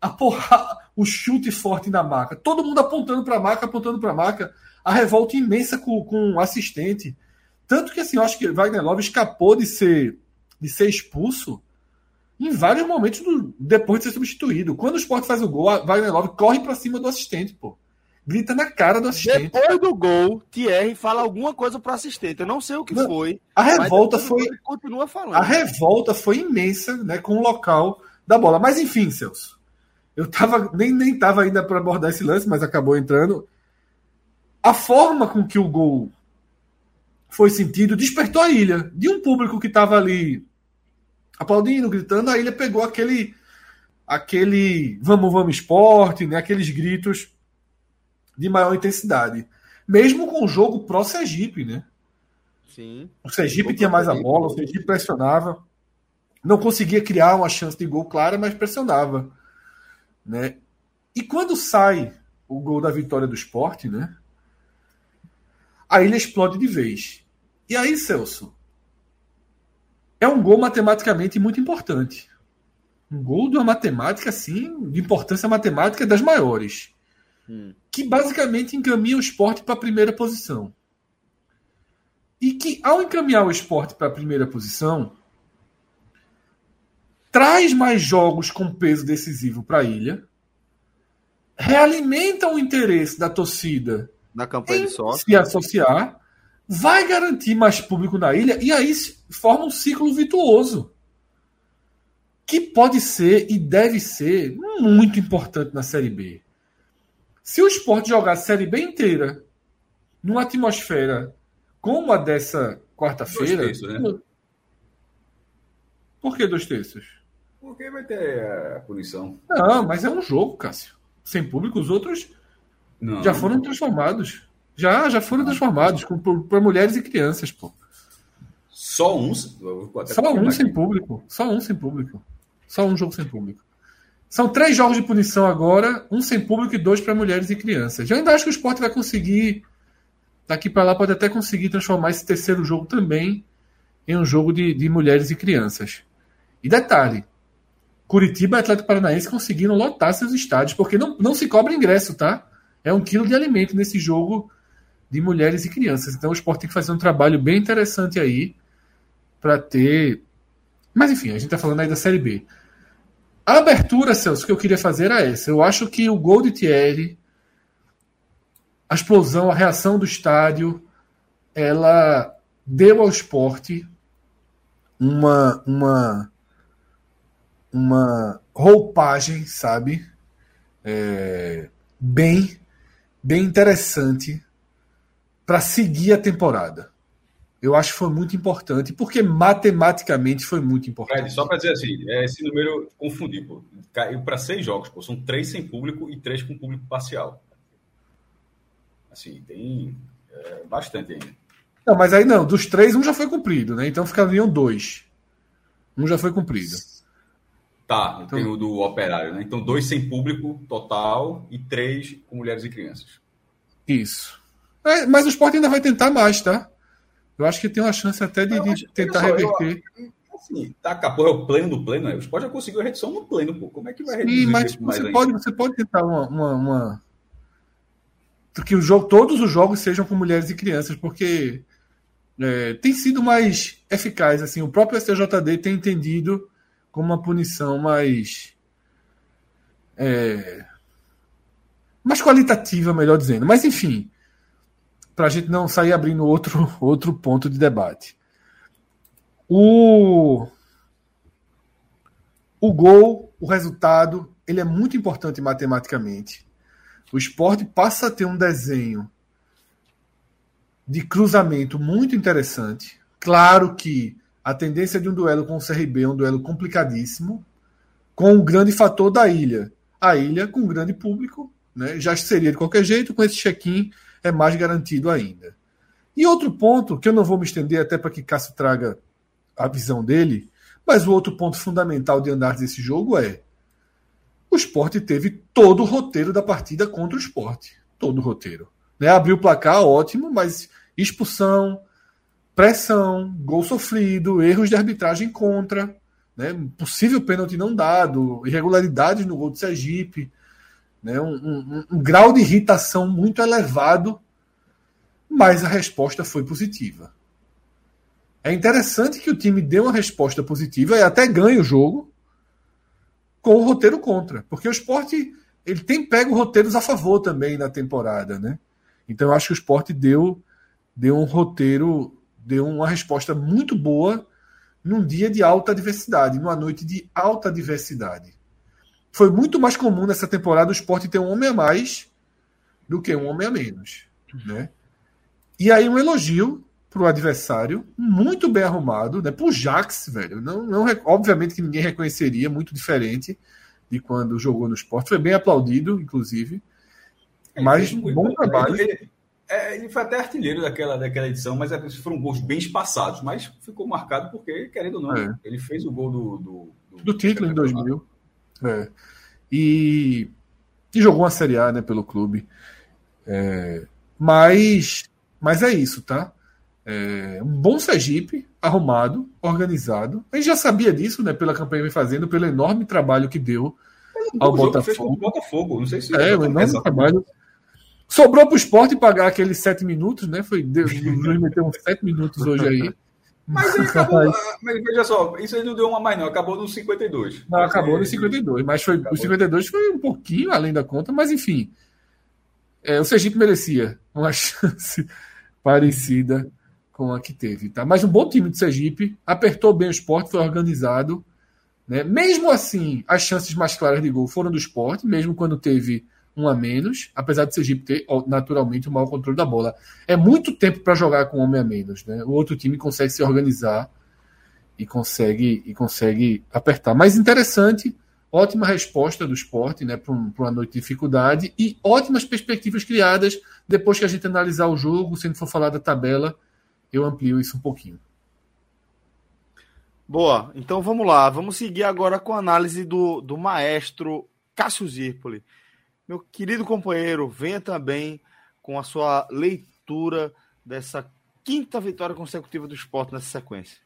a porra, o chute forte na marca. Todo mundo apontando para a marca, apontando para a marca. A revolta imensa com, com o assistente. Tanto que assim, eu acho que Wagner Love escapou de ser de ser expulso em vários momentos do, depois de ser substituído. Quando o Sport faz o gol, Wagner Love corre para cima do assistente, pô. Grita na cara do assistente. Depois do gol, Thierry fala alguma coisa para assistente. Eu não sei o que não, foi. A revolta foi. Continua falando. A revolta foi imensa, né, com o local da bola. Mas enfim, Celso. Eu tava nem nem tava ainda para abordar esse lance, mas acabou entrando. A forma com que o gol foi sentido despertou a ilha de um público que estava ali aplaudindo, gritando, a ilha pegou aquele aquele vamos, vamos esporte, né? aqueles gritos de maior intensidade. Mesmo com o jogo pró-Sergipe, né? Sim. O Sergipe tinha mais a bola, o Sergipe pressionava. Não conseguia criar uma chance de gol clara, mas pressionava. Né? E quando sai o gol da vitória do esporte, né? A ilha explode de vez. E aí, Celso, é um gol matematicamente muito importante. Um gol de uma matemática, assim, de importância matemática das maiores. Hum. Que basicamente encaminha o esporte para a primeira posição. E que, ao encaminhar o esporte para a primeira posição, traz mais jogos com peso decisivo para a ilha, realimenta o interesse da torcida na campanha de sócio. se associar vai garantir mais público na ilha e aí forma um ciclo virtuoso que pode ser e deve ser muito importante na Série B. Se o esporte jogar a Série B inteira numa atmosfera como a dessa quarta-feira. Né? Por que dois terços? Porque vai ter a punição. Não, mas é um jogo, Cássio. Sem público, os outros não, já foram não. transformados. Já, já foram transformados para mulheres e crianças, pô. Só um? Só um sem público. Só um sem público. Só um jogo sem público. São três jogos de punição agora, um sem público e dois para mulheres e crianças. Eu ainda acho que o esporte vai conseguir, daqui para lá, pode até conseguir transformar esse terceiro jogo também em um jogo de, de mulheres e crianças. E detalhe: Curitiba e Atlético Paranaense conseguiram lotar seus estádios, porque não, não se cobra ingresso, tá? É um quilo de alimento nesse jogo de mulheres e crianças. Então o esporte tem que fazer um trabalho bem interessante aí para ter. Mas enfim, a gente está falando aí da Série B. A abertura, Celso, que eu queria fazer era essa. Eu acho que o gol de Thierry, a explosão, a reação do estádio, ela deu ao esporte uma, uma, uma roupagem, sabe? É, bem, bem interessante para seguir a temporada. Eu acho que foi muito importante, porque matematicamente foi muito importante. Fred, só para dizer assim, é, esse número confundiu, pô. Caiu para seis jogos, pô. São três sem público e três com público parcial. Assim, tem é, bastante ainda. Não, mas aí não, dos três, um já foi cumprido, né? Então ficariam dois. Um já foi cumprido. Tá, então, tem o do operário, né? Então, dois sem público total e três com mulheres e crianças. Isso. É, mas o esporte ainda vai tentar mais, tá? Eu acho que tem uma chance até de, de tentar só, reverter. Eu, assim, tá, porra, é o pleno do pleno, né? O esporte já conseguiu a redução no pleno, pô. Como é que vai reduzir? Sim, mas você pode, você pode tentar uma, uma, uma... Que o jogo, todos os jogos sejam com mulheres e crianças, porque é, tem sido mais eficaz. Assim, o próprio STJD tem entendido como uma punição mais. É, mais qualitativa, melhor dizendo. Mas, enfim, para a gente não sair abrindo outro, outro ponto de debate. O, o gol, o resultado, ele é muito importante matematicamente. O esporte passa a ter um desenho de cruzamento muito interessante. Claro que a tendência de um duelo com o CRB é um duelo complicadíssimo, com o grande fator da ilha. A ilha com grande público, né, já seria de qualquer jeito, com esse check-in é mais garantido ainda. E outro ponto, que eu não vou me estender até para que Cássio traga a visão dele, mas o outro ponto fundamental de andar desse jogo é o esporte teve todo o roteiro da partida contra o esporte. Todo o roteiro. Né? Abriu o placar, ótimo, mas expulsão, pressão, gol sofrido, erros de arbitragem contra, né? possível pênalti não dado, irregularidades no gol do Sergipe né? Um, um, um grau de irritação muito elevado, mas a resposta foi positiva. É interessante que o time deu uma resposta positiva e até ganha o jogo com o roteiro contra, porque o esporte ele tem pego roteiros a favor também na temporada, né? Então eu acho que o esporte deu, deu um roteiro, deu uma resposta muito boa num dia de alta diversidade, numa noite de alta diversidade foi muito mais comum nessa temporada o esporte ter um homem a mais do que um homem a menos. Né? E aí um elogio para o adversário, muito bem arrumado, né? Pro Jax, velho. Não, não, obviamente que ninguém reconheceria, muito diferente de quando jogou no esporte. Foi bem aplaudido, inclusive. É, mas um bom trabalho. Ele, é, ele, foi até artilheiro daquela, daquela edição, mas é, foram gols bem espaçados. Mas ficou marcado porque, querendo ou não, é. ele fez o gol do, do, do, do título em 2000. É. E, e, jogou uma Série A né, pelo clube. É, mas, mas é isso, tá? É, um bom Sergipe, arrumado, organizado. A gente já sabia disso, né? Pela campanha que vem fazendo, pelo enorme trabalho que deu ao Botafogo. Botafogo. Não sei se é, o enorme trabalho. Sobrou para o esporte pagar aqueles sete minutos, né? Foi Deus, meteu uns sete minutos hoje aí. Mas ele acabou. mas veja só, isso aí não deu uma mais, não. Acabou no 52. Não, acabou no 52. Mas foi, o 52 foi um pouquinho além da conta, mas enfim. É, o Sergipe merecia uma chance parecida com a que teve. Tá? Mas um bom time do Sergipe, apertou bem o esporte, foi organizado. Né? Mesmo assim, as chances mais claras de gol foram do esporte, mesmo quando teve um a menos, apesar de Sergipe ter naturalmente o maior controle da bola. É muito tempo para jogar com um homem a menos, né? O outro time consegue se organizar e consegue e consegue apertar. Mas interessante, ótima resposta do esporte, né, para um, uma noite de dificuldade e ótimas perspectivas criadas depois que a gente analisar o jogo, se gente for falar da tabela, eu amplio isso um pouquinho. Boa, então vamos lá, vamos seguir agora com a análise do, do maestro Cássio Zirpoli. Meu querido companheiro, venha também com a sua leitura dessa quinta vitória consecutiva do esporte nessa sequência.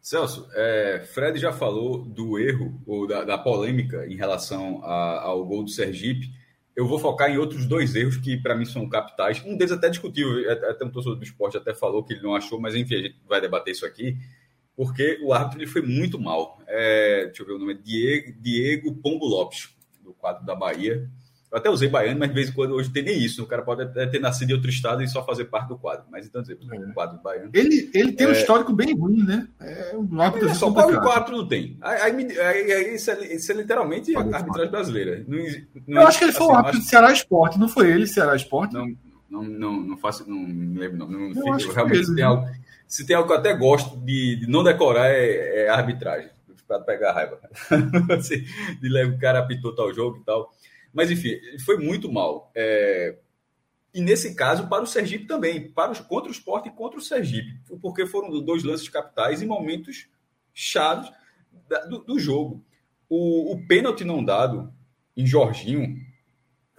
Celso, é, Fred já falou do erro ou da, da polêmica em relação a, ao gol do Sergipe. Eu vou focar em outros dois erros que para mim são capitais. Um deles até discutível, até um torcedor do esporte até falou que ele não achou, mas enfim, a gente vai debater isso aqui, porque o árbitro ele foi muito mal. É, deixa eu ver o nome, Diego, Diego Pombo Lopes, do quadro da Bahia. Eu até usei baiano, mas de vez em quando hoje tem nem isso. O cara pode até ter nascido em outro estado e só fazer parte do quadro. Mas então, dizer, é. o quadro baiano. Ele, ele tem é... um histórico bem ruim, né? É um árbitro é só qual o quadro não tem. Aí, aí, aí isso, é, isso, é, literalmente a arbitragem brasileira. Não, não, eu acho que ele foi assim, o árbitro acho... do Ceará Esporte, não foi ele, Ceará Esporte? Não, não, não, não faço, não me lembro, não. não fico, realmente tem algo. se tem algo que eu até gosto de, de não decorar é, é a arbitragem, para pegar raiva. Assim, de levar o cara apitou tal jogo e tal. Mas enfim, foi muito mal. É... E nesse caso, para o Sergipe também, para os, contra o esporte e contra o Sergipe, porque foram dois lances capitais em momentos chaves do, do jogo. O, o pênalti não dado em Jorginho,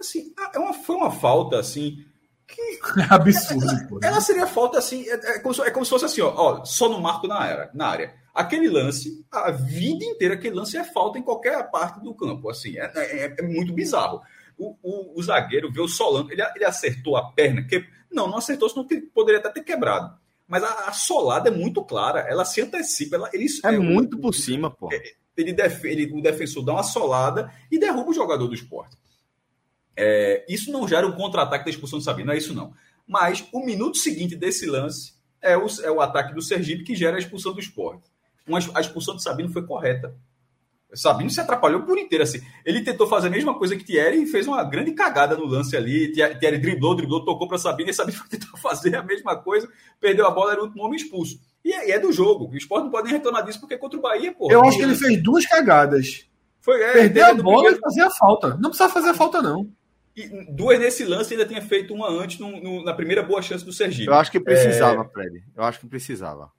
assim, é uma, foi uma falta assim que é absurdo. Ela, ela, seria falta assim, é, é, como, é, como, se fosse assim, ó, ó, só no marco na área, na área. Aquele lance, a vida inteira, aquele lance é falta em qualquer parte do campo. Assim, é, é, é muito bizarro. O, o, o, zagueiro vê o Solano, ele, ele acertou a perna, que não, não acertou, senão poderia até ter quebrado. Mas a, a solada é muito clara, ela se antecipa. Ela, ele, é, muito por cima, pô. Ele, def, ele, o defensor dá uma solada e derruba o jogador do esporte. É, isso não gera um contra-ataque da expulsão do Sabino, não é isso não. Mas o minuto seguinte desse lance é o, é o ataque do Sergipe que gera a expulsão do esporte. Uma, a expulsão do Sabino foi correta. Sabino se atrapalhou por inteiro. Assim. Ele tentou fazer a mesma coisa que Thierry e fez uma grande cagada no lance ali. Thierry driblou, driblou, tocou para Sabino e Sabino tentou fazer a mesma coisa, perdeu a bola, era o último homem expulso. E é, e é, do jogo. O esporte não pode nem reclamar disso porque é contra o Bahia, pô. Eu acho que ele fez duas cagadas. Foi, é, Perder a bola primeiro... e fazer a falta. Não precisava fazer a falta, não. E duas nesse lance ainda tinha feito uma antes no, no, na primeira boa chance do Sergipe. Eu acho que precisava, é... Fred. Eu acho que precisava.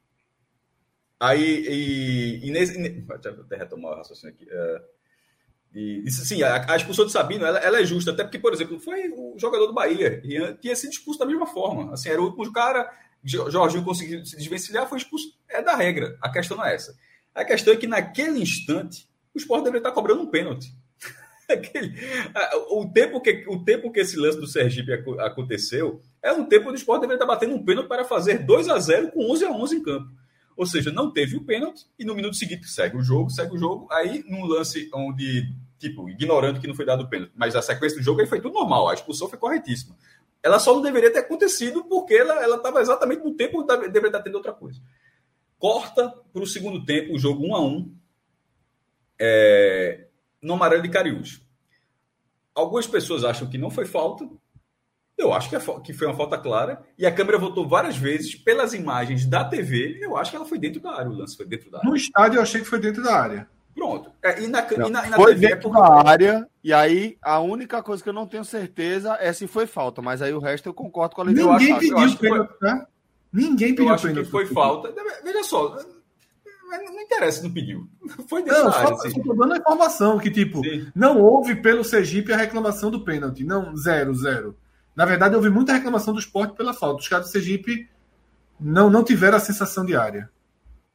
Aí, e, e nesse. Deixa eu até retomar o raciocínio aqui. É, e, sim, a, a, expulsão de Sabino ela, ela, é justa, até porque, por exemplo, foi o jogador do Bahia e tinha sido expulso da mesma forma. Assim, era o último cara, Jorginho conseguiu se desvencilhar, foi expulso. É da regra. A questão não é essa. A questão é que naquele instante o Sport deveria estar cobrando um pênalti. Aquele, o, tempo que, o tempo que esse lance do Sergipe aconteceu é um tempo do esporte deveria estar batendo um pênalti para fazer 2 a 0 com 11 a 11 em campo. Ou seja, não teve o pênalti e no minuto seguinte segue o jogo, segue o jogo. Aí, num lance onde, tipo, ignorando que não foi dado o pênalti, mas a sequência do jogo aí foi tudo normal, a expulsão foi corretíssima. Ela só não deveria ter acontecido porque ela estava exatamente no tempo que deveria estar tendo outra coisa. Corta para o segundo tempo, o jogo 1 a 1 é, no Amarelo de Cariús. Algumas pessoas acham que não foi falta. Eu acho que, é, que foi uma falta clara. E a câmera voltou várias vezes pelas imagens da TV. Eu acho que ela foi dentro da área. O lance foi dentro da área. No estádio eu achei que foi dentro da área. Pronto. É, e na, não, e na, e na foi TV, é dentro é da área. E aí a única coisa que eu não tenho certeza é se foi falta. Mas aí o resto eu concordo com a Ninguém acho, pediu pênalti, né? Ninguém pediu pênalti. foi falta. Veja só, não interessa, não pediu. Foi dentro não, da área. Só, assim. Estou dando a informação que, tipo, Sim. não houve pelo Sergipe a reclamação do pênalti. Não, zero, zero. Na verdade, houve muita reclamação do esporte pela falta. Os caras do Sergipe não, não tiveram a sensação de área.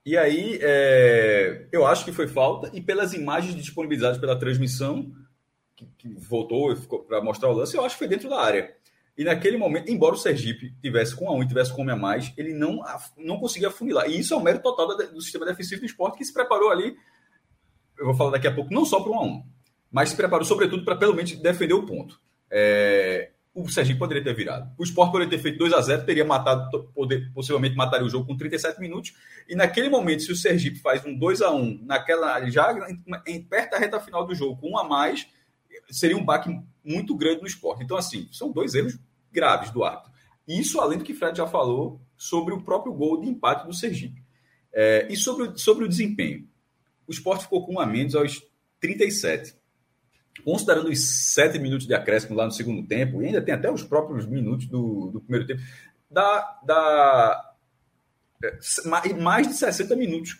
E aí, é, eu acho que foi falta, e pelas imagens disponibilizadas pela transmissão, que, que voltou para mostrar o lance, eu acho que foi dentro da área. E naquele momento, embora o Sergipe tivesse com a 1 e tivesse com a mais, ele não, não conseguia afunilar. E isso é um mérito total do sistema defensivo do esporte, que se preparou ali, eu vou falar daqui a pouco, não só para o 1 a 1 mas se preparou sobretudo para pelo menos defender o ponto. É, o Sergipe poderia ter virado. O Sport poderia ter feito 2 a 0 teria matado, poder, possivelmente mataria o jogo com 37 minutos. E naquele momento, se o Sergipe faz um 2 a 1 naquela, já em, em, perto da reta final do jogo, com um a mais, seria um baque muito grande no esporte. Então, assim, são dois erros graves do árbitro. Isso além do que Fred já falou sobre o próprio gol de empate do Sergipe. É, e sobre, sobre o desempenho. O esporte ficou com um a menos aos 37. Considerando os sete minutos de acréscimo lá no segundo tempo, e ainda tem até os próprios minutos do, do primeiro tempo, dá, dá é, mais de 60 minutos.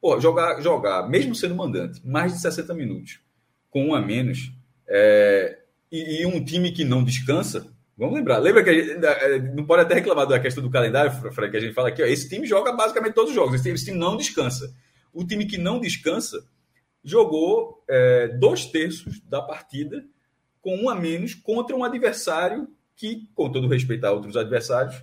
Pô, jogar, jogar, mesmo sendo mandante, mais de 60 minutos com um a menos, é, e, e um time que não descansa, Vamos lembrar. Lembra que gente, é, não pode até reclamar da questão do calendário, Fred, que a gente fala aqui. Ó, esse time joga basicamente todos os jogos. Esse time, esse time não descansa. O time que não descansa jogou é, dois terços da partida com um a menos contra um adversário que, com todo respeito a outros adversários,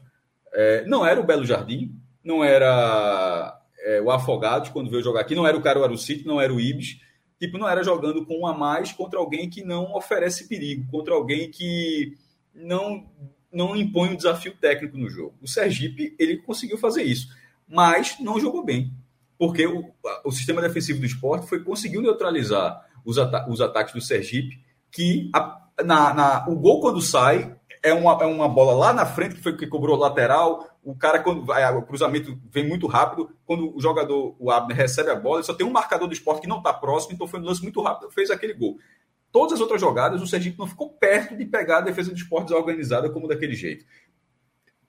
é, não era o Belo Jardim, não era é, o Afogados quando veio jogar aqui, não era o Caruaru City, não era o Ibis. Tipo, não era jogando com um a mais contra alguém que não oferece perigo, contra alguém que não, não impõe um desafio técnico no jogo. O Sergipe ele conseguiu fazer isso, mas não jogou bem, porque o, o sistema defensivo do esporte foi conseguiu neutralizar os, ata os ataques do Sergipe, que a, na, na, o gol quando sai é uma, é uma bola lá na frente que foi que cobrou lateral, o cara, quando vai, o cruzamento vem muito rápido, quando o jogador, o Abner, recebe a bola, só tem um marcador do esporte que não está próximo, então foi um lance muito rápido, fez aquele gol. Todas as outras jogadas, o Sergipe não ficou perto de pegar a defesa do esporte desorganizada como daquele jeito.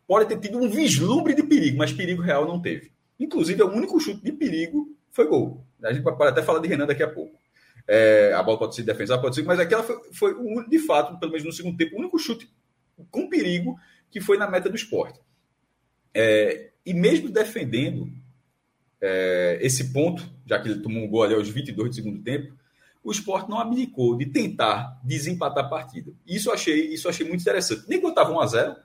Pode ter tido um vislumbre de perigo, mas perigo real não teve. Inclusive, o único chute de perigo foi gol. A gente pode até falar de Renan daqui a pouco. É, a bola pode ser defensiva, pode ser, mas aquela foi, foi, de fato, pelo menos no segundo tempo, o único chute com perigo que foi na meta do esporte. É, e mesmo defendendo é, esse ponto, já que ele tomou um gol ali aos 22 do segundo tempo, o esporte não abdicou de tentar desempatar a partida. Isso eu achei, isso achei muito interessante. Nem quando estava 1x0,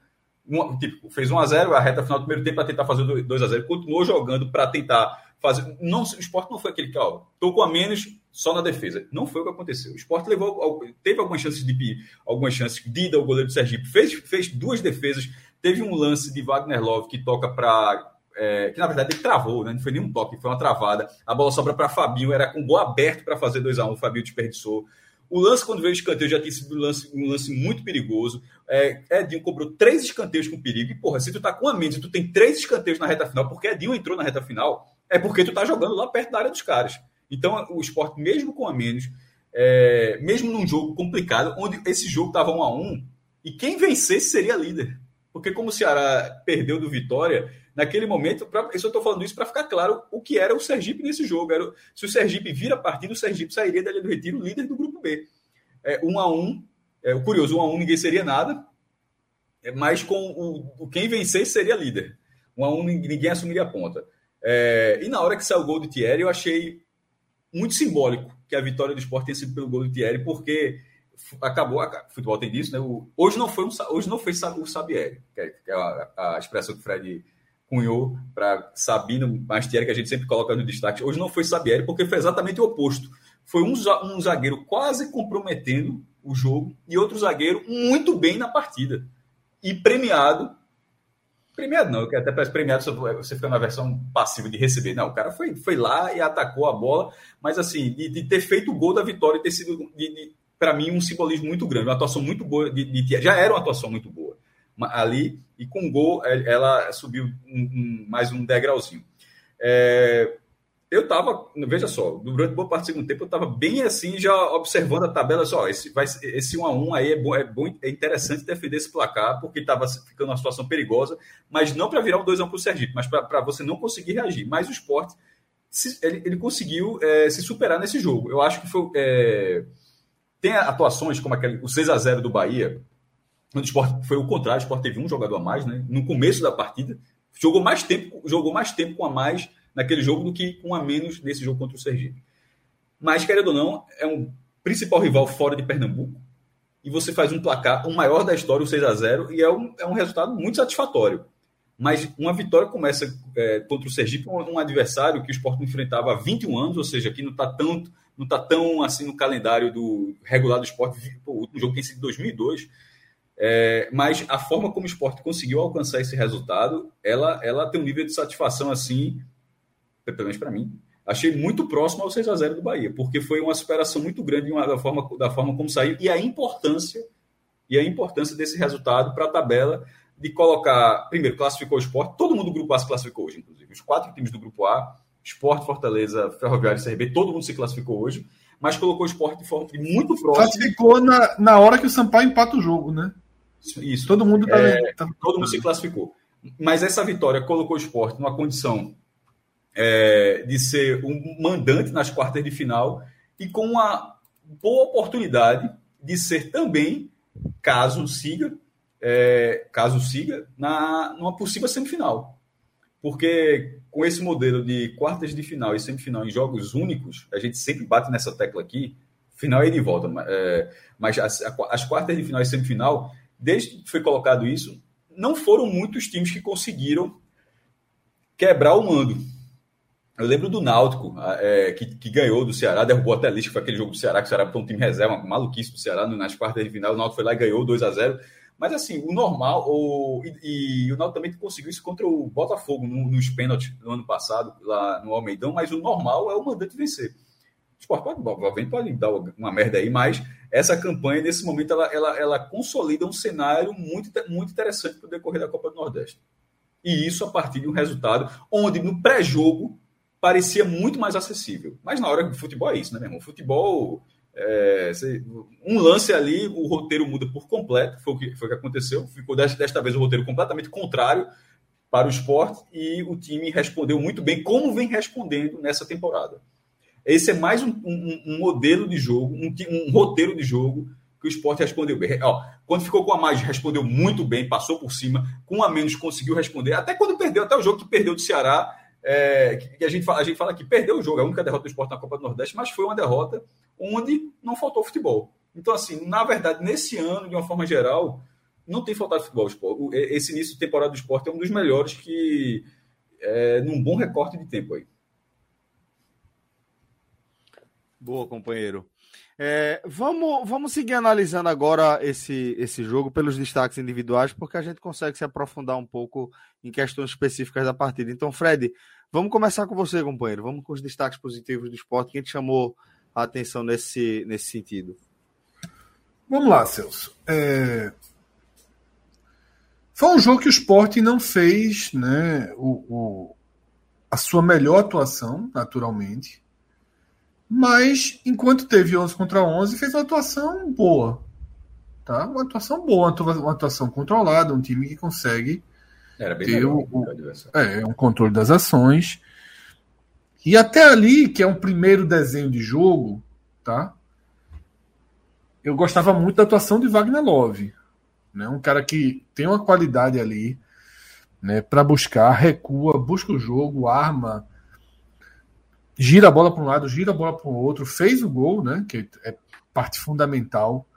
um, tipo, fez 1x0, a reta final do primeiro tempo para tentar fazer 2x0, continuou jogando para tentar fazer. Não, o esporte não foi aquele que, ó, tocou a menos só na defesa. Não foi o que aconteceu. O esporte levou, teve algumas chances de algumas chances de ida ao goleiro do Sergipe, fez, fez duas defesas Teve um lance de Wagner Love que toca para. É, que na verdade ele travou, né? não foi nenhum toque, foi uma travada. A bola sobra para Fabinho, era com gol aberto para fazer 2 a 1 um, o Fabinho desperdiçou. O lance, quando veio o escanteio, já tinha sido um lance, um lance muito perigoso. É, Edinho cobrou três escanteios com perigo. E, porra, se tu tá com a menos e tu tem três escanteios na reta final, porque Edinho entrou na reta final, é porque tu tá jogando lá perto da área dos caras. Então, o esporte, mesmo com a menos, é, mesmo num jogo complicado, onde esse jogo tava um a um, e quem vencesse seria líder. Porque como o Ceará perdeu do Vitória, naquele momento, pra, eu estou falando isso para ficar claro o que era o Sergipe nesse jogo. Era, se o Sergipe vira a partida, o Sergipe sairia da Ilha do Retiro líder do grupo B. É, um a um, é, o curioso, um a um ninguém seria nada, é, mas com o, o quem vencesse seria líder. Um a um ninguém assumiria a ponta. É, e na hora que saiu o gol do Thierry, eu achei muito simbólico que a vitória do Sport tenha sido pelo gol do Thierry, porque acabou, o futebol tem disso, né? O, hoje não foi um, hoje não foi o Sabieri, que é, que é a, a, expressão que o Fred cunhou para Sabino Mastieri, que a gente sempre coloca no destaque. Hoje não foi Sabieri, porque foi exatamente o oposto. Foi um, um zagueiro quase comprometendo o jogo e outro zagueiro muito bem na partida. E premiado. Premiado não, que até parece premiado você fica na versão passiva de receber. Não, o cara foi, foi lá e atacou a bola, mas assim, de, de ter feito o gol da vitória ter sido. De, de, para mim, um simbolismo muito grande, uma atuação muito boa. De, de, já era uma atuação muito boa ali, e com o gol ela subiu um, um, mais um degrauzinho. É, eu estava, veja só, durante boa parte do segundo tempo, eu estava bem assim, já observando a tabela, só, esse, vai, esse 1 a 1 aí é bom, é bom, é interessante defender esse placar, porque estava ficando uma situação perigosa, mas não para virar um 2 a 1 para o Sergipe, mas para você não conseguir reagir. Mas o esporte, ele, ele, conseguiu é, se superar nesse jogo. Eu acho que foi. É, tem atuações como aquele, o 6 a 0 do Bahia, onde o Sport foi o contrário, o Sport teve um jogador a mais, né? No começo da partida, jogou mais tempo, jogou mais tempo com a mais naquele jogo do que com a menos nesse jogo contra o Sergipe. Mas, querendo ou não, é um principal rival fora de Pernambuco. E você faz um placar, o maior da história, o 6 a 0 e é um, é um resultado muito satisfatório. Mas uma vitória começa é, contra o Sergipe, um, um adversário que o Sport enfrentava há 21 anos, ou seja, que não está tanto não está tão assim no calendário do regular do esporte. Pô, o último jogo tem sido 2002. É, mas a forma como o esporte conseguiu alcançar esse resultado, ela, ela tem um nível de satisfação assim, pelo menos para mim, achei muito próximo ao 6 a 0 do Bahia, porque foi uma superação muito grande uma, da, forma, da forma como saiu e a importância e a importância desse resultado para a tabela de colocar, primeiro, classificou o esporte, todo mundo do grupo A se classificou hoje, inclusive, os quatro times do grupo A Esporte, Fortaleza, Ferroviário e CRB, todo mundo se classificou hoje, mas colocou o esporte forte muito próximo. Classificou na, na hora que o Sampaio empata o jogo, né? Isso. Todo mundo tá é, Todo mundo se classificou. Mas essa vitória colocou o esporte numa condição é, de ser um mandante nas quartas de final e com uma boa oportunidade de ser também, caso siga, é, caso siga, na, numa possível semifinal. Porque com esse modelo de quartas de final e semifinal em jogos únicos, a gente sempre bate nessa tecla aqui, final e de volta, é, mas as, as, quartas de final e semifinal, desde que foi colocado isso, não foram muitos times que conseguiram quebrar o mando. Eu lembro do Náutico, é, que, que, ganhou do Ceará, derrubou até lista, que foi aquele jogo do Ceará, que o Ceará foi um time reserva, maluquice do Ceará nas quartas de final, o Náutico foi lá e ganhou 2 a 0 mas assim, o normal, o, e, e o Náutico também conseguiu isso contra o Botafogo no, nos pênaltis no ano passado, lá no Almeidão, mas o normal é o mandante vencer. O Sport pode, obviamente pode dar uma merda aí, mas essa campanha, nesse momento, ela, ela, ela consolida um cenário muito, muito interessante para o decorrer da Copa do Nordeste. E isso a partir de um resultado onde no pré-jogo parecia muito mais acessível. Mas na hora do futebol é isso, né, meu irmão? Futebol, é, um lance ali, o roteiro muda por completo, foi o que, foi o que aconteceu. Ficou desta, desta vez o roteiro completamente contrário para o esporte e o time respondeu muito bem, como vem respondendo nessa temporada. Esse é mais um, um, um modelo de jogo, um, um, roteiro de jogo que o esporte respondeu bem. Ó, quando ficou com a mais, respondeu muito bem, passou por cima, com a menos conseguiu responder. Até quando perdeu, até o jogo que perdeu do Ceará, é, que a gente, fala, a gente fala que perdeu o jogo, a única derrota do esporte na Copa do Nordeste, mas foi uma derrota onde não faltou futebol. Então, assim, na verdade, nesse ano, de uma forma geral, não tem faltado futebol. Esse início de temporada do esporte é um dos melhores que. É, num bom recorte de tempo aí. Boa, companheiro. É, vamos, vamos seguir analisando agora esse, esse jogo pelos destaques individuais, porque a gente consegue se aprofundar um pouco em questões específicas da partida. Então, Fred, vamos começar com você, companheiro. Vamos com os destaques positivos do esporte. Quem te chamou a atenção nesse, nesse sentido? Vamos lá, Celso. É... Foi um jogo que o esporte não fez né, o, o, a sua melhor atuação, naturalmente. Mas, enquanto teve 11 contra 11, fez uma atuação boa. Tá? Uma atuação boa, uma atuação controlada, um time que consegue ter o, o é, um controle das ações. E até ali, que é um primeiro desenho de jogo, tá? Eu gostava muito da atuação de Wagner Love. Né? Um cara que tem uma qualidade ali né, para buscar, recua, busca o jogo, arma, gira a bola para um lado, gira a bola para o outro, fez o gol, né? Que é parte fundamental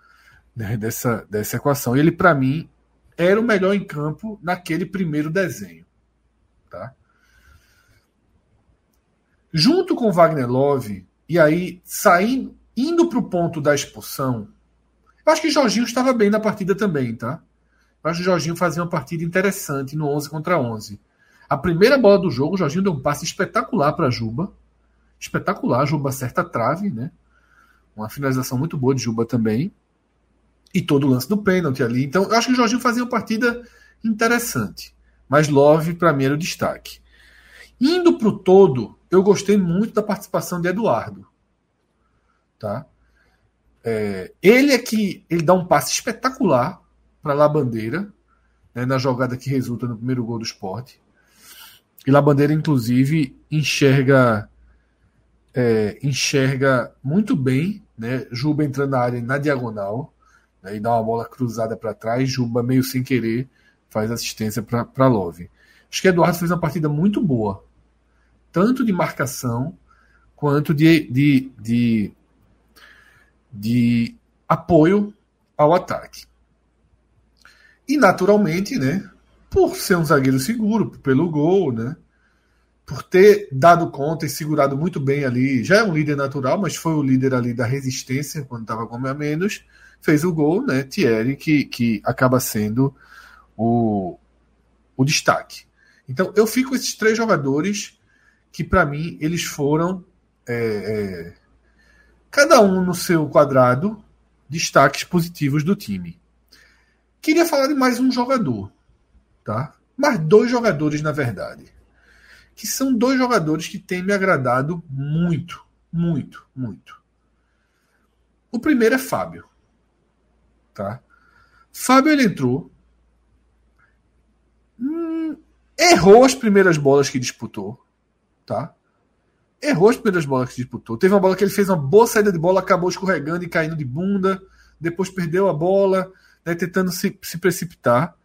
né, dessa, dessa equação. Ele, para mim, era o melhor em campo naquele primeiro desenho. Tá? Junto com Wagner Love, e aí saindo, indo para o ponto da expulsão, eu acho que Jorginho estava bem na partida também, tá? Eu acho que Jorginho fazia uma partida interessante no 11 contra 11. A primeira bola do jogo, o Jorginho deu um passe espetacular para Juba espetacular. Juba acerta a trave, né? Uma finalização muito boa de Juba também. E todo o lance do pênalti ali. Então, eu acho que o Jorginho fazia uma partida interessante. Mas Love, para mim, era o destaque. Indo para o todo, eu gostei muito da participação de Eduardo. Tá? É, ele é que ele dá um passe espetacular para La Bandeira, né, na jogada que resulta no primeiro gol do esporte. E La Bandeira, inclusive, enxerga é, enxerga muito bem, né? Juba entrando na área na diagonal né? e dá uma bola cruzada para trás. Juba, meio sem querer, faz assistência para Love. Acho que Eduardo fez uma partida muito boa, tanto de marcação quanto de, de, de, de apoio ao ataque. E naturalmente, né? Por ser um zagueiro seguro, pelo gol, né? Por ter dado conta e segurado muito bem ali. Já é um líder natural, mas foi o líder ali da resistência quando estava com a menos. Fez o gol, né? Thierry, que, que acaba sendo o, o destaque. Então, eu fico com esses três jogadores que, para mim, eles foram, é, é, cada um no seu quadrado, destaques positivos do time. Queria falar de mais um jogador, tá? Mais dois jogadores, na verdade que são dois jogadores que têm me agradado muito, muito, muito. O primeiro é Fábio. Tá? Fábio ele entrou, hum, errou as primeiras bolas que disputou, tá? Errou as primeiras bolas que disputou. Teve uma bola que ele fez uma boa saída de bola, acabou escorregando e caindo de bunda, depois perdeu a bola, né, tentando se, se precipitar.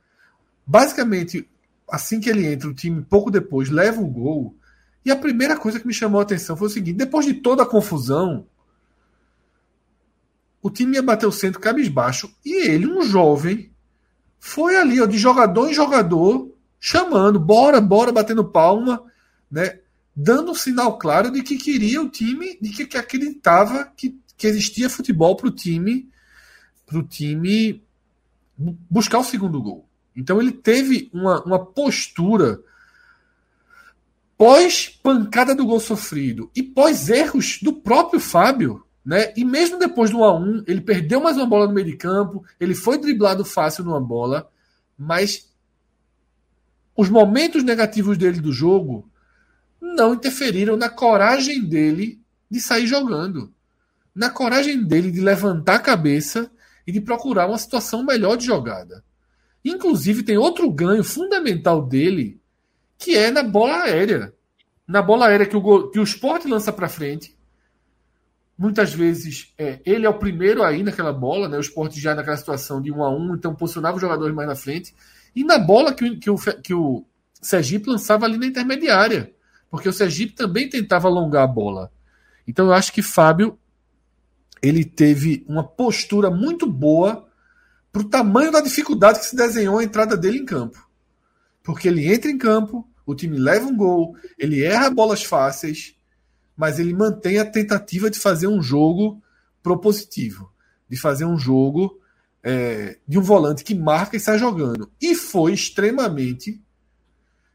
Basicamente, assim que ele entra, o time pouco depois leva o gol. E a primeira coisa que me chamou a atenção foi o seguinte: depois de toda a confusão, o time ia bater o centro cabisbaixo e ele, um jovem, foi ali, ó, de jogador em jogador, chamando, bora, bora, batendo palma, né? Dando um sinal claro de que queria o time, de que, que acreditava que, que existia futebol para o time, para o time buscar o segundo gol. Então ele teve uma, uma postura pós pancada do gol sofrido e pós erros do próprio Fábio, né? E mesmo depois do 1 a 1, ele perdeu mais uma bola no meio de campo, ele foi driblado fácil numa bola, mas os momentos negativos dele do jogo não interferiram na coragem dele de sair jogando. Na coragem dele de levantar a cabeça e de procurar uma situação melhor de jogada. Inclusive, tem outro ganho fundamental dele, que é na bola aérea. Na bola aérea que o, que o esporte lança para frente. Muitas vezes é, ele é o primeiro aí naquela bola, né? o esporte já naquela situação de um a um, então posicionava os jogadores mais na frente. E na bola que, que, o, que o Sergipe lançava ali na intermediária. Porque o Sergipe também tentava alongar a bola. Então eu acho que Fábio ele teve uma postura muito boa para o tamanho da dificuldade que se desenhou a entrada dele em campo. Porque ele entra em campo, o time leva um gol, ele erra bolas fáceis, mas ele mantém a tentativa de fazer um jogo propositivo, de fazer um jogo é, de um volante que marca e sai jogando. E foi extremamente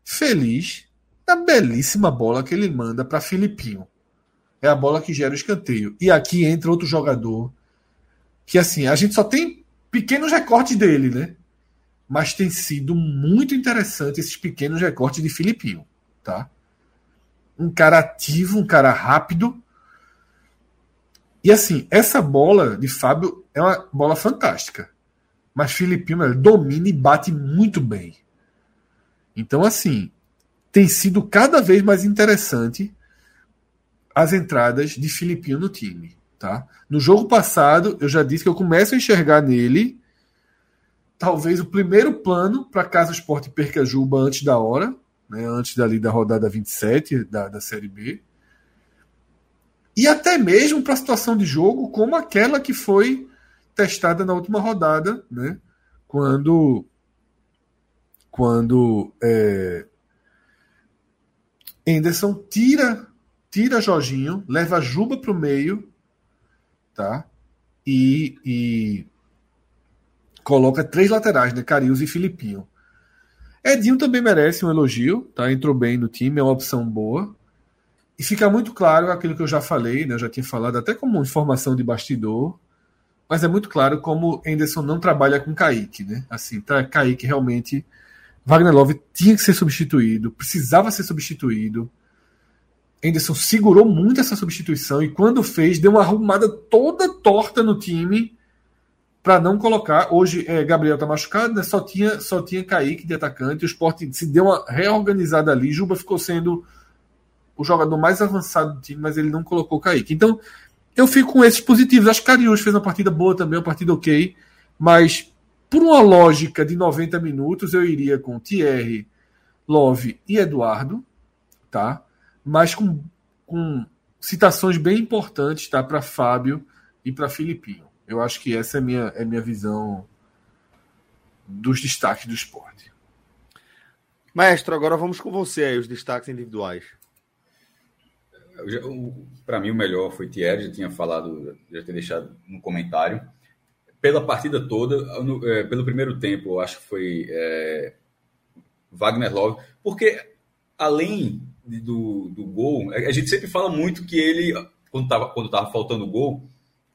feliz na belíssima bola que ele manda para Filipinho. É a bola que gera o escanteio. E aqui entra outro jogador que assim, a gente só tem pequenos recortes dele, né? Mas tem sido muito interessante esses pequenos recortes de Filipinho, tá? Um cara ativo, um cara rápido. E assim, essa bola de Fábio é uma bola fantástica. Mas Filipinho ele domina e bate muito bem. Então, assim, tem sido cada vez mais interessante as entradas de Filipinho no time. Tá? No jogo passado, eu já disse que eu começo a enxergar nele talvez o primeiro plano para caso o esporte perca a Juba antes da hora, né, antes dali da rodada 27 da, da Série B. E até mesmo para a situação de jogo como aquela que foi testada na última rodada, né, quando, quando é, Anderson tira tira Jorginho, leva Juba para o meio tá? E, e coloca três laterais, né? Carius e Filipinho. Edinho também merece um elogio, tá? Entrou bem no time, é uma opção boa. E fica muito claro aquilo que eu já falei, né? Eu já tinha falado até como informação de bastidor, mas é muito claro como Henderson não trabalha com Kaique, né? Assim, tá, Kaique realmente Wagner Love tinha que ser substituído, precisava ser substituído. Henderson segurou muito essa substituição e quando fez, deu uma arrumada toda torta no time para não colocar. Hoje é, Gabriel tá machucado, né? Só tinha, só tinha Kaique de atacante. O Sport se deu uma reorganizada ali. Juba ficou sendo o jogador mais avançado do time, mas ele não colocou Kaique. Então, eu fico com esses positivos. Acho que Cariús fez uma partida boa também, uma partida ok, mas por uma lógica de 90 minutos, eu iria com Thierry, Love e Eduardo, tá? Mas com, com citações bem importantes tá, para Fábio e para Filipinho. Eu acho que essa é a minha, é minha visão dos destaques do esporte. Maestro, agora vamos com você aí, os destaques individuais. Para mim, o melhor foi Thierry, já tinha falado, já tinha deixado no comentário. Pela partida toda, no, é, pelo primeiro tempo, eu acho que foi é, Wagner Love, porque além do, do gol, a gente sempre fala muito que ele, quando estava quando tava faltando o gol,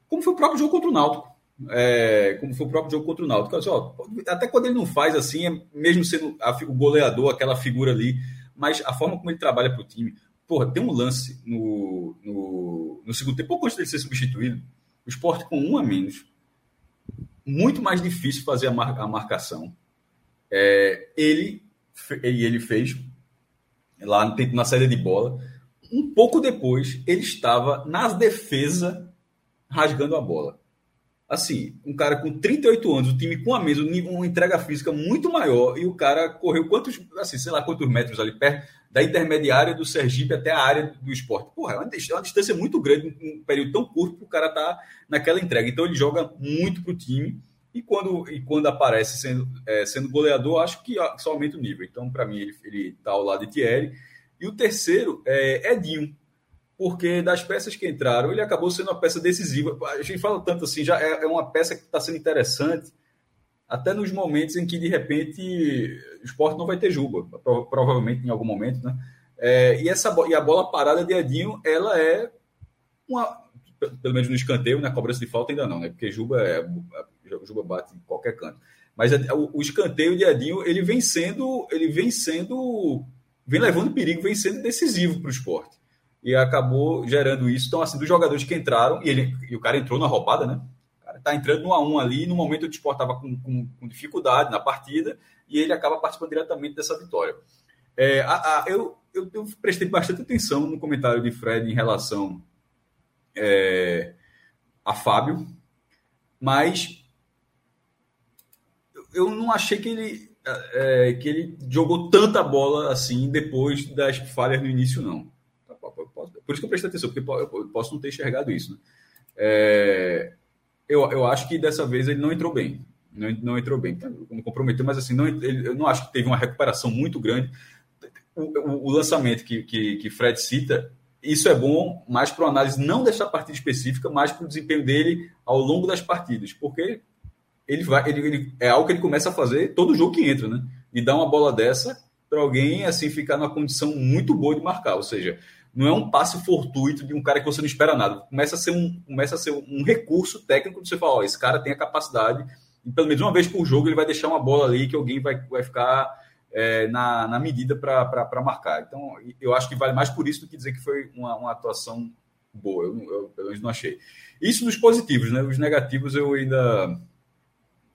como foi o próprio jogo contra o Náutico. É, como foi o próprio jogo contra o Náutico. Assim, ó, até quando ele não faz assim, é mesmo sendo a, o goleador, aquela figura ali, mas a forma como ele trabalha para o time. Porra, tem um lance no, no, no segundo tempo, pouco antes dele ser substituído, o esporte com um a menos. Muito mais difícil fazer a, mar, a marcação. É, ele, e ele fez lá na saída de bola. Um pouco depois, ele estava nas defesas rasgando a bola. Assim, um cara com 38 anos, o time com a mesa, uma entrega física muito maior, e o cara correu quantos, assim, sei lá quantos metros ali perto da intermediária do Sergipe até a área do esporte. Porra, é uma, é distância muito grande, um período tão curto para o cara tá naquela entrega. Então ele joga muito pro time. E quando, e quando aparece sendo, é, sendo goleador, acho que só aumenta o nível. Então, para mim, ele está ao lado de Thierry. E o terceiro é Edinho, porque das peças que entraram, ele acabou sendo uma peça decisiva. A gente fala tanto assim, já é, é uma peça que está sendo interessante, até nos momentos em que, de repente, o esporte não vai ter Juba, provavelmente em algum momento, né? É, e, essa, e a bola parada de Edinho, ela é uma pelo menos no escanteio, na cobrança de falta ainda não, né? Porque Juba, é, Juba bate em qualquer canto. Mas o, o escanteio de Edinho, ele vem sendo, ele vem sendo, vem levando perigo, vem sendo decisivo para o esporte. E acabou gerando isso. Então, assim, dos jogadores que entraram, e, ele, e o cara entrou na roubada, né? O cara tá entrando no a um ali, no momento o esporte estava com, com, com, dificuldade na partida, e ele acaba participando diretamente dessa vitória. É, a, a, eu, eu, eu, prestei bastante atenção no comentário de Fred em relação é, a Fábio, mas eu não achei que ele, é, que ele jogou tanta bola assim depois das falhas no início, não. Tá, por isso que eu prestei atenção, porque eu posso não ter enxergado isso. Né? É, eu, eu acho que dessa vez ele não entrou bem. Não, não entrou bem, tá, não comprometeu, mas assim, não, ele, eu não acho que teve uma recuperação muito grande. O, o, o lançamento que, que, que Fred cita, isso é bom mais para análise não dessa partida específica, mas para o desempenho dele ao longo das partidas, porque ele vai, ele, ele, é algo que ele começa a fazer todo jogo que entra, né? E dar uma bola dessa para alguém assim ficar numa condição muito boa de marcar, ou seja, não é um passe fortuito de um cara que você não espera nada. Começa a ser um, começa a ser um recurso técnico que você fala, ó, esse cara tem a capacidade, e pelo menos uma vez por jogo ele vai deixar uma bola ali que alguém vai, vai ficar é, na, na medida para marcar. Então, eu acho que vale mais por isso do que dizer que foi uma, uma atuação boa. Eu, eu, pelo menos não achei. Isso dos positivos, né? Os negativos eu ainda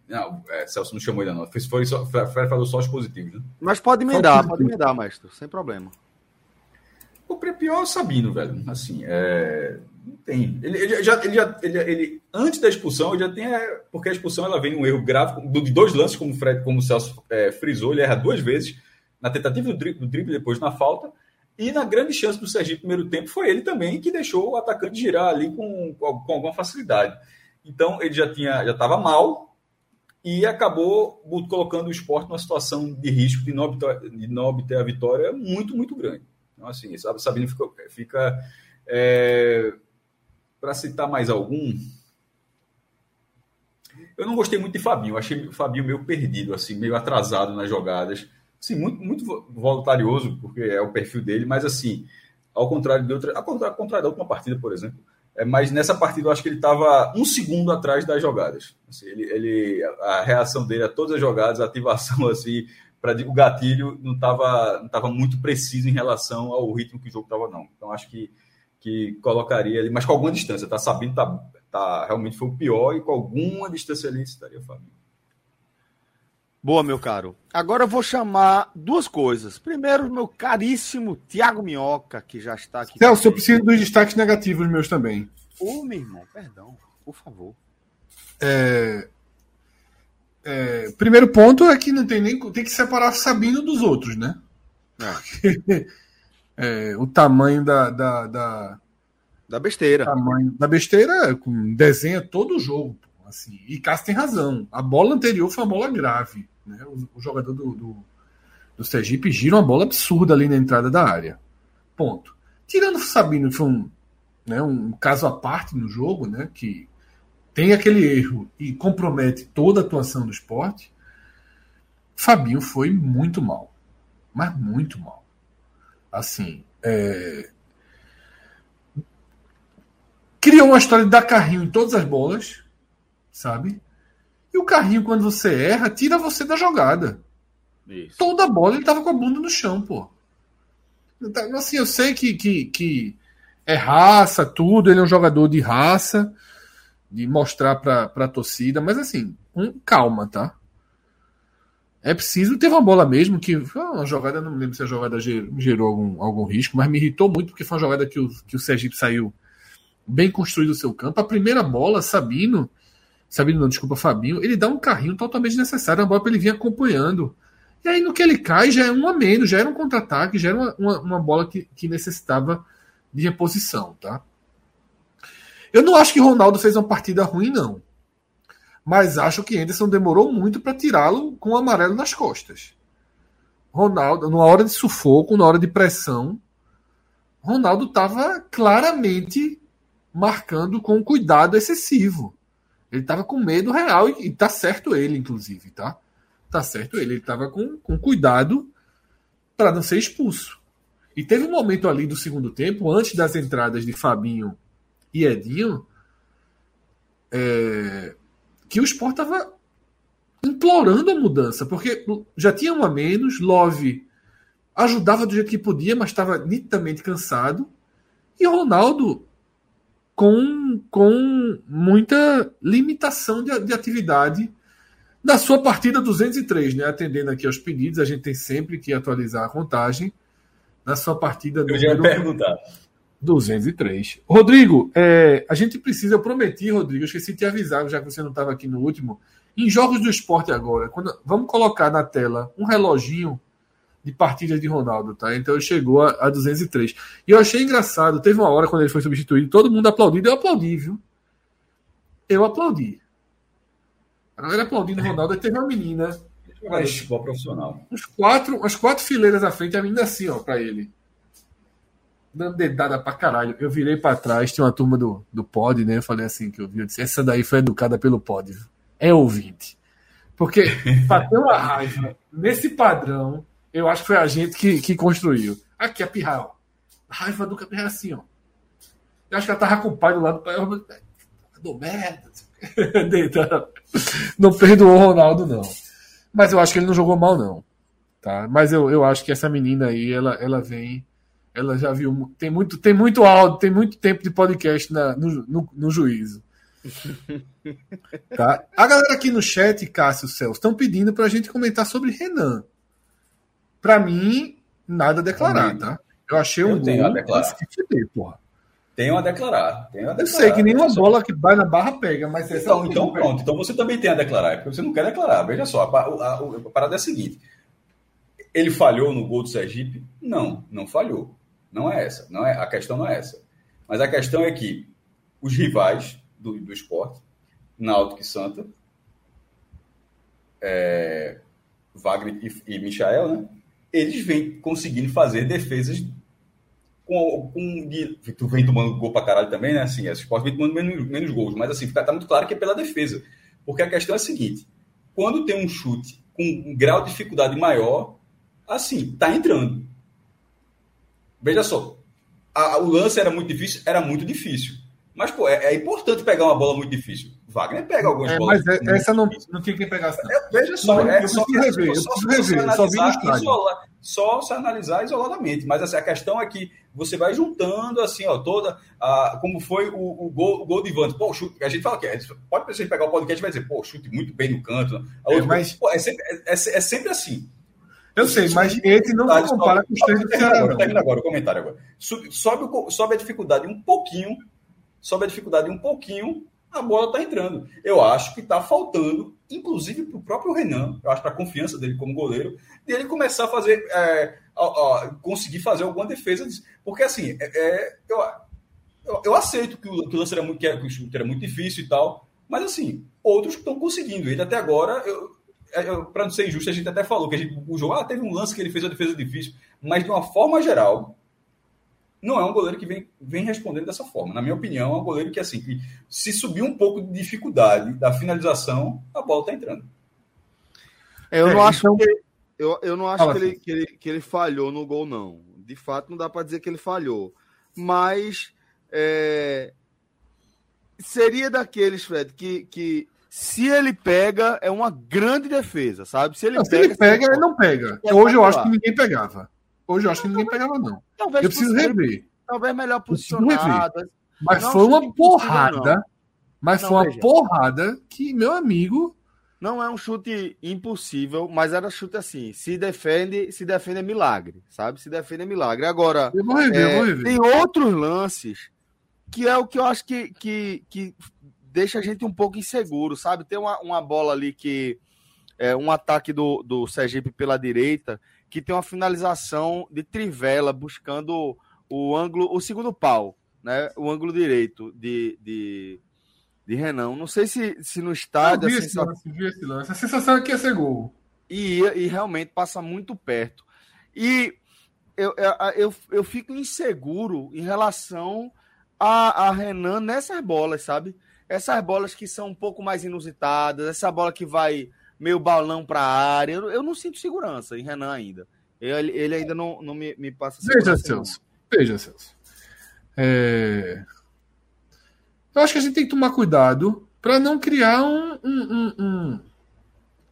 não, é, Celso não chamou ainda não. Foi só, Fred falou só os positivos, né? Mas pode emendar, pode emendar, mestre, sem problema. O pior é o Sabino, velho. Assim, é... não tem. Ele, ele, já, ele, já, ele, ele, antes da expulsão, ele já tem. É, porque a expulsão ela vem um erro grave de dois lances, como o Fred, como o Celso é, frisou, ele erra duas vezes na tentativa do drible, do drible, depois na falta. E na grande chance do Sergipe primeiro tempo foi ele também que deixou o atacante girar ali com, com alguma facilidade. Então ele já tinha já estava mal, e acabou colocando o esporte numa situação de risco de não obter, de não obter a vitória muito, muito grande. Então, assim, Sabino fica. fica é, Para citar mais algum, eu não gostei muito de Fabinho, achei o Fabinho meio perdido, assim, meio atrasado nas jogadas. Assim, muito, muito voluntarioso, porque é o perfil dele, mas assim, ao contrário de outra. Ao contrário, ao contrário da última partida, por exemplo é, mas nessa partida eu acho que ele estava um segundo atrás das jogadas. Assim, ele, ele, a reação dele a todas as jogadas, a ativação, assim, para o gatilho não estava não tava muito preciso em relação ao ritmo que o jogo estava, não. Então acho que, que colocaria ele, mas com alguma distância, tá sabendo, tá, tá, realmente foi o pior e com alguma distância ali estaria Fabinho. Boa, meu caro. Agora eu vou chamar duas coisas. Primeiro, meu caríssimo Tiago Minhoca, que já está aqui. Celso, eu preciso dos destaques negativos meus também. Ô, meu irmão, perdão, por favor. É... É... Primeiro ponto é que não tem nem. Tem que separar Sabino dos outros, né? É. é o tamanho da, da, da. Da besteira. Tamanho da besteira desenha todo o jogo. Assim. E Cássio tem razão. A bola anterior foi uma bola grave. Né? O, o, jogador do, do, do Sergipe gira uma bola absurda ali na entrada da área. Ponto. Tirando o Sabino, que foi um, né, um caso à parte no jogo, né, que tem aquele erro e compromete toda a atuação do esporte, Fabinho foi muito mal. Mas muito mal. Assim, é... criou uma história de dar carrinho em todas as bolas, sabe? E o carrinho, quando você erra, tira você da jogada. Isso. Toda a bola ele tava com a bunda no chão, pô. Assim, eu sei que, que, que é raça, tudo, ele é um jogador de raça, de mostrar pra, pra torcida, mas assim, um, calma, tá? É preciso ter uma bola mesmo, que uma jogada, não me lembro se a jogada gerou, algum, algum risco, mas me irritou muito porque foi uma jogada que o, que o Sergipe saiu bem construído o seu campo. A primeira bola, Sabino, Sabino não, desculpa, Fabinho, ele dá um carrinho totalmente necessário, uma bola para ele vir acompanhando. E aí no que ele cai já é um a menos, já era um contra-ataque, já era uma, uma, uma, bola que, que necessitava de reposição, tá? Eu não acho que Ronaldo fez uma partida ruim, não. Mas acho que Anderson demorou muito para tirá-lo com o amarelo nas costas. Ronaldo, numa hora de sufoco, na hora de pressão, Ronaldo estava claramente marcando com cuidado excessivo. Ele estava com medo real e, e tá certo ele, inclusive, tá? Tá certo ele. Ele estava com, com cuidado para não ser expulso. E teve um momento ali do segundo tempo, antes das entradas de Fabinho e Edinho, é, que o Sport estava implorando a mudança, porque já tinha um a menos, Love ajudava do jeito que podia, mas estava nitidamente cansado, e Ronaldo com, com muita limitação de, de atividade na sua partida 203, né? Atendendo aqui aos pedidos, a gente tem sempre que atualizar a contagem. Na sua partida Eu já ia perguntar. 203. Rodrigo, é, a gente precisa, eu prometi, Rodrigo, eu esqueci de te avisar, já que você não estava aqui no último. Em jogos do esporte agora, quando, vamos colocar na tela um reloginho de partidas de Ronaldo, tá? Então chegou a, a 203. E eu achei engraçado, teve uma hora quando ele foi substituído, todo mundo aplaudindo, eu aplaudi, viu? Eu aplaudi. A galera aplaudindo o Ronaldo, e teve uma menina. Mas, profissional. Uns quatro, umas quatro fileiras à frente, a menina assim, ó, pra ele dando dedada pra caralho. Eu virei pra trás, tinha uma turma do, do pod, né? Eu falei assim que eu vi, eu disse, essa daí foi educada pelo pod. É ouvinte. Porque pra ter uma raiva nesse padrão, eu acho que foi a gente que, que construiu. Aqui, a pirral. Raiva do Capirra assim, ó. Eu acho que ela tava com o pai do lado do pai. Do merda. não perdoou o Ronaldo, não. Mas eu acho que ele não jogou mal, não. Tá? Mas eu, eu acho que essa menina aí, ela, ela vem ela já viu. Tem muito, tem muito áudio, tem muito tempo de podcast na, no, no, no juízo. tá? A galera aqui no chat, Cássio Celso, estão pedindo para a gente comentar sobre Renan. Para mim, nada a declarar, tá? Eu achei um tenho gol. A declarar. porra. Tenho a declarar. Tenho a declarar. Eu sei que nenhuma bola que vai na barra pega, mas essa então, então pronto. Então você também tem a declarar, é porque você não quer declarar. Veja só, a, a, a parada é a seguinte: ele falhou no gol do Sergipe? Não, não falhou. Não é essa. Não é, a questão não é essa. Mas a questão é que os rivais do, do esporte, Náutico e Santa, é, Wagner e, e Michael, né? Eles vêm conseguindo fazer defesas com, com tu vem tomando gol pra caralho também, né? Assim, esse esporte vem tomando menos, menos gols, mas assim, tá muito claro que é pela defesa. Porque a questão é a seguinte: quando tem um chute com um grau de dificuldade maior, assim, tá entrando. Veja só, a, o lance era muito difícil? Era muito difícil. Mas, pô, é, é, importante pegar uma bola muito difícil. Wagner pega algumas é, bolas. Mas é, essa não, não tinha quem pegasse. É, veja só, não, é, só, rever, só, só, rever, só, isolar, só se analisar isoladamente. Mas assim, a questão é que você vai juntando assim, ó, toda. A, como foi o, o, gol, o gol de Ivan. Pô, chute, a gente fala que é, pode você pegar o podcast e vai dizer, pô, chute muito bem no canto. A outra, mas... pô, é, sempre, é, é, é sempre assim. Eu sei, mas esse não se compara com os três do Ceará. Agora, termina agora o comentário agora. Sobe, sobe a dificuldade um pouquinho, sobe a dificuldade um pouquinho, a bola está entrando. Eu acho que está faltando, inclusive para o próprio Renan, eu acho para a confiança dele como goleiro, dele começar a fazer, é, a, a, conseguir fazer alguma defesa. Porque assim, é, é, eu, eu, eu, aceito que o, que o lance era muito, que, era, que era muito difícil e tal, mas assim, outros estão conseguindo. Ele até agora, eu, para não ser injusto, a gente até falou que a gente, o jogo ah, teve um lance que ele fez uma defesa difícil, mas de uma forma geral, não é um goleiro que vem, vem respondendo dessa forma. Na minha opinião, é um goleiro que, assim, que se subir um pouco de dificuldade da finalização, a bola está entrando. É, eu, é, não acho então... que, eu, eu não acho que ele, que, ele, que ele falhou no gol, não. De fato, não dá para dizer que ele falhou. Mas é, seria daqueles, Fred, que, que se ele pega, é uma grande defesa, sabe? Se ele não, pega, se ele, pega ele não pega. É Hoje eu acho que ninguém pegava. Hoje eu acho que ninguém pegava, não. Talvez eu preciso rever. Talvez melhor posicionado. Mas não foi uma porrada. Mas não, foi uma veja. porrada que, meu amigo. Não é um chute impossível, mas era chute assim. Se defende, se defende é milagre, sabe? Se defende é milagre. Agora, eu vou rever, é, eu vou rever. tem outros lances que é o que eu acho que, que, que deixa a gente um pouco inseguro, sabe? Tem uma, uma bola ali que é um ataque do, do Sergipe pela direita, que tem uma finalização de trivela buscando o ângulo, o segundo pau, né? O ângulo direito de, de, de Renan. Não sei se, se no estádio. Eu vi, esse lance, vi esse lance. A sensação é que ia ser gol. E, e realmente passa muito perto. E eu, eu, eu fico inseguro em relação a, a Renan nessas bolas, sabe? Essas bolas que são um pouco mais inusitadas, essa bola que vai meio balão para a área, eu, eu, não sinto segurança em Renan ainda. Ele, ele ainda não, não me, me passa. Veja, Celso. Veja, Celso. É... Eu acho que a gente tem que tomar cuidado para não criar um, um, um, um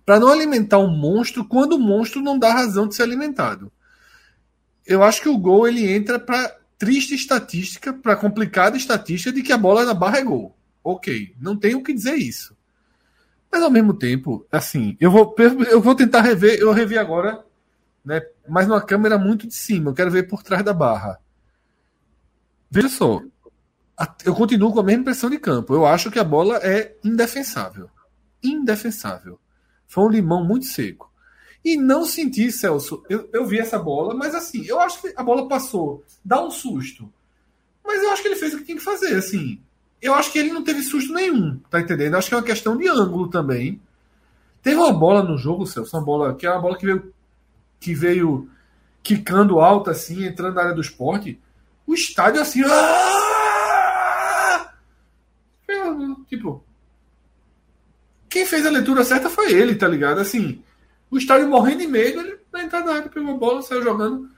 para não alimentar um monstro quando o monstro não dá razão de ser alimentado. Eu acho que o gol ele entra para triste estatística, para complicada estatística de que a bola na barra é gol. Ok, não tenho o que dizer isso. Mas ao mesmo tempo, assim, eu vou, eu vou tentar rever, eu revi agora, né, mas numa câmera muito de cima, eu quero ver por trás da barra. Veja só, eu continuo com a mesma impressão de campo. Eu acho que a bola é indefensável. Indefensável. Foi um limão muito seco. E não senti, Celso. Eu, eu vi essa bola, mas assim, eu acho que a bola passou. Dá um susto. Mas eu acho que ele fez o que tinha que fazer, assim. Eu acho que ele não teve susto nenhum, tá entendendo? Acho que é uma questão de ângulo também. Teve uma bola no jogo, Celso, uma bola que é uma bola que veio, que veio quicando alto, assim, entrando na área do esporte. O estádio, assim. Ah! Tipo. Quem fez a leitura certa foi ele, tá ligado? Assim, o estádio morrendo de medo, ele na entrada da área pegou a bola, saiu jogando.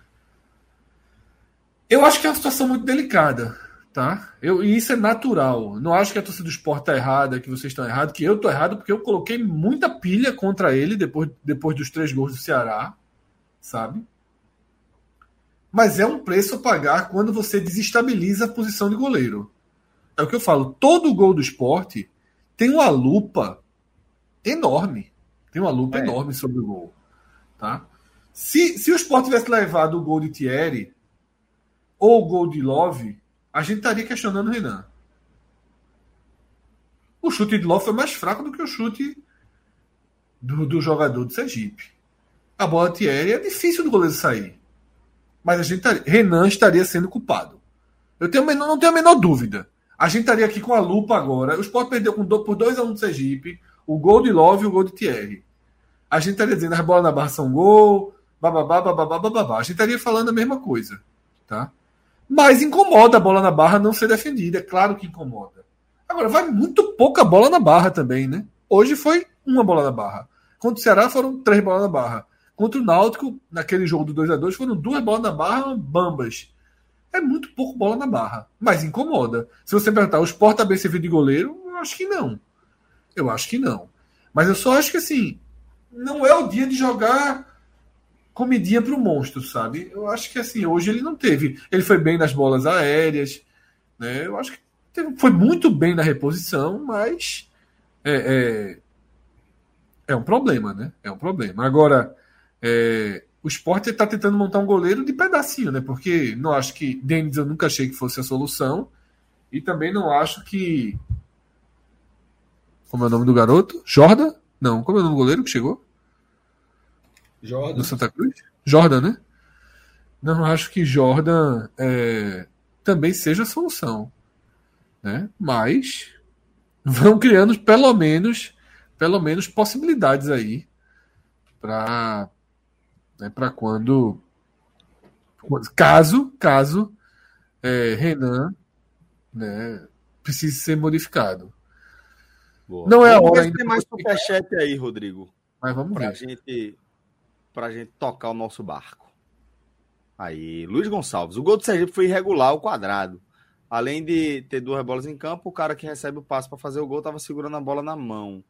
Eu acho que é uma situação muito delicada tá? Eu, e isso é natural. Não acho que a torcida do esporte está errada, que vocês estão errados, que eu estou errado, porque eu coloquei muita pilha contra ele depois, depois dos três gols do Ceará, sabe? Mas é um preço a pagar quando você desestabiliza a posição de goleiro. É o que eu falo. Todo gol do esporte tem uma lupa enorme. Tem uma lupa é. enorme sobre o gol. Tá? Se, se o esporte tivesse levado o gol de Thierry ou o gol de Love, a gente estaria questionando o Renan. O chute de Love foi mais fraco do que o chute do, do jogador do Sergipe. A bola Thierry é difícil do goleiro sair. Mas a gente estaria, Renan estaria sendo culpado. Eu tenho, não tenho a menor dúvida. A gente estaria aqui com a lupa agora. O Sport perdeu com por 2 a 1 um do Sergipe. O gol de Love e o gol de Thierry. A gente estaria dizendo as bolas na barra são gol. Bababá, bababá, bababá. A gente estaria falando a mesma coisa. Tá? Mas incomoda a bola na barra não ser defendida. É claro que incomoda. Agora, vai muito pouca bola na barra também, né? Hoje foi uma bola na barra. Contra o Ceará foram três bolas na barra. Contra o Náutico, naquele jogo do 2 a 2 foram duas bolas na barra, bambas. É muito pouco bola na barra. Mas incomoda. Se você perguntar, o Sport bem servido de goleiro? Eu acho que não. Eu acho que não. Mas eu só acho que assim, não é o dia de jogar comidinha para o monstro, sabe? Eu acho que assim, hoje ele não teve. Ele foi bem nas bolas aéreas, né? Eu acho que teve, foi muito bem na reposição, mas é, é, é, um problema, né? É um problema. Agora, é, o esporte está tentando montar um goleiro de pedacinho, né? Porque não acho que Denis eu nunca achei que fosse a solução. E também não acho que. Como é o nome do garoto? Jordan? Não, como é o nome do goleiro que chegou? Jordan. Do Santa Cruz? Jordan, né? Não acho que Jordan é, também seja a solução. Né? Mas vão criando pelo menos pelo menos possibilidades aí para né, para quando caso caso é, Renan né, precise ser modificado. Boa. Não é a hora ainda. Tem mais superchat aí, Rodrigo. Mas vamos pra ver. gente para a gente tocar o nosso barco. Aí, Luiz Gonçalves. O gol do Sergipe foi irregular ao quadrado. Além de ter duas bolas em campo, o cara que recebe o passe para fazer o gol estava segurando a bola na mão.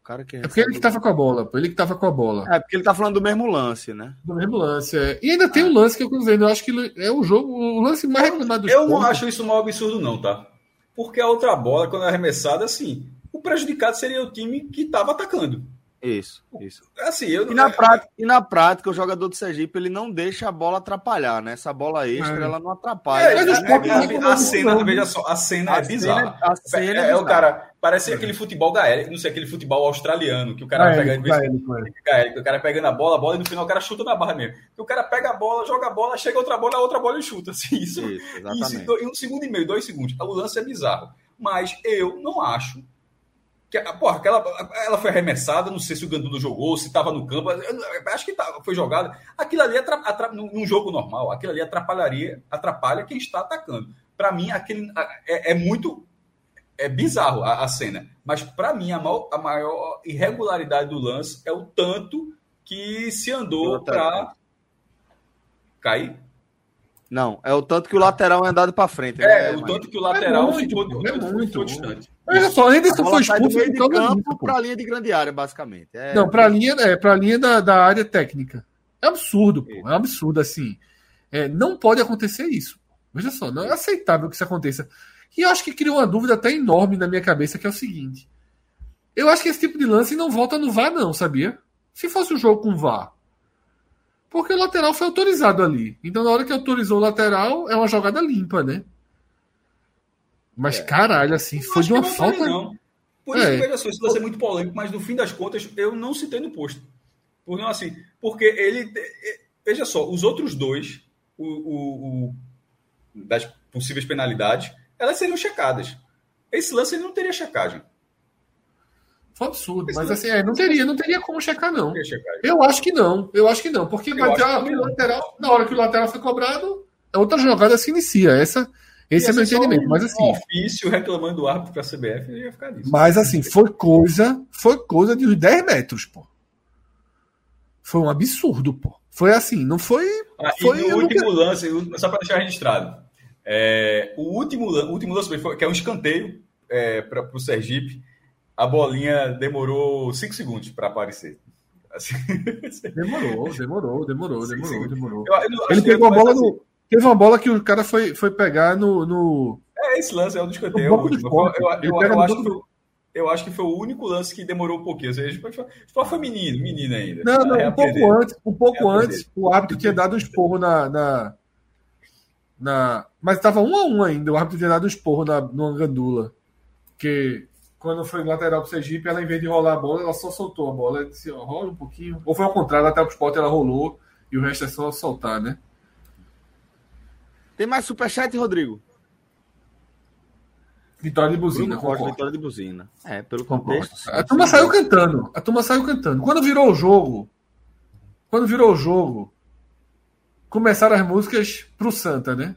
O cara que é porque ele que estava com a bola, ele que estava com a bola. É, porque ele tá falando do mesmo lance, né? Do mesmo lance, é. E ainda tem o um lance que eu dizendo, eu acho que é o jogo, o lance mais reclamado do Eu não acho isso um absurdo, não, tá? Porque a outra bola, quando é arremessada, assim, o prejudicado seria o time que estava atacando. Isso, isso. Assim, eu... e, na prática, e na prática, o jogador do Sergipe ele não deixa a bola atrapalhar, né? Essa bola extra, é. ela não atrapalha. É, é, é, a, cena, veja só, a cena a é bizarra. a cena é, é o cara, parece aquele futebol gaélico, não sei, aquele futebol australiano, que o cara pega. Gaélico, o cara pegando a bola, a bola, e no final o cara chuta na barra mesmo. Que o cara pega a bola, joga a bola, chega outra bola, a outra bola e chuta. Assim, isso, isso, isso em um segundo e meio, dois segundos. O lance é bizarro. Mas eu não acho que, porra, aquela, ela foi arremessada, não sei se o Gandulo jogou, se estava no campo, acho que tá, foi jogada. Aquilo ali, num jogo normal, aquilo ali atrapalharia, atrapalha quem está atacando. Para mim, aquele é, é, muito é bizarro a, a cena, mas para mim a maior, a maior, irregularidade do lance é o tanto que se andou para cair. Não, é o tanto que o lateral é andado para frente. É, né, o tanto que o lateral é muito, ficou, é muito, ficou distante. Olha só, Henderson foi expulso de campo para a linha de grande área, basicamente. É... Não, para a linha, é, para linha da, da área técnica. É absurdo, pô. É um absurdo, assim. É, não pode acontecer isso. Veja só, não é aceitável que isso aconteça. E eu acho que cria uma dúvida até enorme na minha cabeça, que é o seguinte. Eu acho que esse tipo de lance não volta no VAR, não, sabia? Se fosse um jogo com VAR. Porque o lateral foi autorizado ali. Então, na hora que autorizou o lateral, é uma jogada limpa, né? Mas, é. caralho, assim, foi de uma falta. Não. Por isso, é. veja só, isso vai ser muito polêmico, mas no fim das contas, eu não citei no posto. Por não assim, porque ele. Veja só, os outros dois, o, o, o das possíveis penalidades, elas seriam checadas. Esse lance ele não teria checagem. Foi absurdo, mas assim, é, não teria, não teria como checar, não. Eu acho que não, eu acho que não, porque vai ter o lateral, na hora que o lateral foi cobrado, outra jogada se inicia. Essa, esse é meu entendimento. Um, mas assim. Um ofício reclamando do árbitro para a CBF ia ficar nisso. Mas assim, foi coisa, foi coisa de uns 10 metros, pô. Foi um absurdo, pô. Foi assim, não foi. Ah, foi e no último nunca... lance, só para deixar registrado. É, o, último, o último lance foi, que é um escanteio é, para o Sergipe. A bolinha demorou 5 segundos para aparecer. Assim, demorou, demorou, demorou, demorou, demorou. Eu, eu Ele pegou a bola assim. no. Teve uma bola que o cara foi, foi pegar no, no. É, esse lance é o. É eu, eu, eu, acho que eu acho que foi o único lance que demorou um pouquinho. Ou seja, só foi menino, menino ainda. Não, não, um pouco antes, um pouco antes, o árbitro tinha dado um esporro na. na, na mas estava um a um ainda, o árbitro tinha dado um esporro na, numa gandula. Que quando foi lateral pro Sergipe, ela, em vez de rolar a bola, ela só soltou a bola. Ela disse, ó, rola um pouquinho. Ou foi ao contrário, lateral pro esporte, ela rolou e o resto é só soltar, né? Tem mais superchat, Rodrigo? Vitória de buzina. vitória de buzina. É, pelo contexto. Sim, a turma sim. saiu cantando. A turma saiu cantando. Quando virou o jogo, quando virou o jogo, começaram as músicas pro Santa, né?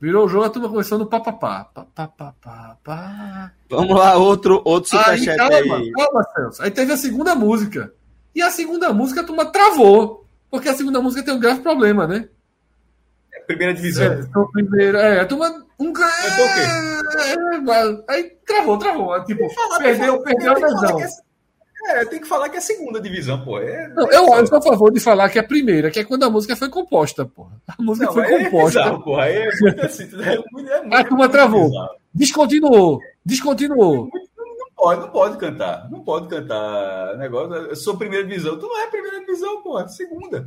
Virou o jogo, a turma começou no papapá. Pá, pá, pá, pá, pá. Vamos lá, outro, outro superchat aí. Calma, aí. calma, Celso. Aí teve a segunda música. E a segunda música a turma travou. Porque a segunda música tem um grave problema, né? É primeira divisão. É, então, primeira, é, a turma. Um... É, é, aí travou, travou. Tipo, perdeu, perdeu a visão. É, tem que falar que é a segunda divisão, pô. É, não, eu, eu sou a favor de falar que é a primeira, que é quando a música foi composta, pô. A música não, foi é composta. Bizarro, porra. É muito assim, é muito, é muito, a turma travou. Bizarro. Descontinuou. Descontinuou. Não pode, não pode cantar. Não pode cantar negócio. Eu sou primeira divisão. Tu não é primeira divisão, pô. É segunda.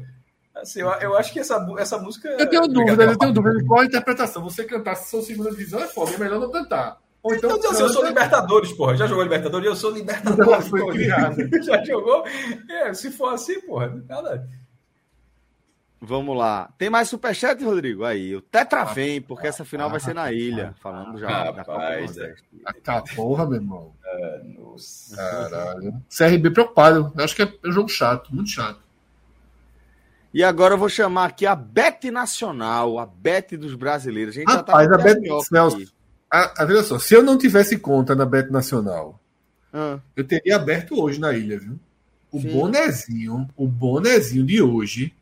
Assim, eu, eu, acho que essa, essa música. Eu tenho dúvida, eu tenho dúvida de qual a interpretação. Você cantar se sou segunda divisão é foda, é melhor não cantar. Ou então, então assim, eu sou Libertadores, porra. Já jogou Libertadores? Eu sou Libertadores. Já jogou? É, se for assim, porra, nada. Vamos lá. Tem mais superchat, Rodrigo? Aí, o Tetra vem, porque essa final vai ser na ilha. Falando já rapaz, da Copa Nordeste. Ah, porra, meu irmão. É, nossa. Caralho. CRB preocupado. Eu acho que é um jogo chato, muito chato. E agora eu vou chamar aqui a Bet Nacional, a Bet dos brasileiros. A gente Rapaz, já tá a Bet Celso, a, a, veja só, se eu não tivesse conta na Bet Nacional, ah. eu teria aberto hoje na ilha, viu? O Sim. bonezinho, o bonezinho de hoje.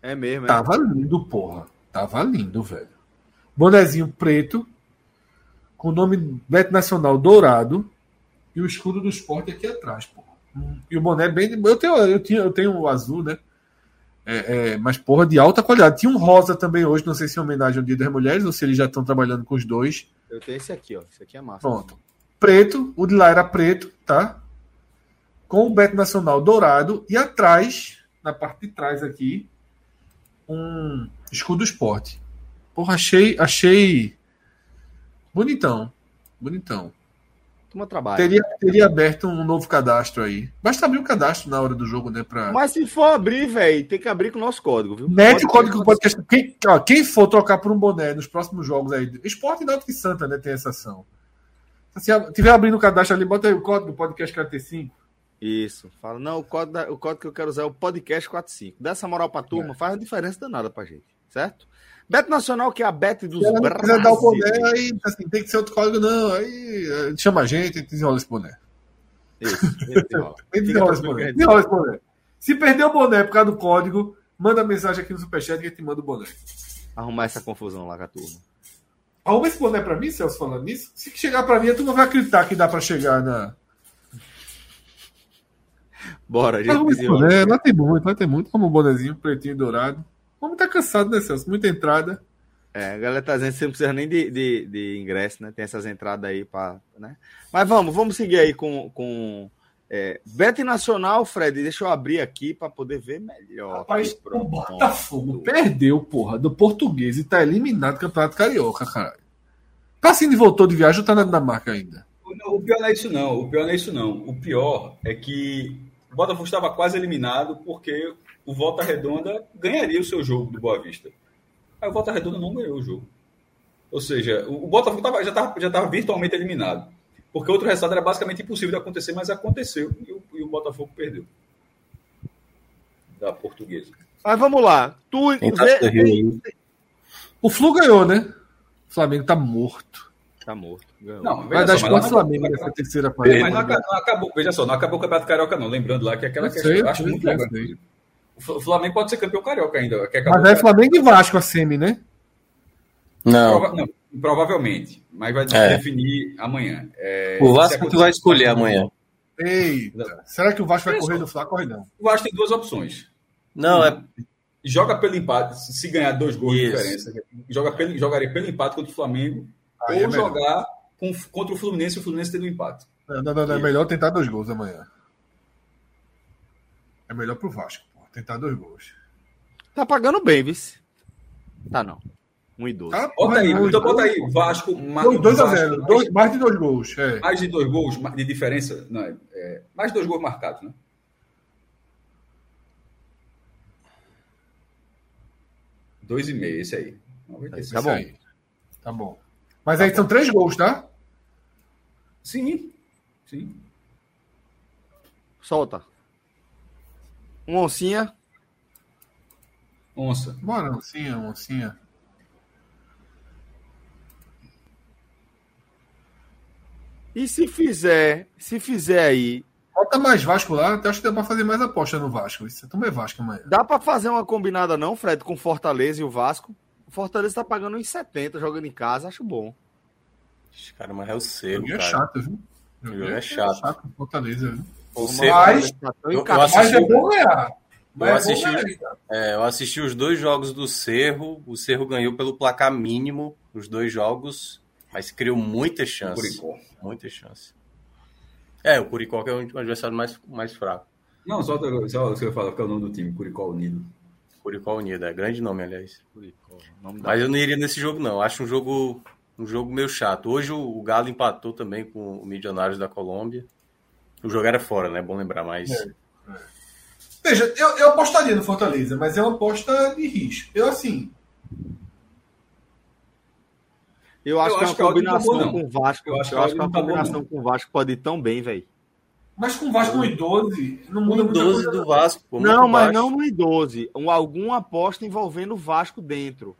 É mesmo, é. Tava lindo, porra. Tava lindo, velho. Bonezinho preto, com o nome Bet Nacional dourado e o escudo do esporte aqui atrás, porra. E o boné bem. Eu tenho, eu tenho, eu tenho o azul, né? É, é, mas, porra, de alta qualidade. Tinha um rosa também hoje, não sei se é homenagem ao Dia das Mulheres ou se eles já estão trabalhando com os dois. Eu tenho esse aqui, ó. Esse aqui é massa. Pronto. Preto, o de lá era preto, tá? Com o Beto Nacional dourado e atrás, na parte de trás aqui, um escudo esporte. Porra, achei, achei bonitão. Bonitão. Toma trabalho. Teria, teria aberto um novo cadastro aí. Basta abrir o cadastro na hora do jogo, né? Pra... Mas se for abrir, velho, tem que abrir com o nosso código, viu? Mete o código do podcast. Quem, ó, quem for trocar por um boné nos próximos jogos aí, Esporte e Náutico e Santa, né? Tem essa ação. Se tiver abrindo o cadastro ali, bota aí o código do podcast 45. Isso. Fala, não, o código, o código que eu quero usar é o podcast 45. Dá essa moral pra turma, é. faz a diferença danada pra gente, certo? Beto Nacional, que é a Bet dos Se quiser dar o boné, aí assim, tem que ser outro código, não. Aí eh, chama a gente e desenrola esse boné. Isso, desenrola esse boné. Desenrola esse boné. Se perder o boné por causa do código, manda mensagem aqui no Superchat que a gente manda o boné. arrumar essa confusão lá com a turma. Arruma esse boné pra mim, Celso, falando nisso. Se chegar pra mim, a turma vai acreditar que dá pra chegar na. Bora, gente. Arruma esse boné, lá tem muito, lá tem muito. Arruma um bonezinho pretinho e dourado. O homem tá cansado, né, Celso? Muita entrada. É, a galera tá dizendo que você não precisa nem de, de, de ingresso, né? Tem essas entradas aí para, né? Mas vamos, vamos seguir aí com, com é, Bet Nacional, Fred. Deixa eu abrir aqui para poder ver melhor. Rapaz, o Botafogo perdeu, porra, do português e tá eliminado do Campeonato Carioca, caralho. Cassini voltou de viagem ou tá na Dinamarca ainda? O pior não é isso, não. O pior não é isso, não. O pior é que o Botafogo estava quase eliminado porque o Volta Redonda ganharia o seu jogo do Boa Vista. Aí o Volta Redonda não ganhou o jogo. Ou seja, o Botafogo tava, já estava já tava virtualmente eliminado. Porque outro resultado era basicamente impossível de acontecer, mas aconteceu e o, e o Botafogo perdeu. Da portuguesa. Mas vamos lá. Tu, vê... O Flu ganhou, né? O Flamengo tá morto. Tá morto. Ganhou. Não, vai dar quantos Flamengo nessa terceira partida. Mas não, acabou, veja só, não acabou o Campeonato Carioca, não. Lembrando lá que aquela questão. eu acho muito legal. O Flamengo pode ser campeão carioca ainda. Mas é Flamengo e Vasco a semi, né? Não. Prova não provavelmente. Mas vai é. definir amanhã. É, o Vasco tu vai escolher amanhã. Eita. Será que o Vasco vai correr do Flá? Corre não. O Vasco tem duas opções. Não, é. Joga pelo empate, se ganhar dois gols Isso. de diferença. Joga pelo, jogaria pelo empate contra o Flamengo. Aí ou é jogar com, contra o Fluminense e o Fluminense tendo um empate. Não, não, não, é melhor tentar dois gols amanhã. É melhor pro Vasco. Tentar dois gols. Tá pagando bem, vice. Tá não. 1 e 12. Tá, bota aí, então bota aí. Vasco. 2 a 0. Mais, mais de dois gols. É. Mais de dois gols de diferença. Não, é, é mais de dois gols marcados, né? Dois e meio, esse aí. Esse tá bom. Aí. Tá bom. Mas tá aí bom. são três gols, tá? Sim. Sim. Solta. Um oncinha. Onça. Bora, oncinha, oncinha. E se fizer, se fizer aí. Bota mais Vasco lá, até acho que dá pra fazer mais aposta no Vasco. Isso também é Vasco amanhã. Dá pra fazer uma combinada, não, Fred, com Fortaleza e o Vasco? O Fortaleza tá pagando uns 70 jogando em casa, acho bom. Cara, mas é o Cerro. O é chato, viu? O jogo é chato. É chato Fortaleza, viu? O mas, eu, eu assisti, mas é bom ganhar. Eu assisti, é, eu assisti os dois jogos do Cerro. O Cerro ganhou pelo placar mínimo os dois jogos, mas criou muitas chances. Muitas chances. É, o Curicó que é o adversário mais, mais fraco. Não, só, só você falar que é o nome do time, Curicó Unido. Curicó Unido, é grande nome, aliás. Curicó, nome mas eu não iria nesse jogo, não. Acho um jogo um jogo meio chato. Hoje o, Galo empatou também com o Milionários da Colômbia. O jogo era fora, né? Bom lembrar, mas. É, é. Veja, eu, eu apostaria no Fortaleza, mas é uma aposta de risco. Eu, assim. Eu acho, eu que, acho que uma combinação com o Vasco. Eu acho, eu acho que uma combinação com o Vasco pode ir tão bem, velho. Mas com o Vasco no I12, não muda no 12 do Vasco. Pô, não, mas baixo. não no I12. Um, alguma aposta envolvendo o Vasco dentro.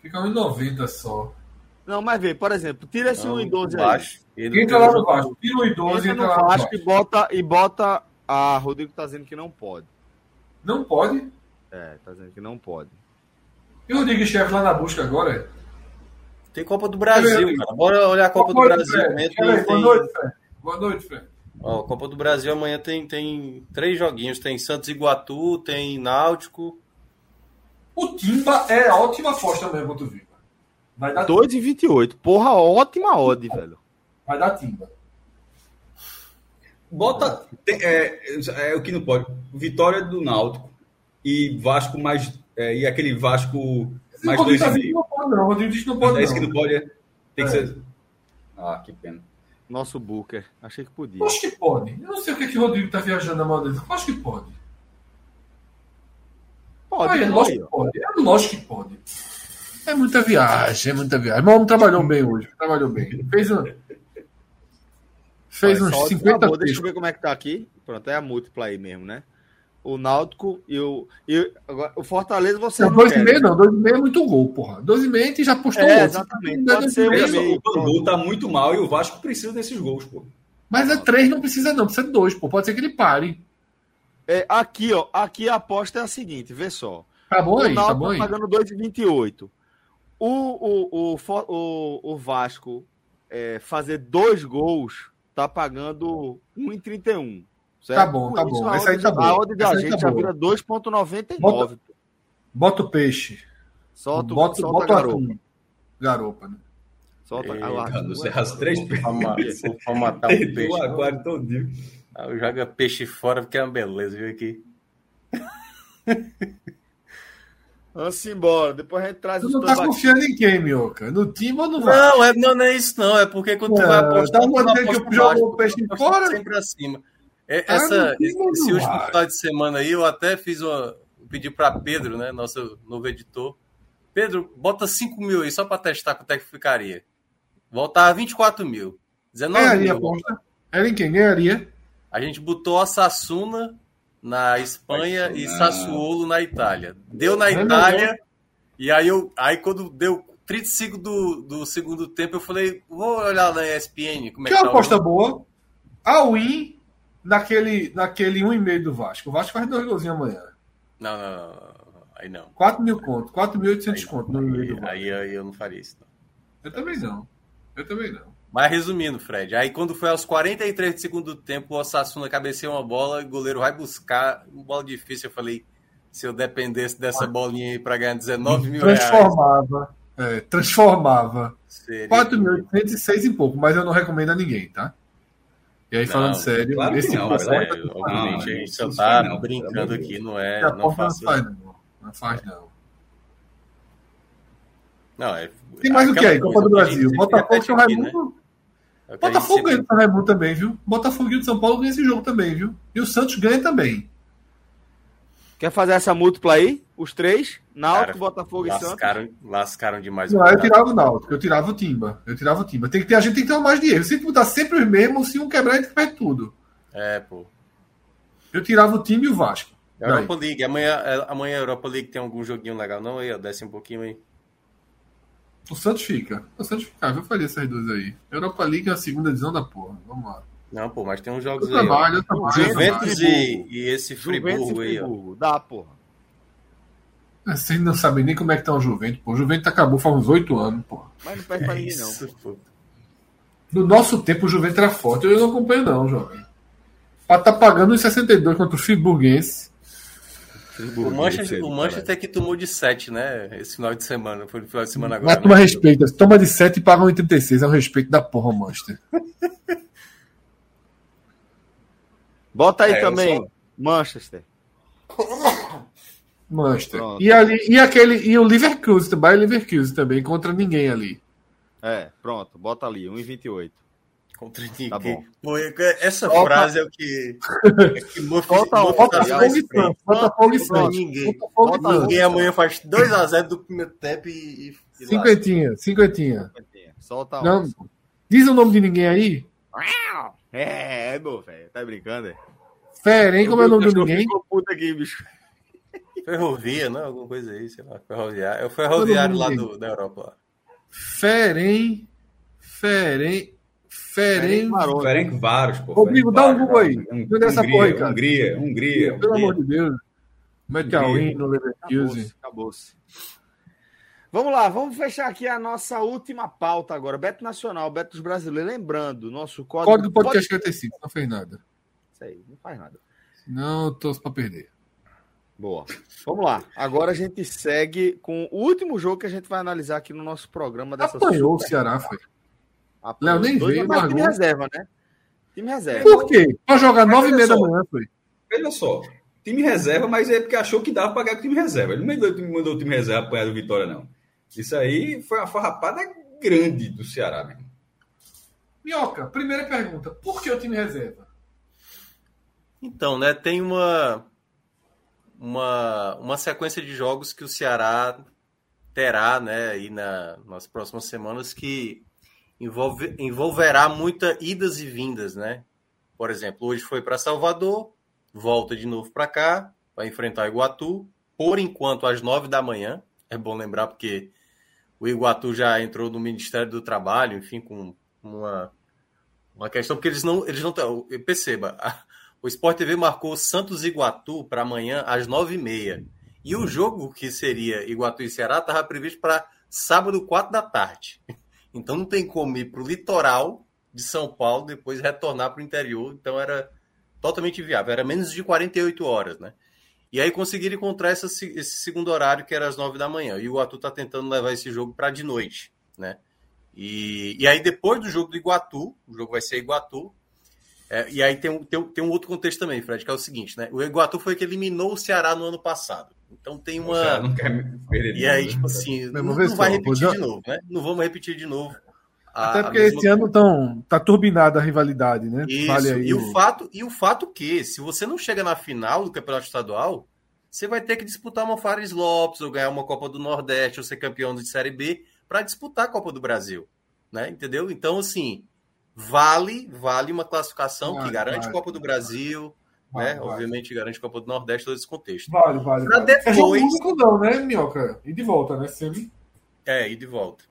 Fica 1,90 só. Não, mas vê, por exemplo, tira esse 1 e 12 baixo, aí. Entra lá no Vasco, tira o 1 e 12 entra, entra no Vasco e bota, e bota. Ah, Rodrigo tá dizendo que não pode. Não pode? É, tá dizendo que não pode. E o Rodrigo Chefe lá na busca agora? Tem Copa do Brasil, cara. Bora olhar a Copa boa do Brasil. Tem... Boa noite, Fred. Boa noite, Fred. Ó, Copa do Brasil amanhã tem, tem três joguinhos. Tem Santos Iguatu, tem Náutico. O Timba é ótima aposta mesmo contra o Viva. Vai dar 2,28. Porra, ótima odd, velho. Vai dar timba. Bota. É, é, o que não pode. Vitória do Náutico e Vasco mais. É, e aquele Vasco mais dois tá Não pode, não. Rodrigo disse que não pode. É isso que não pode. É? Tem que é. ser. Ah, que pena. Nosso Booker. Achei que podia. Acho que pode. Eu não sei o que, que o Rodrigo tá viajando na mão dele. Acho que pode. Pode, ah, é lógico que pode. É lógico que pode. É muita viagem, é muita viagem. Mas o homem trabalhou bem hoje. Trabalhou bem. Fez, um, fez Olha, uns 50 acabou, Deixa eu ver como é que tá aqui. Pronto, é a múltipla aí mesmo, né? O Náutico e o, e agora, o Fortaleza você não, não 2,5 não, 2,5 é muito gol, porra. 2,5 e já postou é, outro. Exatamente. Pode ser meio, o Bangu tá muito mal e o Vasco precisa desses gols, pô. Mas é 3 não precisa não, precisa de 2, pô. Pode ser que ele pare. É, aqui, ó, aqui a aposta é a seguinte, vê só. Tá bom aí, tá bom aí. pagando 2,28. O, o, o, o, o Vasco é, fazer dois gols tá pagando 1,31. Tá bom, tá bom. Essa aí tá boa. A odd da gente tá já vira 2,99. Bota, bota o peixe. Solta, bota, solta bota a garopa. Garopa, né? Solta Ei, a Você as três peixes. Pra matar o peixe. O aquário todo ah, Joga peixe fora porque é uma beleza, viu aqui. Vamos embora. Depois a gente traz tu os não tá confiando em quem, Mioca? No time ou no Vasco? Não, é, não, não é isso, não. É porque quando tu vai apostar. Tá mandando que jogou o peixe fora? Sempre acima. É, ah, essa, esse, esse último final de semana aí, eu até fiz uma. Pedi para Pedro, né? Nosso novo editor. Pedro, bota 5 mil aí só para testar quanto é que ficaria. Voltar a 24 mil. 19 ganharia, mil. Aposta. Era em quem ganharia? A gente botou a Sassuna na Espanha e Sassuolo na Itália. Deu na Itália, e aí, eu, aí quando deu 35 do, do segundo tempo, eu falei, vou olhar na ESPN como é que, que é uma tá aposta boa. A win naquele, naquele 1,5 do Vasco. O Vasco faz dois golzinhos amanhã. Não, não, não. Aí não. 4 mil conto, 4.800 conto no aí, aí, aí, eu não faria isso. Não. Eu também não. Eu também não. Mas resumindo, Fred, aí quando foi aos 43 do segundo tempo, o Osasuna cabeceou uma bola, o goleiro vai buscar, uma bola difícil, eu falei, se eu dependesse dessa bolinha aí para ganhar 19 mil transformava, reais... É, transformava. 4.806 e pouco, mas eu não recomendo a ninguém, tá? E aí, falando não, sério, claro esse não, mas é, obviamente a gente só tá não, brincando aqui, não é. Não, não faz, não. Não faz, não. Não, é. Tem mais o que aí? Copa do Brasil. Botafogo e São Raimundo. Né? Botafogo sempre... ganha do São Raimundo também, viu? Botafogo e o São Paulo ganha esse jogo também, viu? E o Santos ganha também. Quer fazer essa múltipla aí? Os três? Náutico, Botafogo lascaram, e Santos? Lascaram demais. Não, eu tirava o Náutico, eu tirava o Timba. Eu tirava o Timba. Tem que ter, a gente tem que ter uma mais de erro. Se botar sempre os mesmos, se um quebrar, a gente perde tudo. É, pô. Eu tirava o time e o Vasco. Europa League. Amanhã, é, amanhã a Europa League tem algum joguinho legal, não? Aí, ó, desce um pouquinho aí. O Santos fica. O Santos fica. Eu faria essas duas aí. Europa League é a segunda divisão da porra. Vamos lá. Não, pô, mas tem uns jogos eu aí. Trabalho, eu trabalho, Juventus e, e, esse Friburgo aí, ó. Dá, porra. É, vocês não sabem nem como é que tá o Juventus, pô. O Juventus acabou faz uns oito anos, pô. Mas não perde pra ninguém, não. Pô. No nosso tempo, o Juventus era forte. Eu não acompanho, não, jovem. Pra tá pagando os 62 contra o Friburguense. O Manchester, o Manchester que tomou de 7, né? Esse final de semana. Foi no final de semana agora. Mas toma né? respeito. Toma de 7 e paga 1,36. É um respeito da porra, Manchester. Bota aí é, também, só... Manchester. Manchester. E, ali, e, aquele, e o Leverkusen, o Leverkusen também, contra ninguém ali. É, pronto, bota ali, 1,28. Contra ninguém. Tá bom. Pô, essa Volta... frase é o que. É que Botafogo e Santos. Ninguém. Ninguém amanhã faz 2x0 do primeiro tempo e. e cinquentinha, cinquentinha. Solta Não, Diz o nome de ninguém aí? É, é meu velho. Tá brincando, é? Fera, hein? Como é o nome de ninguém? Puta aqui, bicho. Ferrovia, não? Alguma coisa aí, sei lá. Ferroviário. É o ferroviário lá do, da Europa. Ferem. Ferem. Ferenc. Ferenc Varos, pô. Rodrigo, dá um Google aí. Hungria, essa porra aí, cara. Hungria, Hungria. Pelo amor de Deus. Win no Leverkusen. Acabou-se. Vamos lá, vamos fechar aqui a nossa última pauta agora. Beto Nacional, Beto dos Brasileiros. Lembrando, nosso código. Código podcast 55, não fez nada. Isso aí, não faz nada. Não, tô para perder. Boa. Vamos lá. Agora a gente segue com o último jogo que a gente vai analisar aqui no nosso programa dessa Apanhou o Ceará, foi. Léo nem veio, mas time reserva, né? Time reserva. Por quê? Pra jogar nove e meia da manhã, foi. Veja só, time reserva, mas é porque achou que dava pra pagar com o time reserva. Ele não mandou, mandou o time reserva apanhar do Vitória, não. Isso aí foi uma farrapada grande do Ceará mesmo. Minhoca, primeira pergunta. Por que o time reserva? Então, né, tem uma, uma, uma sequência de jogos que o Ceará terá, né, aí na, nas próximas semanas que envolve, envolverá muitas idas e vindas, né? Por exemplo, hoje foi para Salvador, volta de novo para cá, vai enfrentar Iguatu, por enquanto às nove da manhã. É bom lembrar porque o Iguatu já entrou no Ministério do Trabalho, enfim, com uma, uma questão, porque eles não. Eles não perceba, a, o Sport TV marcou Santos Iguatu para amanhã às nove e meia. E o jogo que seria Iguatu e Ceará estava previsto para sábado, 4 da tarde. Então não tem como ir para o litoral de São Paulo, depois retornar para o interior. Então era totalmente viável. Era menos de 48 horas, né? E aí conseguiram encontrar essa, esse segundo horário, que era às 9 da manhã. E o Iguatu está tentando levar esse jogo para de noite, né? E, e aí depois do jogo do Iguatu, o jogo vai ser Iguatu, é, e aí tem tem, tem, um outro contexto também, Fred, que é o seguinte, né? O Iguatu foi que eliminou o Ceará no ano passado. Então tem uma. Não quer perder e aí, tipo assim, não, não vai repetir de novo, né? Não vamos repetir de novo. A, Até porque esse ano tão, tá turbinada a rivalidade, né? Isso, vale aí e, o... fato, e o fato que, se você não chega na final do Campeonato Estadual, você vai ter que disputar uma Fares Lopes, ou ganhar uma Copa do Nordeste, ou ser campeão de Série B, para disputar a Copa do Brasil. Né? Entendeu? Então, assim, vale, vale uma classificação que garante a Copa do Brasil, Vale, né? Vale. Obviamente garante Copa do Nordeste todo esse contexto. Vale, vale. Pra vale. depois... É único não, né, Minhoca? E de volta, né? Sempre. É, e de volta.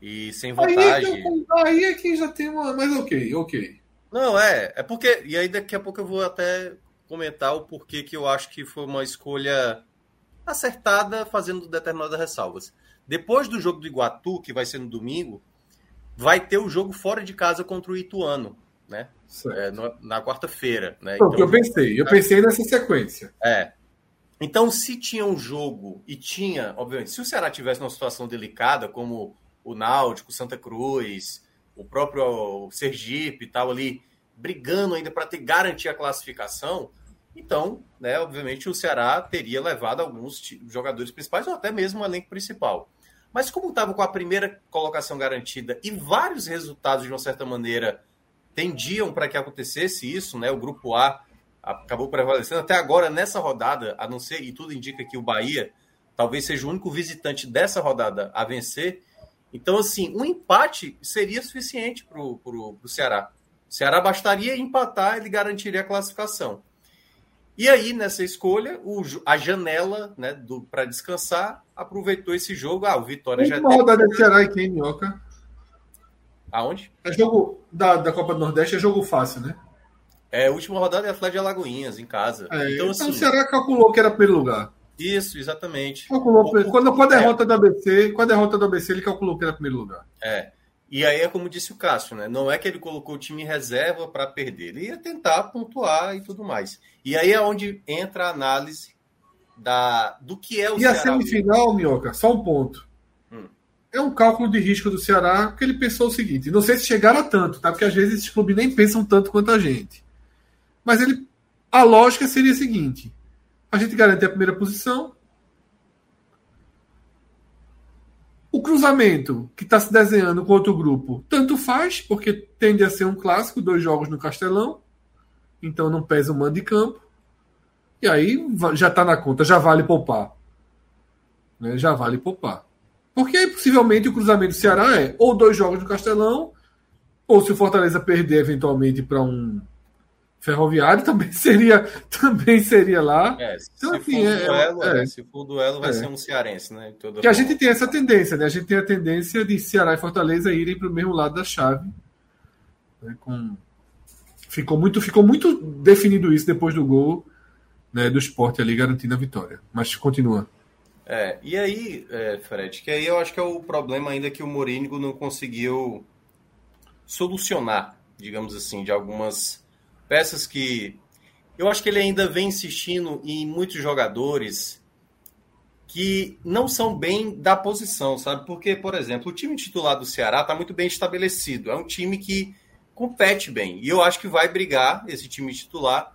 E sem vantagem. Aí, então, aí é que já tem uma. Mas ok, ok. Não, é. É porque. E aí daqui a pouco eu vou até comentar o porquê que eu acho que foi uma escolha acertada, fazendo determinadas ressalvas. Depois do jogo do Iguatu, que vai ser no domingo, vai ter o jogo fora de casa contra o Ituano né? É, no, na quarta-feira, né? Então, eu pensei, eu pensei nessa sequência. É. Então, se tinha um jogo e tinha, obviamente, se o Ceará tivesse uma situação delicada, como o Náutico, Santa Cruz, o próprio Sergipe e tal ali, brigando ainda para ter garantir a classificação, então, né, obviamente, o Ceará teria levado alguns jogadores principais ou até mesmo o elenco principal. Mas como estava com a primeira colocação garantida e vários resultados, de uma certa maneira, tendiam para que acontecesse isso, né? O grupo A acabou prevalecendo até agora nessa rodada, a não ser e tudo indica que o Bahia talvez seja o único visitante dessa rodada a vencer. Então, assim, um empate seria suficiente para o Ceará. O Ceará bastaria empatar, ele garantiria a classificação. E aí, nessa escolha, o, a janela né, para descansar aproveitou esse jogo. Ah, o Vitória já. Uma rodada de Ceará e quem, Minhoca? Aonde? É jogo da, da Copa do Nordeste, é jogo fácil, né? É, a última rodada é Atlético de Alagoinhas, em casa. É, então, assim, então o Ceará calculou que era primeiro lugar. Isso, exatamente. Calculou, o, quando, com a derrota é. do ABC, com a derrota do ABC, ele calculou que era primeiro lugar. É. E aí é como disse o Cássio, né? Não é que ele colocou o time em reserva para perder, ele ia tentar pontuar e tudo mais. E aí é onde entra a análise da, do que é o E Ceará a semifinal, Minhoca, só um ponto é um cálculo de risco do Ceará, porque ele pensou o seguinte: não sei se chegaram a tanto, tá? Porque às vezes esses clubes nem pensam tanto quanto a gente. Mas ele, a lógica seria a seguinte: a gente garante a primeira posição. O cruzamento que está se desenhando com outro grupo, tanto faz, porque tende a ser um clássico, dois jogos no Castelão, então não pesa o mando de campo. E aí já está na conta, já vale poupar. Né? Já vale poupar. Porque aí, possivelmente o cruzamento do Ceará é ou dois jogos no Castelão, ou se o Fortaleza perder eventualmente para um ferroviário, também seria, também seria lá. É, se, então, assim, for é, duelo, é, é, se for duelo, vai é. ser um cearense, né? Toda que a gente tem essa tendência, né? A gente tem a tendência de Ceará e Fortaleza irem para o mesmo lado da chave. Né? Com... Ficou, muito, ficou muito definido isso depois do gol né, do esporte ali garantindo a vitória. Mas continua. É, e aí, é, Fred, que aí eu acho que é o problema ainda que o Mourinho não conseguiu solucionar, digamos assim, de algumas peças que eu acho que ele ainda vem insistindo em muitos jogadores que não são bem da posição, sabe? Porque, por exemplo, o time titular do Ceará está muito bem estabelecido. É um time que compete bem. E eu acho que vai brigar esse time titular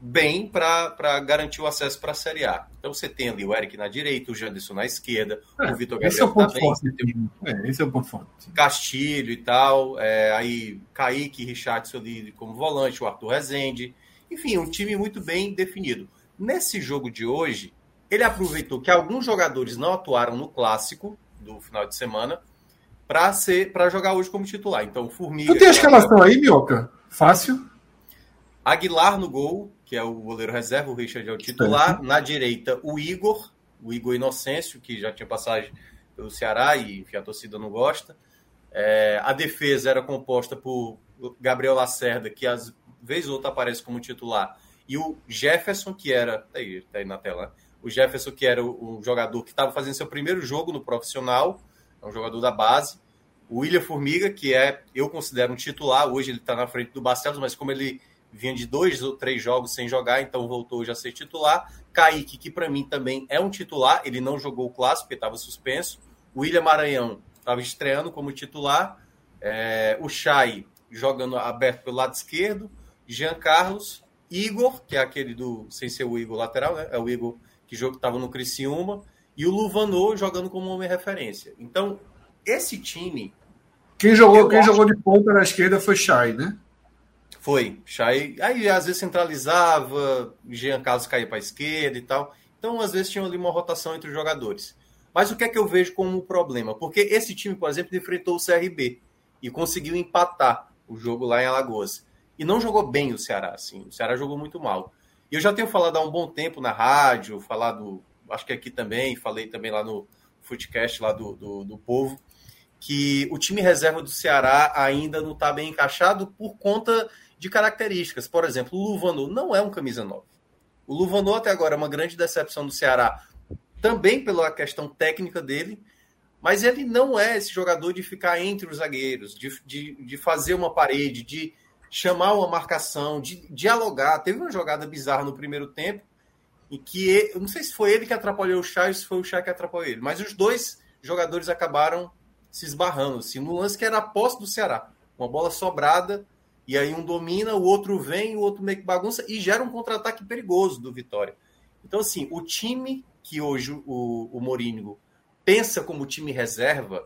bem para garantir o acesso para a Série A. Então você tem ali o Eric na direita, o Janderson na esquerda, é, o Vitor Gabriel esse é o ponto forte. É, esse é o ponto forte. Castilho e tal, é, aí Kaique, Richardson ali como volante, o Arthur Rezende. Enfim, um time muito bem definido. Nesse jogo de hoje, ele aproveitou que alguns jogadores não atuaram no clássico do final de semana para ser para jogar hoje como titular. Então, Formiga. Tu tem a escalação aí, Mioca? Fácil. Aguilar no gol, que é o goleiro reserva, o Richard é o titular. Na direita, o Igor, o Igor Inocêncio, que já tinha passagem pelo Ceará e enfim, a torcida não gosta. É, a defesa era composta por Gabriel Lacerda, que às vezes ou outra aparece como titular, e o Jefferson, que era. Tá aí, tá aí na tela. Né? O Jefferson, que era um jogador que estava fazendo seu primeiro jogo no profissional, é um jogador da base. O William Formiga, que é, eu considero um titular, hoje ele está na frente do Barcelos, mas como ele vinha de dois ou três jogos sem jogar, então voltou já a ser titular. Kaique, que para mim também é um titular, ele não jogou o clássico porque estava suspenso. O William Maranhão estava estreando como titular. É, o Chay jogando aberto pelo lado esquerdo. Jean Carlos, Igor, que é aquele do, sem ser o Igor lateral, né? É o Igor que estava no Criciúma. E o Luvanô jogando como homem referência. Então, esse time. Quem jogou, quem jogou de ponta na esquerda foi Chay, né? Foi. Chay, aí às vezes centralizava, Jean Carlos caía para a esquerda e tal. Então, às vezes tinha ali uma rotação entre os jogadores. Mas o que é que eu vejo como problema? Porque esse time, por exemplo, enfrentou o CRB e conseguiu empatar o jogo lá em Alagoas. E não jogou bem o Ceará, assim. O Ceará jogou muito mal. E eu já tenho falado há um bom tempo na rádio, falado, acho que aqui também, falei também lá no Footcast lá do, do, do Povo, que o time reserva do Ceará ainda não está bem encaixado por conta de características. Por exemplo, o Luvanu não é um camisa 9. O Luvanu até agora é uma grande decepção do Ceará, também pela questão técnica dele, mas ele não é esse jogador de ficar entre os zagueiros, de, de, de fazer uma parede, de chamar uma marcação, de dialogar. Teve uma jogada bizarra no primeiro tempo, em que ele, eu não sei se foi ele que atrapalhou o Chá ou se foi o Chá que atrapalhou ele, mas os dois jogadores acabaram se esbarrando, assim, no lance que era a posse do Ceará. Uma bola sobrada, e aí um domina, o outro vem, o outro meio que bagunça, e gera um contra-ataque perigoso do Vitória. Então, assim, o time que hoje o, o Mourinho pensa como time reserva,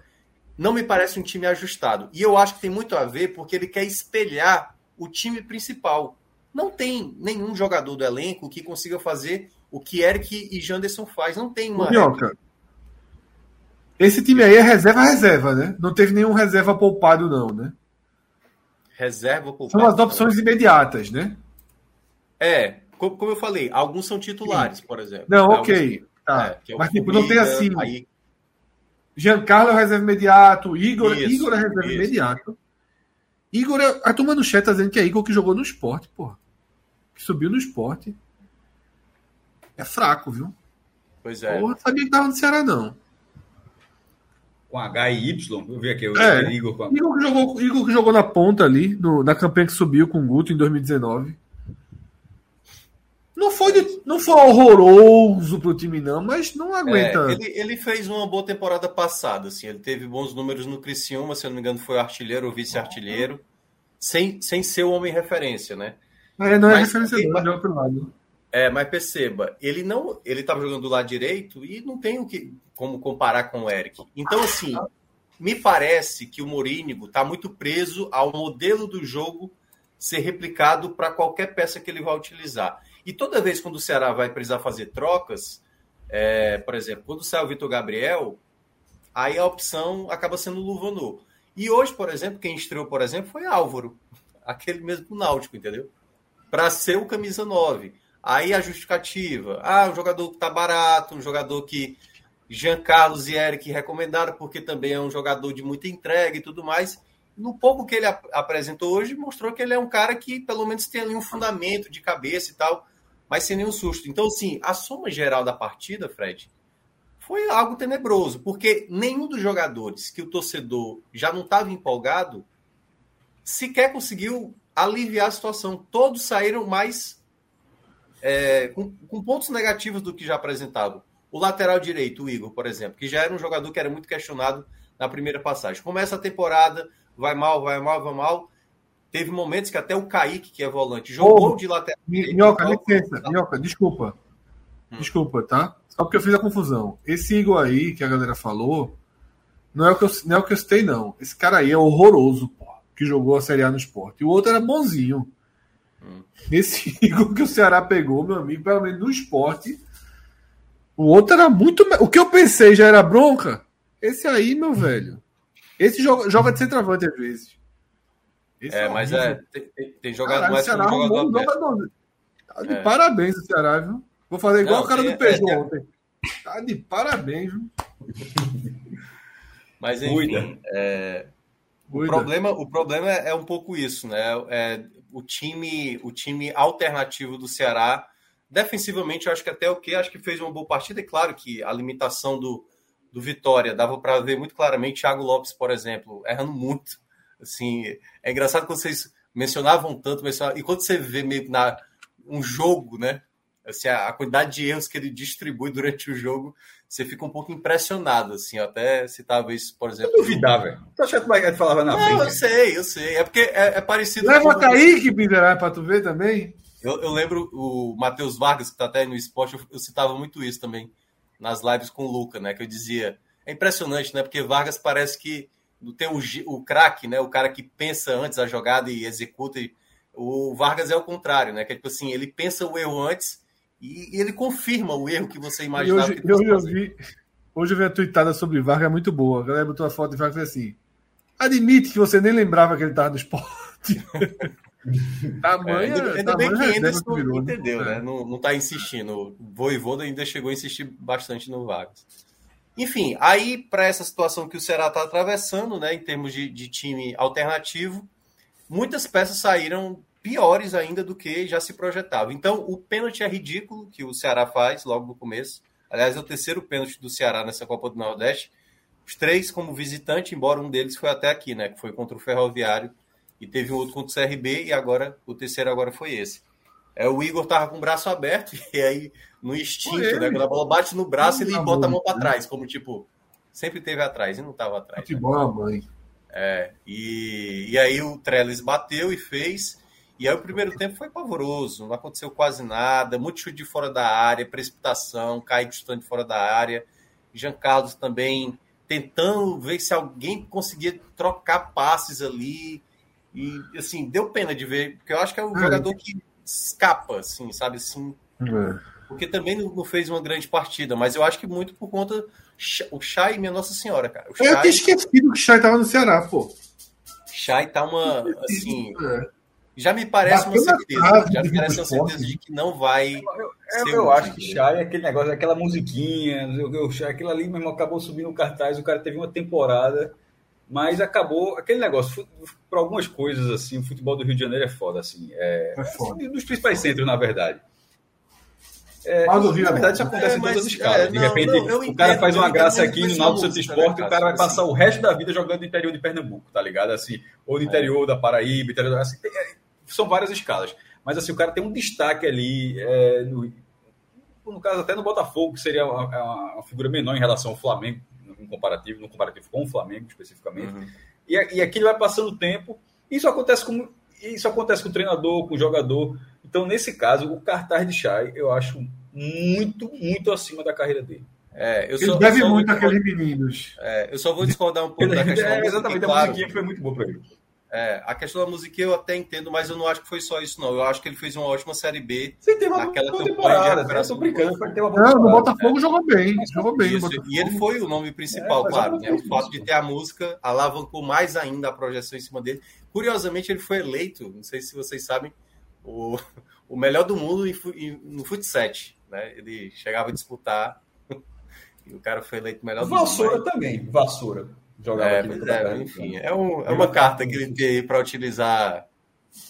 não me parece um time ajustado. E eu acho que tem muito a ver porque ele quer espelhar o time principal. Não tem nenhum jogador do elenco que consiga fazer o que Eric e Janderson faz. Não tem uma. Minhoca, esse time aí é reserva-reserva, né? Não teve nenhum reserva poupado, não, né? Reserva. São as opções imediatas, né? É, como eu falei, alguns são titulares, por exemplo. Não, ok. Alguns... Tá. É, é Mas, tipo, não tem assim. Aí... Giancarlo é o reserva imediato, Igor, isso, Igor é reserva isso. imediato. Igor, é, a turma no chat tá dizendo que é Igor que jogou no esporte, porra. Que subiu no esporte. É fraco, viu? Pois é. Porra, sabia que tava no Ceará, não. Com H e Y, eu vi aqui. Eu é, Igor, com... Igor, que jogou, Igor que jogou na ponta ali, no, na campanha que subiu com o Guto em 2019. Não foi, de, não foi horroroso pro time, não, mas não aguenta. É, ele, ele, fez uma boa temporada passada, assim. Ele teve bons números no Criciúma, se eu não me engano, foi artilheiro ou vice-artilheiro, sem, sem ser o homem referência, né? É, não é mas, referência não, de outro lado. É, mas perceba, ele não. Ele estava jogando do lado direito e não tem o que como comparar com o Eric. Então, assim, me parece que o Morínigo está muito preso ao modelo do jogo ser replicado para qualquer peça que ele vai utilizar. E toda vez quando o Ceará vai precisar fazer trocas, é, por exemplo, quando sai o Vitor Gabriel, aí a opção acaba sendo o Luvanô. E hoje, por exemplo, quem estreou, por exemplo, foi Álvaro, aquele mesmo Náutico, entendeu? Para ser o camisa 9. Aí a justificativa, ah, um jogador que tá barato, um jogador que Jean Carlos e Eric recomendaram, porque também é um jogador de muita entrega e tudo mais. No pouco que ele ap apresentou hoje, mostrou que ele é um cara que pelo menos tem ali um fundamento de cabeça e tal mas sem nenhum susto. Então, sim, a soma geral da partida, Fred, foi algo tenebroso, porque nenhum dos jogadores que o torcedor já não estava empolgado sequer conseguiu aliviar a situação. Todos saíram mais é, com, com, pontos negativos do que já apresentavam. O lateral direito, o Igor, por exemplo, que já era um jogador que era muito questionado na primeira passagem. Começa a temporada, vai mal, vai mal, vai mal. Teve momentos que até o Kaique, que é volante, jogou oh, de lateral. Minhoca, licença, Minhoca, desculpa. Hum. Desculpa, tá? Só porque eu fiz a confusão. Esse Igor aí que a galera falou, não é o que eu, não é o que eu citei, não. Esse cara aí é horroroso, pô, que jogou a Série A no esporte. E o outro era bonzinho. Hum. Esse Igor que o Ceará pegou, meu amigo, pelo menos no esporte. O outro era muito. O que eu pensei já era bronca. Esse aí, meu velho. Esse joga, joga de centroavante às vezes. Esse é, é mas é, tem, tem jogado mais como jogador. Um jogador. Tá de é. parabéns o Ceará, viu? Vou fazer igual Não, o cara tem, do Peugeot é, ontem. Tá de parabéns, viu? Mas enfim, é, o problema, o problema é, um pouco isso, né? É, o time, o time alternativo do Ceará Defensivamente, eu acho que até o que acho que fez uma boa partida. É claro que a limitação do, do Vitória dava para ver muito claramente. Thiago Lopes, por exemplo, errando muito. Assim, é engraçado quando vocês mencionavam tanto, mencionavam, e quando você vê meio na um jogo, né? Assim, a, a, quantidade de erros que ele distribui durante o jogo, você fica um pouco impressionado, assim, até citava isso, por exemplo. Eu duvidar, velho. Tu acha que o falava na Não, eu sei, eu sei. É porque é, é parecido. Leva com... Kaique, Biderá, pra tu ver também. Eu, eu lembro o Matheus Vargas, que tá até no esporte, eu, eu, citava muito isso também nas lives com o Luca, né? Que eu dizia. É impressionante, né? Porque Vargas parece que tem o, o craque, né? O cara que pensa antes a jogada e executa. E, o Vargas é o contrário, né? Que é tipo assim, ele pensa o erro antes e, e ele confirma o erro que você imaginava. hoje, que eu, eu vi, hoje eu vi a tweetada sobre Vargas, é muito boa. A galera botou a foto de Vargas assim. Admite que você nem lembrava que ele estava no esporte. Tamanho, é, ainda, ainda bem que ainda não virou, né? entendeu, né? né? Não, não tá insistindo. O Voivoda ainda chegou a insistir bastante no Vargas. Enfim, aí para essa situação que o Ceará está atravessando, né, em termos de, de, time alternativo, muitas peças saíram piores ainda do que já se projetava. Então, o pênalti é ridículo que o Ceará faz logo no começo. Aliás, é o terceiro pênalti do Ceará nessa Copa do Nordeste. Os três como visitante, embora um deles foi até aqui, né, que foi contra o Ferroviário e teve um outro contra o CRB, e agora o terceiro agora foi esse. É, o Igor tava com o braço aberto, e aí, no instinto, né? Quando a bola bate no braço, ele bota a mão para trás, como tipo, sempre teve atrás e não tava atrás. Que né? boa, mãe. É, e, e aí o Trellis bateu e fez. E aí o primeiro tempo foi pavoroso, não aconteceu quase nada, muito chute de fora da área, precipitação, Kaique chutando de fora da área, Jean Carlos também tentando ver se alguém conseguia trocar passes ali. E, assim, deu pena de ver, porque eu acho que é um é. jogador que escapa, assim, sabe? Assim, é. Porque também não fez uma grande partida, mas eu acho que muito por conta. O Chay, minha Nossa Senhora, cara. Eu tinha esquecido que o Chay tava no Ceará, pô. Chay tá uma. Assim. É. Já me parece uma certeza. Já me parece uma certeza de que não vai. Eu, eu, eu acho que Chay é aquele negócio, aquela musiquinha, o Chay, aquilo ali mesmo acabou subindo no cartaz, o cara teve uma temporada mas acabou aquele negócio, para algumas coisas, assim, o futebol do Rio de Janeiro é foda, assim. É, é foda. Assim, dos principais centros, na verdade. É, mas Rio, na verdade, isso acontece é, em todas as escalas. É, de repente, não, o cara faz uma graça aqui no Náutico Santo Esporte e o cara vai passar assim. o resto da vida jogando no interior de Pernambuco, tá ligado? Assim, ou no é. interior da Paraíba, interior, assim, tem, é, são várias escalas. Mas assim, o cara tem um destaque ali, é, no, no caso até no Botafogo, que seria uma, uma, figura menor em relação ao Flamengo, um comparativo, no comparativo com o Flamengo especificamente. Uhum. E, e aqui ele vai passando o tempo. Isso acontece com isso acontece com o treinador, com o jogador. Então, nesse caso, o cartaz de Chay eu acho muito, muito acima da carreira dele. É, eu ele só, deve eu muito àqueles meninos. É, eu só vou discordar um pouco da questão. É, exatamente, a musiquinha foi muito boa para ele. É, a questão da música eu até entendo, mas eu não acho que foi só isso, não. Eu acho que ele fez uma ótima Série B. Sim, tem uma naquela boa temporada. Né? Eu tô brincando, foi ter uma boa Não, no Botafogo é. jogou bem. Jogou bem. E ele foi o nome principal, é, claro. Né? O fato de ter a música alavancou mais ainda a projeção em cima dele. Curiosamente, ele foi eleito, não sei se vocês sabem, o, o melhor do mundo em, no futsal. Né? Ele chegava a disputar e o cara foi eleito melhor Vassoura do mundo. Vassoura também, Vassoura. Jogava é, aqui é, enfim, é, um, é uma carta que ele tem para utilizar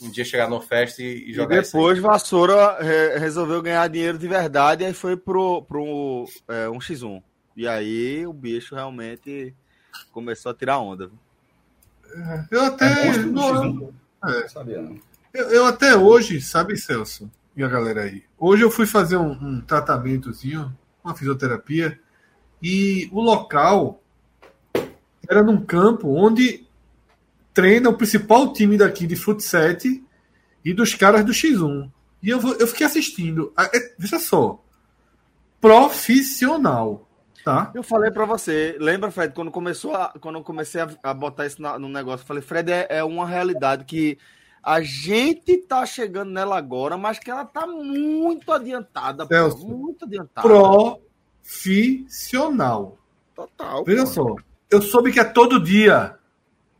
um dia chegar no festa e, e jogar. E depois Vassoura re resolveu ganhar dinheiro de verdade e aí foi pro, pro é, um x1. E aí o bicho realmente começou a tirar onda. Eu até. É não, é. sabia, não. Eu, eu, até hoje, sabe, Celso? E a galera aí? Hoje eu fui fazer um, um tratamentozinho, uma fisioterapia, e o local era num campo onde treina o principal time daqui de futsal e dos caras do X1. E eu, eu fiquei assistindo. É, veja só. Profissional. Tá? Eu falei para você, lembra, Fred, quando começou a, quando eu comecei a, a botar isso na, no negócio, eu falei, Fred, é, é, uma realidade que a gente tá chegando nela agora, mas que ela tá muito adiantada, Celso, pô, muito adiantada. Profissional. Total. Veja pô. só. Eu soube que é todo dia.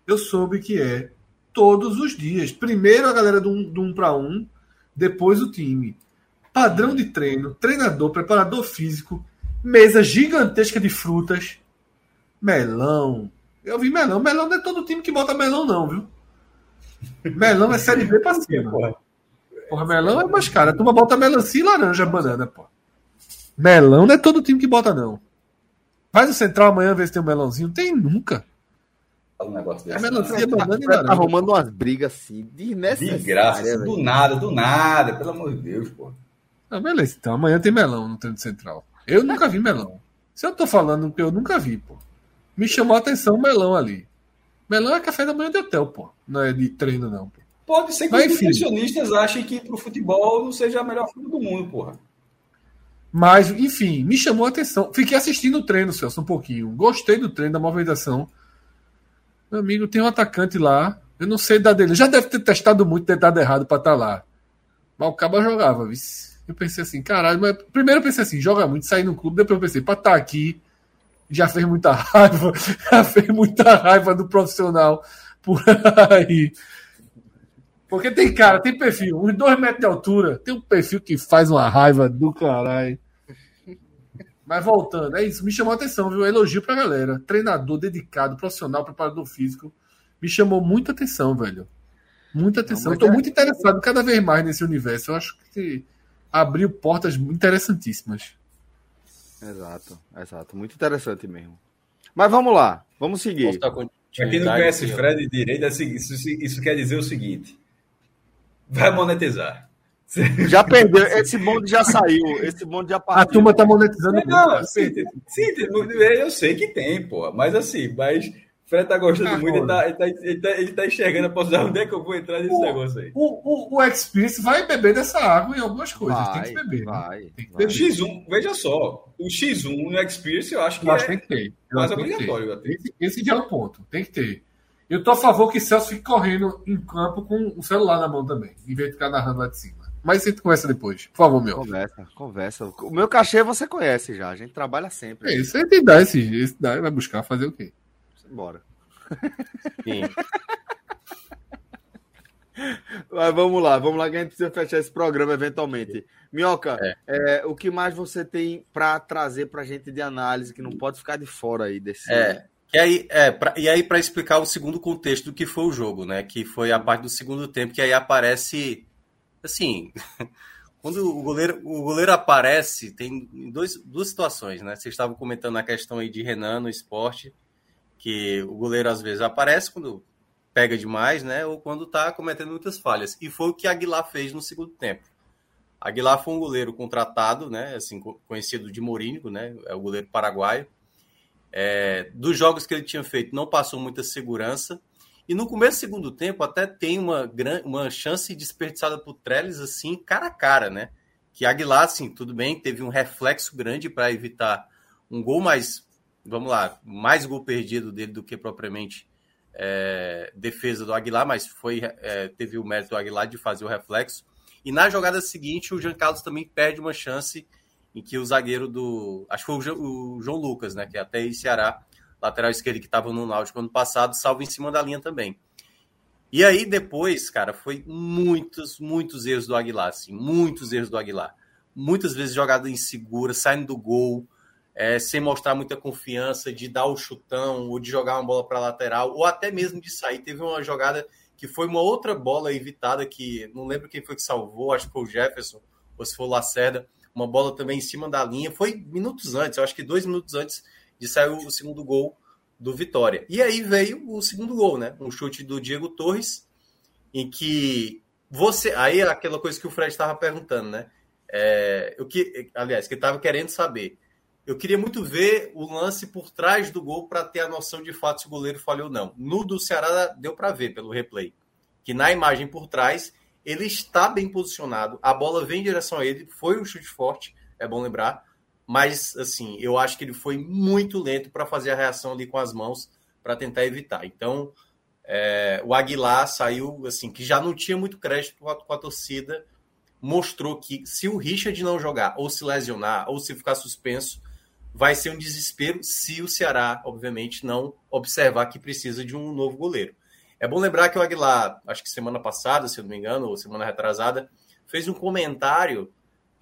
Eu soube que é todos os dias. Primeiro a galera do um, do um para um, depois o time. Padrão de treino, treinador, preparador físico, mesa gigantesca de frutas, melão. Eu vi melão. Melão não é todo time que bota melão, não, viu? Melão é série B pra cima. Porra, melão é mais caro. A turma bota melancia, laranja, banana, pô. Melão não é todo time que bota, não. Faz o central amanhã ver se tem um melãozinho. Tem nunca. Um negócio desse. É melancia, Tá, banana e tá arrumando umas brigas assim, desnecessárias. De graça, velho. do nada, do nada, pelo amor de Deus, pô. Ah, beleza, então amanhã tem melão no treino central. Eu nunca vi melão. Se eu tô falando que eu nunca vi, pô. Me chamou a atenção o melão ali. Melão é café da manhã de hotel, pô. Não é de treino, não, pô. Pode ser que Mas, os nutricionistas achem que pro futebol não seja a melhor fruta do mundo, porra. Mas, enfim, me chamou a atenção. Fiquei assistindo o treino, Celso, um pouquinho. Gostei do treino, da movimentação. Meu amigo, tem um atacante lá. Eu não sei da dele. Já deve ter testado muito, tentado errado pra estar lá. Mas o Caba jogava, vice. Eu pensei assim, caralho, mas primeiro eu pensei assim, joga muito, sair no clube, depois eu pensei, pra estar aqui, já fez muita raiva, já fez muita raiva do profissional por aí. Porque tem cara, tem perfil, uns dois metros de altura, tem um perfil que faz uma raiva do caralho. Mas voltando, é isso, me chamou a atenção, viu? Elogio pra galera. Treinador dedicado, profissional, preparador físico. Me chamou muita atenção, velho. Muita atenção. mas Eu tô é- muito interessado cada vez mais nesse universo. Eu acho que abriu portas interessantíssimas. Exato, exato. Muito interessante mesmo. Mas vamos lá, vamos seguir. Pra quem não conhece? Fred direito, é o seguinte, isso, isso quer dizer o seguinte: vai monetizar. Já perdeu, esse bonde já saiu, esse bonde já A partiu. turma tá monetizando muito. Não, sim, sim, eu sei que tem, pô, mas assim, mas Fred tá gostando Ah, muito, ele tá, ele, tá, ele, tá, ele tá enxergando a possibilidade onde é que eu vou entrar nesse Pô, negócio aí. O, o, o Experience vai beber dessa água em algumas coisas. Vai, tem que beber. né? vai, Tem que vai. O X1, veja só, o X1 no Experience eu acho que Eu acho é tem que ter. Mais tem ter. obrigatório. Esse, esse já é o ponto. Tem que ter. Eu tô a favor que Celso fique correndo em campo com o celular na mão também, em vez de ficar narrando lá de cima. Mas a gente conversa depois. Por favor, meu. Conversa, conversa. O meu cachê você conhece já, a gente trabalha sempre. É isso, a gente dá esse, esse dá, vai buscar fazer o quê? Bora. Sim. Mas vamos lá, vamos lá que a gente precisa fechar esse programa eventualmente. Minhoca, é, o que mais você tem para trazer pra gente de análise que não pode ficar de fora aí desse. É. E aí, é, pra, e aí para explicar o segundo contexto do que foi o jogo, né? Que foi a parte do segundo tempo, que aí aparece assim, quando o goleiro, o goleiro aparece, tem dois, duas situações, né? Vocês estavam comentando a questão aí de Renan no esporte, que o goleiro às vezes aparece quando pega demais, né? Ou quando tá cometendo muitas falhas. E foi o que Aguilar fez no segundo tempo. Aguilar foi um goleiro contratado, né? Assim, co- conhecido de Morínigo, né? É o goleiro paraguaio. É, dos jogos que ele tinha feito, não passou muita segurança. E no começo do segundo tempo, até tem uma, uma chance desperdiçada por Trellis, assim, cara a cara, né? Que Aguilar, assim, tudo bem, teve um reflexo grande para evitar um gol mais, vamos lá, mais gol perdido dele do que propriamente é, defesa do Aguilar, mas foi é, teve o mérito do Aguilar de fazer o reflexo. E na jogada seguinte, o Jean Carlos também perde uma chance em que o zagueiro do. Acho que foi o Jo- o João Lucas, né? Que é até aí Ceará, lateral esquerdo que estava no Náutico ano passado, salvo em cima da linha também. E aí depois, cara, foi muitos, muitos erros do Aguilar, assim, muitos erros do Aguilar. Muitas vezes jogada insegura, saindo do gol, é, sem mostrar muita confiança, de dar o chutão, ou de jogar uma bola para lateral, ou até mesmo de sair. Teve uma jogada que foi uma outra bola evitada, que não lembro quem foi que salvou, acho que foi o Jefferson, ou se foi o Lacerda, uma bola também em cima da linha. Foi minutos antes, eu acho que dois minutos antes de sair o segundo gol do Vitória. E aí veio o segundo gol, né? Um chute do Diego Torres, em que você. Aí é aquela coisa que o Fred estava perguntando, né? É, eu que, aliás, que estava querendo saber. Eu queria muito ver o lance por trás do gol para ter a noção de fato se o goleiro falhou ou não. No do Ceará deu para ver pelo replay. Que na imagem por trás ele está bem posicionado, a bola vem em direção a ele, foi um chute forte, é bom lembrar, mas assim, eu acho que ele foi muito lento para fazer a reação ali com as mãos para tentar evitar. Então, é, o Aguilar saiu assim, que já não tinha muito crédito com a, com a torcida, mostrou que se o Richard não jogar, ou se lesionar, ou se ficar suspenso, vai ser um desespero se o Ceará, obviamente, não observar que precisa de um novo goleiro. É bom lembrar que o Aguilar, acho que semana passada, se eu não me engano, ou semana retrasada, fez um comentário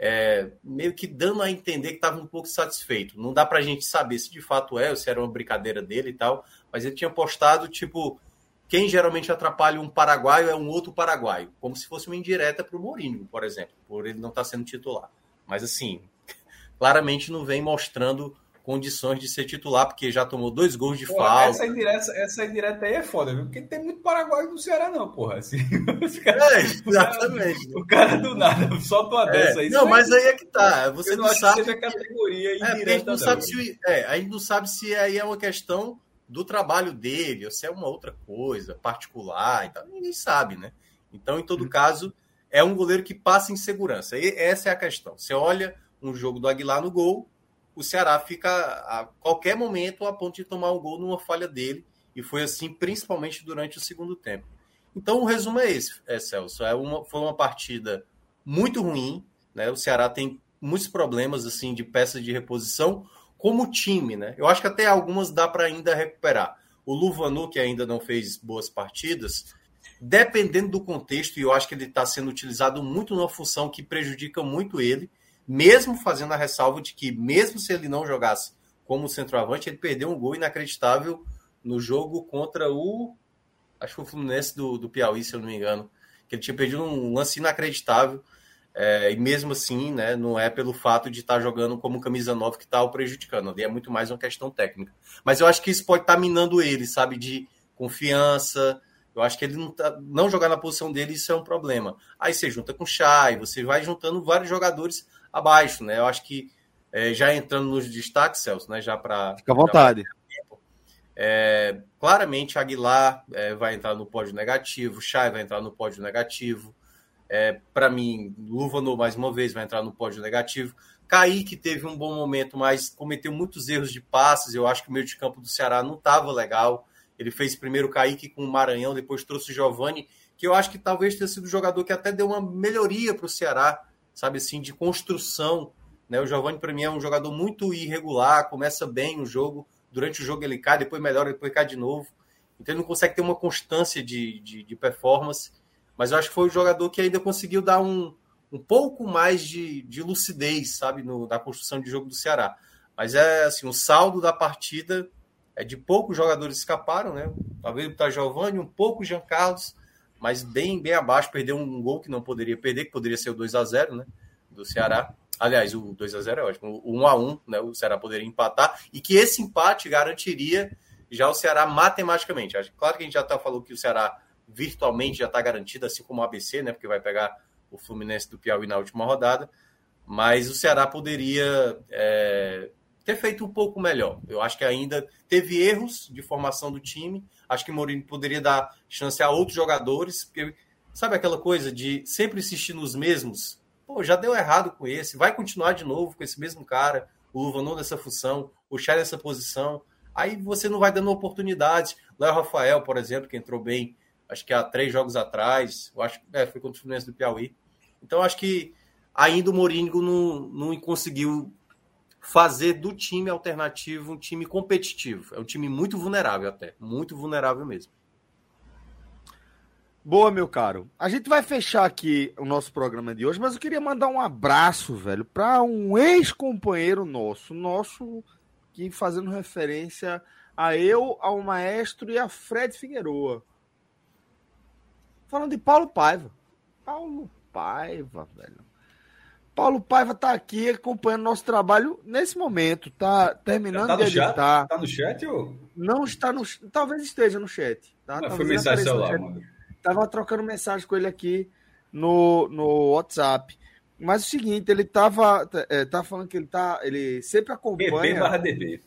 é, meio que dando a entender que estava um pouco satisfeito. Não dá para a gente saber se de fato é ou se era uma brincadeira dele e tal, mas ele tinha postado, tipo, quem geralmente atrapalha um paraguaio é um outro paraguaio, como se fosse uma indireta para o Mourinho, por exemplo, por ele não estar tá sendo titular. Mas assim, claramente não vem mostrando condições de ser titular, porque já tomou dois gols de falta. Essa indireta, essa indireta aí é foda, viu? Porque tem muito paraguaio no Ceará, não, porra. Assim, cara, é, exatamente. O cara, o cara, do nada solta uma é, dessa aí. Não, mas aí é que tá. Você não, não sabe. Que categoria é, a gente não, sabe se, é, a gente não sabe se aí é uma questão do trabalho dele, ou se é uma outra coisa particular e tal. Ninguém sabe, né? Então, em todo hum. caso, é um goleiro que passa em segurança. E essa é a questão. Você olha um jogo do Aguilar no gol, o Ceará fica a qualquer momento a ponto de tomar um gol numa falha dele, e foi assim principalmente durante o segundo tempo. Então o resumo é esse, é, Celso. É uma, foi uma partida muito ruim, né? O Ceará tem muitos problemas assim de peças de reposição como time, né? Eu acho que até algumas dá para ainda recuperar. O Luvanu, que ainda não fez boas partidas, dependendo do contexto, e eu acho que ele está sendo utilizado muito numa função que prejudica muito ele, mesmo fazendo a ressalva de que, mesmo se ele não jogasse como centroavante, ele perdeu um gol inacreditável no jogo contra o. Acho que o Fluminense do, do Piauí, se eu não me engano. Que ele tinha perdido um lance inacreditável. É, e mesmo assim, né, não é pelo fato de estar tá jogando como camisa nova que está o prejudicando. Ali é muito mais uma questão técnica. Mas eu acho que isso pode estar tá minando ele, sabe? De confiança. Eu acho que ele não, tá, não jogar na posição dele, isso é um problema. Aí você junta com o Chay, você vai juntando vários jogadores abaixo, né? Eu acho que é, já entrando nos destaques, Celso, né? Já para. Fica à vontade. É, claramente, Aguilar é, vai entrar no pódio negativo, Chay vai entrar no pódio negativo. É, para mim, Luvano, mais uma vez, vai entrar no pódio negativo. Kaique teve um bom momento, mas cometeu muitos erros de passes. Eu acho que o meio de campo do Ceará não estava legal. Ele fez primeiro Kaique com o Maranhão, depois trouxe o Giovani, que eu acho que talvez tenha sido o jogador que até deu uma melhoria para o Ceará sabe assim, de construção. Né? O Giovanni, para mim, é um jogador muito irregular, começa bem o jogo, durante o jogo ele cai, depois melhora, depois cai de novo. Então ele não consegue ter uma constância de, de, de performance. Mas eu acho que foi o jogador que ainda conseguiu dar um, um pouco mais de, de lucidez, sabe, no, na construção de jogo do Ceará. Mas é assim, o saldo da partida é de poucos jogadores escaparam, né? Talvez o Giovanni, um pouco o Jean Carlos, mas bem, bem abaixo, perdeu um gol que não poderia perder, que poderia ser o 2 a 0 né? Do Ceará. Aliás, o 2 a 0 é ótimo. O 1 a 1 né? O Ceará poderia empatar e que esse empate garantiria já o Ceará matematicamente. Claro que a gente já tá falando que o Ceará virtualmente já está garantido, assim como o ABC, né? Porque vai pegar o Fluminense do Piauí na última rodada. Mas o Ceará poderia é, ter feito um pouco melhor. Eu acho que ainda teve erros de formação do time. Acho que Mourinho poderia dar chance a outros jogadores, porque sabe aquela coisa de sempre insistir nos mesmos? Pô, já deu errado com esse, vai continuar de novo com esse mesmo cara, o Luvanon nessa função, o Chay nessa posição. Aí você não vai dando oportunidades. Léo Rafael, por exemplo, que entrou bem, acho que há três jogos atrás, eu acho que é, foi contra o Fluminense do Piauí. Então acho que ainda o Mourinho não, não conseguiu fazer do time alternativo um time competitivo. É um time muito vulnerável até, muito vulnerável mesmo. Boa, meu caro. A gente vai fechar aqui o nosso programa de hoje, mas eu queria mandar um abraço, velho, para um ex-companheiro nosso, nosso que fazendo referência a eu, ao maestro e a Fred Figueroa. Falando de Paulo Paiva. Paulo Paiva, velho. Paulo Paiva está aqui acompanhando nosso trabalho nesse momento, tá terminando tá de editar. Está no chat ou? Não está no, talvez esteja no chat. Tá? Não, foi mensagem celular, mano. Tava trocando mensagem com ele aqui no, no WhatsApp. Mas é o seguinte, ele tava, é, tá falando que ele tá, ele sempre acompanha. PP barra DP.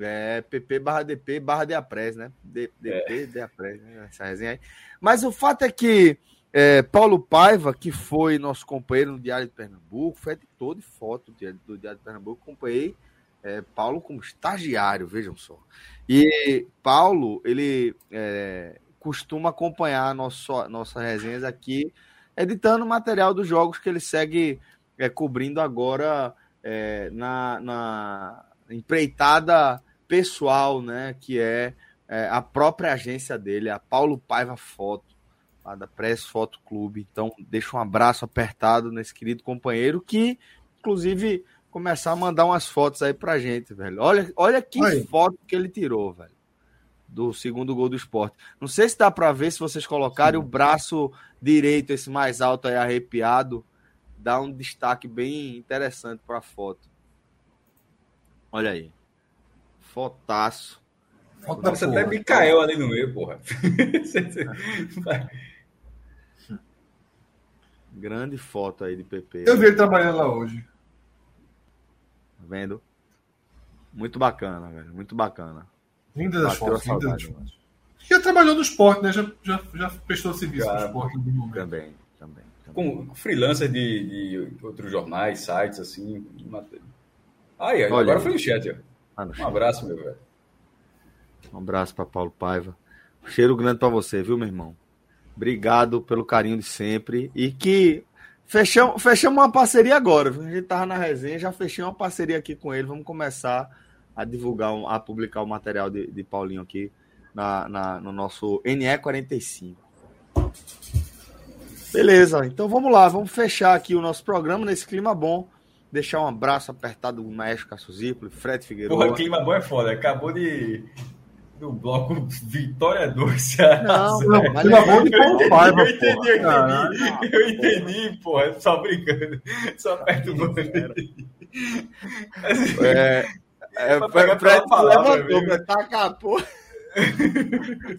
É, PP barra DP barra Deapres, né? DP, é. Deapres, né? Essa resenha aí. Mas o fato é que é, Paulo Paiva, que foi nosso companheiro no Diário de Pernambuco, foi editor de foto do Diário de Pernambuco, acompanhei é, Paulo como estagiário, vejam só. E Paulo, ele é, costuma acompanhar nosso, nossas resenhas aqui, editando material dos jogos que ele segue é, cobrindo agora é, na, na, empreitada pessoal, né, que é, é a própria agência dele, a Paulo Paiva Foto lá da Press Foto Clube. Então, deixa um abraço apertado nesse querido companheiro que, inclusive, começar a mandar umas fotos aí pra gente, velho. Olha, olha que foto que ele tirou, velho. do segundo gol do esporte. Não sei se dá para ver se vocês colocarem o braço direito, esse mais alto aí arrepiado, dá um destaque bem interessante para a foto. Olha aí. Fotaço. Parece até Mikael ali no meio, porra. Grande foto aí de PP. Eu vi ele trabalhando lá hoje. Tá vendo? Muito bacana, velho. Muito bacana. Linda das fotos. Linda das fotos. Já trabalhou no esporte, né? Já, já, já prestou serviço no esporte. Também, também. também. Com freelancer de, de outros jornais, sites, assim. Aí, agora Olha, foi no chat. Ah, no um chat. abraço, meu velho. Um abraço para Paulo Paiva. cheiro grande para você, viu, meu irmão? Obrigado pelo carinho de sempre. E que fechamos, fechamos uma parceria agora. A gente tava na resenha, já fechei uma parceria aqui com ele. Vamos começar a divulgar, a publicar o material de, de Paulinho aqui na, na, no nosso NE45. Beleza, então vamos lá, vamos fechar aqui o nosso programa nesse clima bom. Deixar um abraço apertado do Maestro Cássio Fred Figueiredo. Porra, clima bom é foda. Acabou de, do bloco Vitória 2, Ceará Não, não, mas de Eu entendi, eu entendi, eu entendi, porra, só brincando, só perturbando. É, é, Fred levantou, mas taca porra.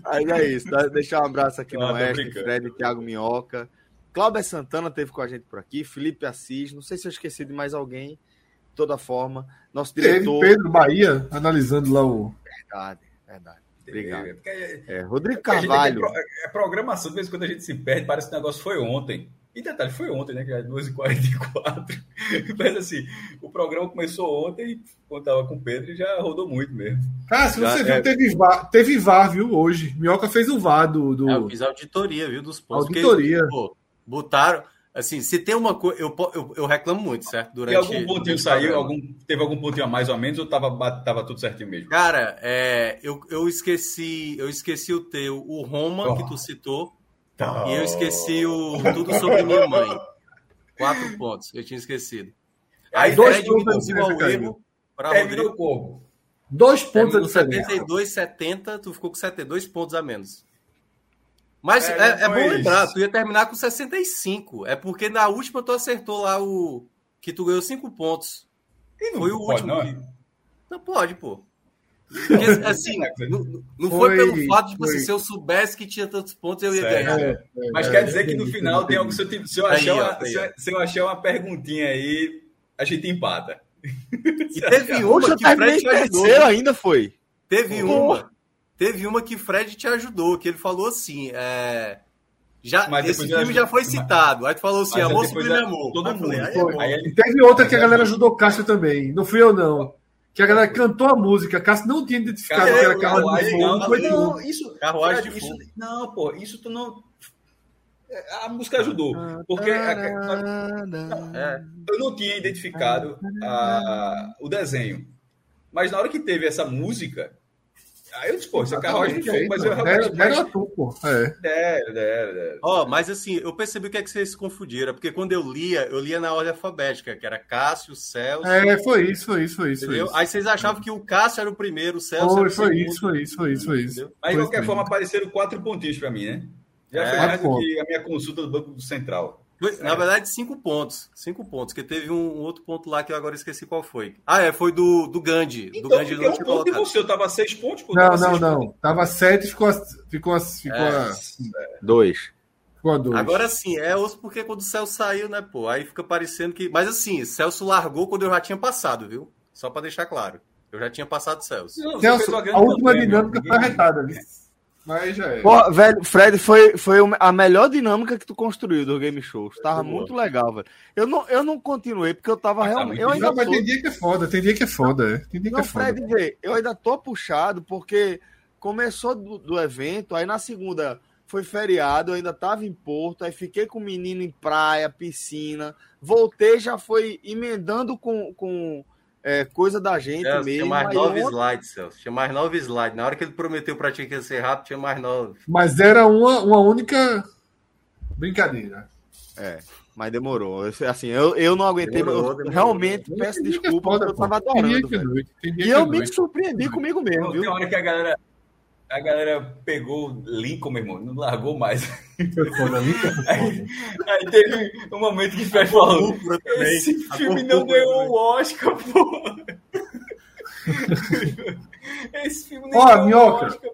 Aí é isso, deixar um abraço aqui no Oeste, Fred, Thiago Minhoca. Cláudio Santana teve com a gente por aqui, Felipe Assis, não sei se eu esqueci de mais alguém, de toda forma. Nosso diretor. Teve Pedro Bahia analisando lá o. Verdade. Verdade. Obrigado. É, é, Rodrigo Carvalho. É, é programação, de vez em quando a gente se perde, parece que o negócio foi ontem. E detalhe, foi ontem, né? Que é 2h44. Mas assim, o programa começou ontem, quando tava com o Pedro, e já rodou muito mesmo. Ah, se você já, viu, é... teve, VAR, teve VAR, viu, hoje. Minhoca fez o VAR do. do... É, eu fiz auditoria, viu, dos pontos. Auditoria. Que, pô, botaram. Assim, se tem uma coisa. Eu, eu, eu, reclamo muito, certo? Durante. E algum pontinho saiu? Algum, teve algum pontinho a mais ou menos ou tava, tava tudo certinho mesmo? Cara, é, eu, eu esqueci. Eu esqueci o teu, o Roma, oh. que tu citou. Oh. E eu esqueci o Tudo sobre minha mãe. Quatro pontos, eu tinha esquecido. Aí, dois Fred reduziu ao erro para Rodrigo. Dois pontos a diferença. 72, 70, tu ficou com 72 pontos a menos. Mas é, é, é bom lembrar, tu ia terminar com 65. É porque na última tu acertou lá o. Que tu ganhou 5 pontos. E não foi o pode, último. Não, que... não pode, pô. Porque, assim, não, não foi, foi, pelo fato de assim, se eu soubesse que tinha tantos pontos, eu ia certo. ganhar. É, é, Mas quer dizer que no final tem algo. Se eu, se eu, achar, aí, uma, se, se eu achar uma perguntinha aí, a gente empata. E teve uma que o Fred ajudou. ainda foi. Teve uma Teve uma que Fred te ajudou, que ele falou assim: é, já, esse filme já foi citado. Aí tu falou assim: Amor Sublime Amor. Todo mundo. Falei, aí, aí ele... Teve outra que a galera ajudou Cássio também. Não fui eu, não. Que a galera cantou a música, Cássio não tinha identificado que era carruagem de fundo. Não, não, isso, carruagem de fundo. Isso, não, pô, isso tu não. A música ajudou. Porque a, a, é, eu não tinha identificado a, o desenho. Mas na hora que teve essa música, Aí eu disse, pô, isso é carruagem de fogo, mas eu realmente. Era tu, pô. É. Dera, dera, dera. Ó, mas assim, eu percebi o que é que vocês se confundiram, porque quando eu lia, eu lia na ordem alfabética, que era Cássio, Celso. É, foi isso, foi isso, foi isso. Foi isso. Aí vocês achavam que o Cássio era o primeiro, o Celso foi, era o foi segundo. Isso, foi isso, foi isso, foi isso. Mas de qualquer forma, apareceram quatro pontinhos para mim, né? Já é, foi mais do que a minha consulta do Banco Central. Na verdade, cinco pontos. Cinco pontos, porque teve um, um, outro ponto lá que eu agora esqueci qual foi. Ah, é, foi do, do Gandhi. Então, do Gandhi não um ponto você, eu tava seis pontos. Não, não, não. Pontos. Tava sete e ficou, ficou, ficou é, a... dois. Ficou a dois. Agora sim, é osso porque quando o Celso saiu, né, pô, aí fica parecendo que... Mas assim, Celso largou quando eu já tinha passado, viu? Só para deixar claro. Eu já tinha passado Celso. Não, Celso, a última dinâmica foi arretada, viu? Mas já é. Pô, velho, Fred, foi, foi a melhor dinâmica que tu construiu do Game Show. Tava muito legal, velho. Eu não, eu não continuei porque eu tava mas tá realmente. Eu ainda não, mas tem dia que é foda, tem dia que é foda. É. Tem dia não, que é foda. Fred, vê, eu ainda tô puxado porque começou do, do, evento, aí na segunda foi feriado, eu ainda tava em Porto, aí fiquei com o menino em praia, piscina. Voltei, já foi emendando com. com é, coisa da gente Celso, mesmo. Tinha mais nove ontem... slides, Celso. Tinha mais nove slides. Na hora que ele prometeu pra ti que ia ser rápido, tinha mais nove. Mas era uma, uma única brincadeira. É, mas demorou. Assim, eu, eu não aguentei, demorou, demorou, realmente demorou. peço desculpa, porque eu tava adorando. E eu me surpreendi comigo mesmo, viu? Tem hora que a galera a galera pegou Lincoln, meu irmão, não largou mais. aí, aí teve um momento que o Fred falou: Esse filme não ganhou o Oscar, pô. Esse filme não ganhou o Oscar, pô.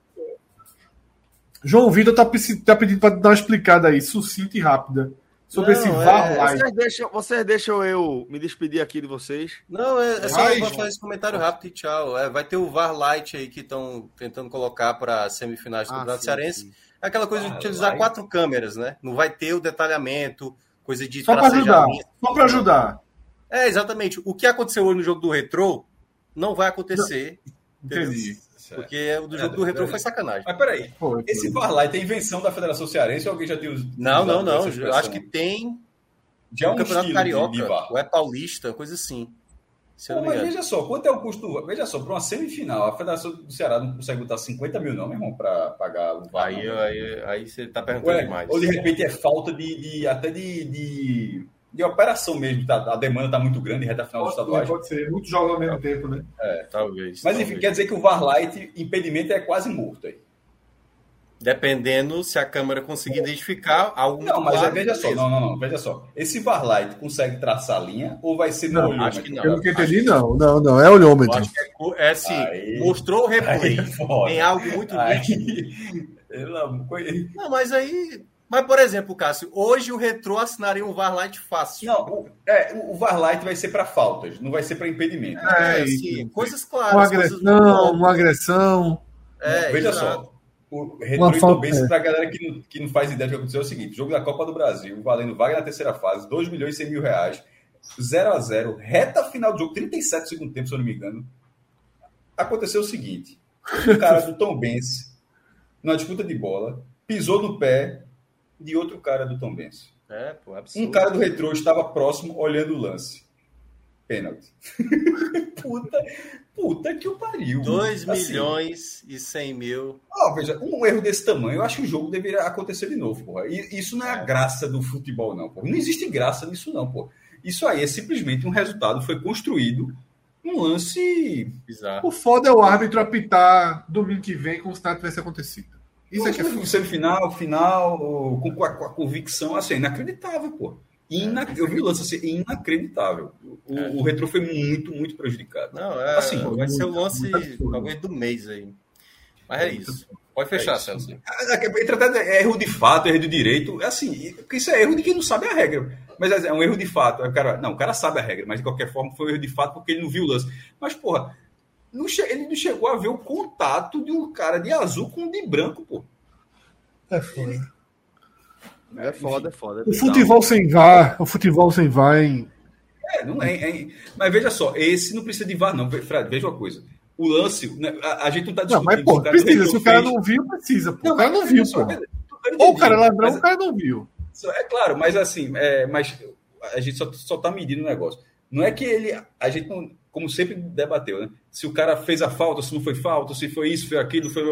João Vitor tá, tá pedindo para dar uma explicada aí, sucinta e rápida sobre não, esse VAR é, Vocês deixam, vocês deixam eu me despedir aqui de vocês? Não, é, é só para fazer esse comentário rápido e tchau. É, vai ter o VAR Light aí que estão tentando colocar para semifinais do ah, Campeonato Cearense. É aquela coisa de utilizar light. quatro câmeras, né? Não vai ter o detalhamento, coisa de Só para ajudar. Só para ajudar. É, exatamente. O que aconteceu hoje no jogo do Retrô não vai acontecer. Não. Entendi. Porque o do jogo é, do Retro foi sacanagem. Mas peraí, foi, esse lá tem invenção da Federação Cearense ou alguém já tem os. Não, não, não. Eu acho que tem. Já é um Campeonato Carioca, ou é paulista, coisa assim. Pô, mas veja só, quanto é o custo? Veja só, para uma semifinal, a Federação do Ceará não consegue botar 50 mil, não, meu irmão, para pagar o VAR. Aí, aí, aí, você está perguntando demais. Ou de repente é falta de, de até de, de de operação mesmo, tá? a demanda está muito grande, reta final pode, do estaduais. Pode ser, muito jogos ao mesmo tempo, né? É, talvez. Mas enfim, talvez. quer dizer que o VAR Light, impedimento é quase morto aí. Dependendo se a câmera conseguir identificar algo Não, mas é, veja só, não, não, não, veja só. Esse VAR Light consegue traçar a linha ou vai ser no não, olhômetro? Acho que não. Eu não entendi, não. Não, não, é olhômetro. Acho que é, é assim, aí, mostrou o replay é em algo muito nítido. Não, mas aí mas, por exemplo, Cássio, hoje o Retro assinaria um VAR fácil. Não, o, é, o VAR vai ser para faltas, não vai ser para impedimento. É, é sim, coisas claras. Uma agressão, uma agressão. É, veja exato. só. O Retro também, é. para a galera que não, que não faz ideia do que aconteceu, é o seguinte: jogo da Copa do Brasil, valendo vaga na terceira fase, 2 milhões e 100 mil reais, 0 a 0 reta final do jogo, 37 segundo tempo, se eu não me engano. Aconteceu o seguinte: o cara do Tom Benz, numa disputa de bola, pisou no pé de outro cara do Tom Benz. É, pô, absurdo. Um cara do retrô estava próximo olhando o lance. Pênalti. puta, puta que o pariu. 2 assim, milhões e 100 mil. Ó, veja, um erro desse tamanho, eu acho que o jogo deveria acontecer de novo, porra. E isso não é a é. graça do futebol, não, porra. Não existe graça nisso, não, porra. Isso aí é simplesmente um resultado, foi construído um lance bizarro. O foda é o árbitro apitar domingo que vem como se nada tivesse acontecido. Isso aqui é semifinal, final, com, com, a, com a convicção, assim, inacreditável, pô. Ina... Eu vi o lance assim, inacreditável. O, é. o Retro foi muito, muito prejudicado. Não, é, assim, vai ser o lance talvez do mês aí. Mas é isso. Pode fechar, é Celso. É, é erro de fato, erro de direito. É assim, porque isso é erro de quem não sabe a regra. Mas é um erro de fato. O cara, não, o cara sabe a regra, mas de qualquer forma foi um erro de fato porque ele não viu o lance. Mas, porra, não ele não chegou a ver o contato de um cara de azul com um de branco, pô. É foda. É foda, é foda. É o futebol sem VAR, o futebol sem VAR, hein? É, não é, é, Mas veja só, esse não precisa de VAR, não. Fred, veja uma coisa. O lance, né, a, a gente não tá discutindo. Não, mas, pô, precisa. Se o cara não viu, precisa. Pô. Não, o cara não viu, pô. Ou o cara é ladrão, mas, o cara não viu. É claro, mas assim, é, mas a gente só, só tá medindo o negócio. Não é que ele. A gente não como sempre debateu, né? Se o cara fez a falta, se não foi falta, se foi isso, foi aquilo, foi.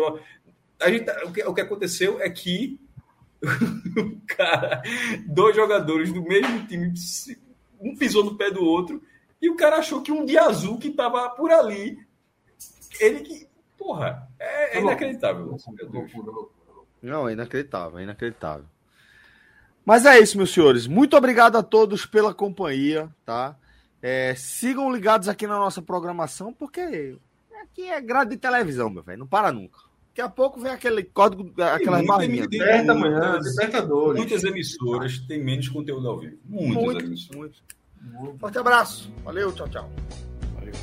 A gente, o, que, o que aconteceu é que o cara, dois jogadores do mesmo time, um pisou no pé do outro, e o cara achou que um de azul que tava por ali, ele que. Porra, é, é inacreditável. Não, é inacreditável, é inacreditável. Mas é isso, meus senhores. Muito obrigado a todos pela companhia, tá? É, sigam ligados aqui na nossa programação, porque aqui é grade de televisão, meu velho. Não para nunca. Daqui a pouco vem aquele código, aquela barrinha. Desperta amanhã, Despertadores. Muitas emissoras têm menos conteúdo ao vivo. Muitas muito, emissoras. Muito. Forte abraço. Valeu, tchau, tchau. Valeu.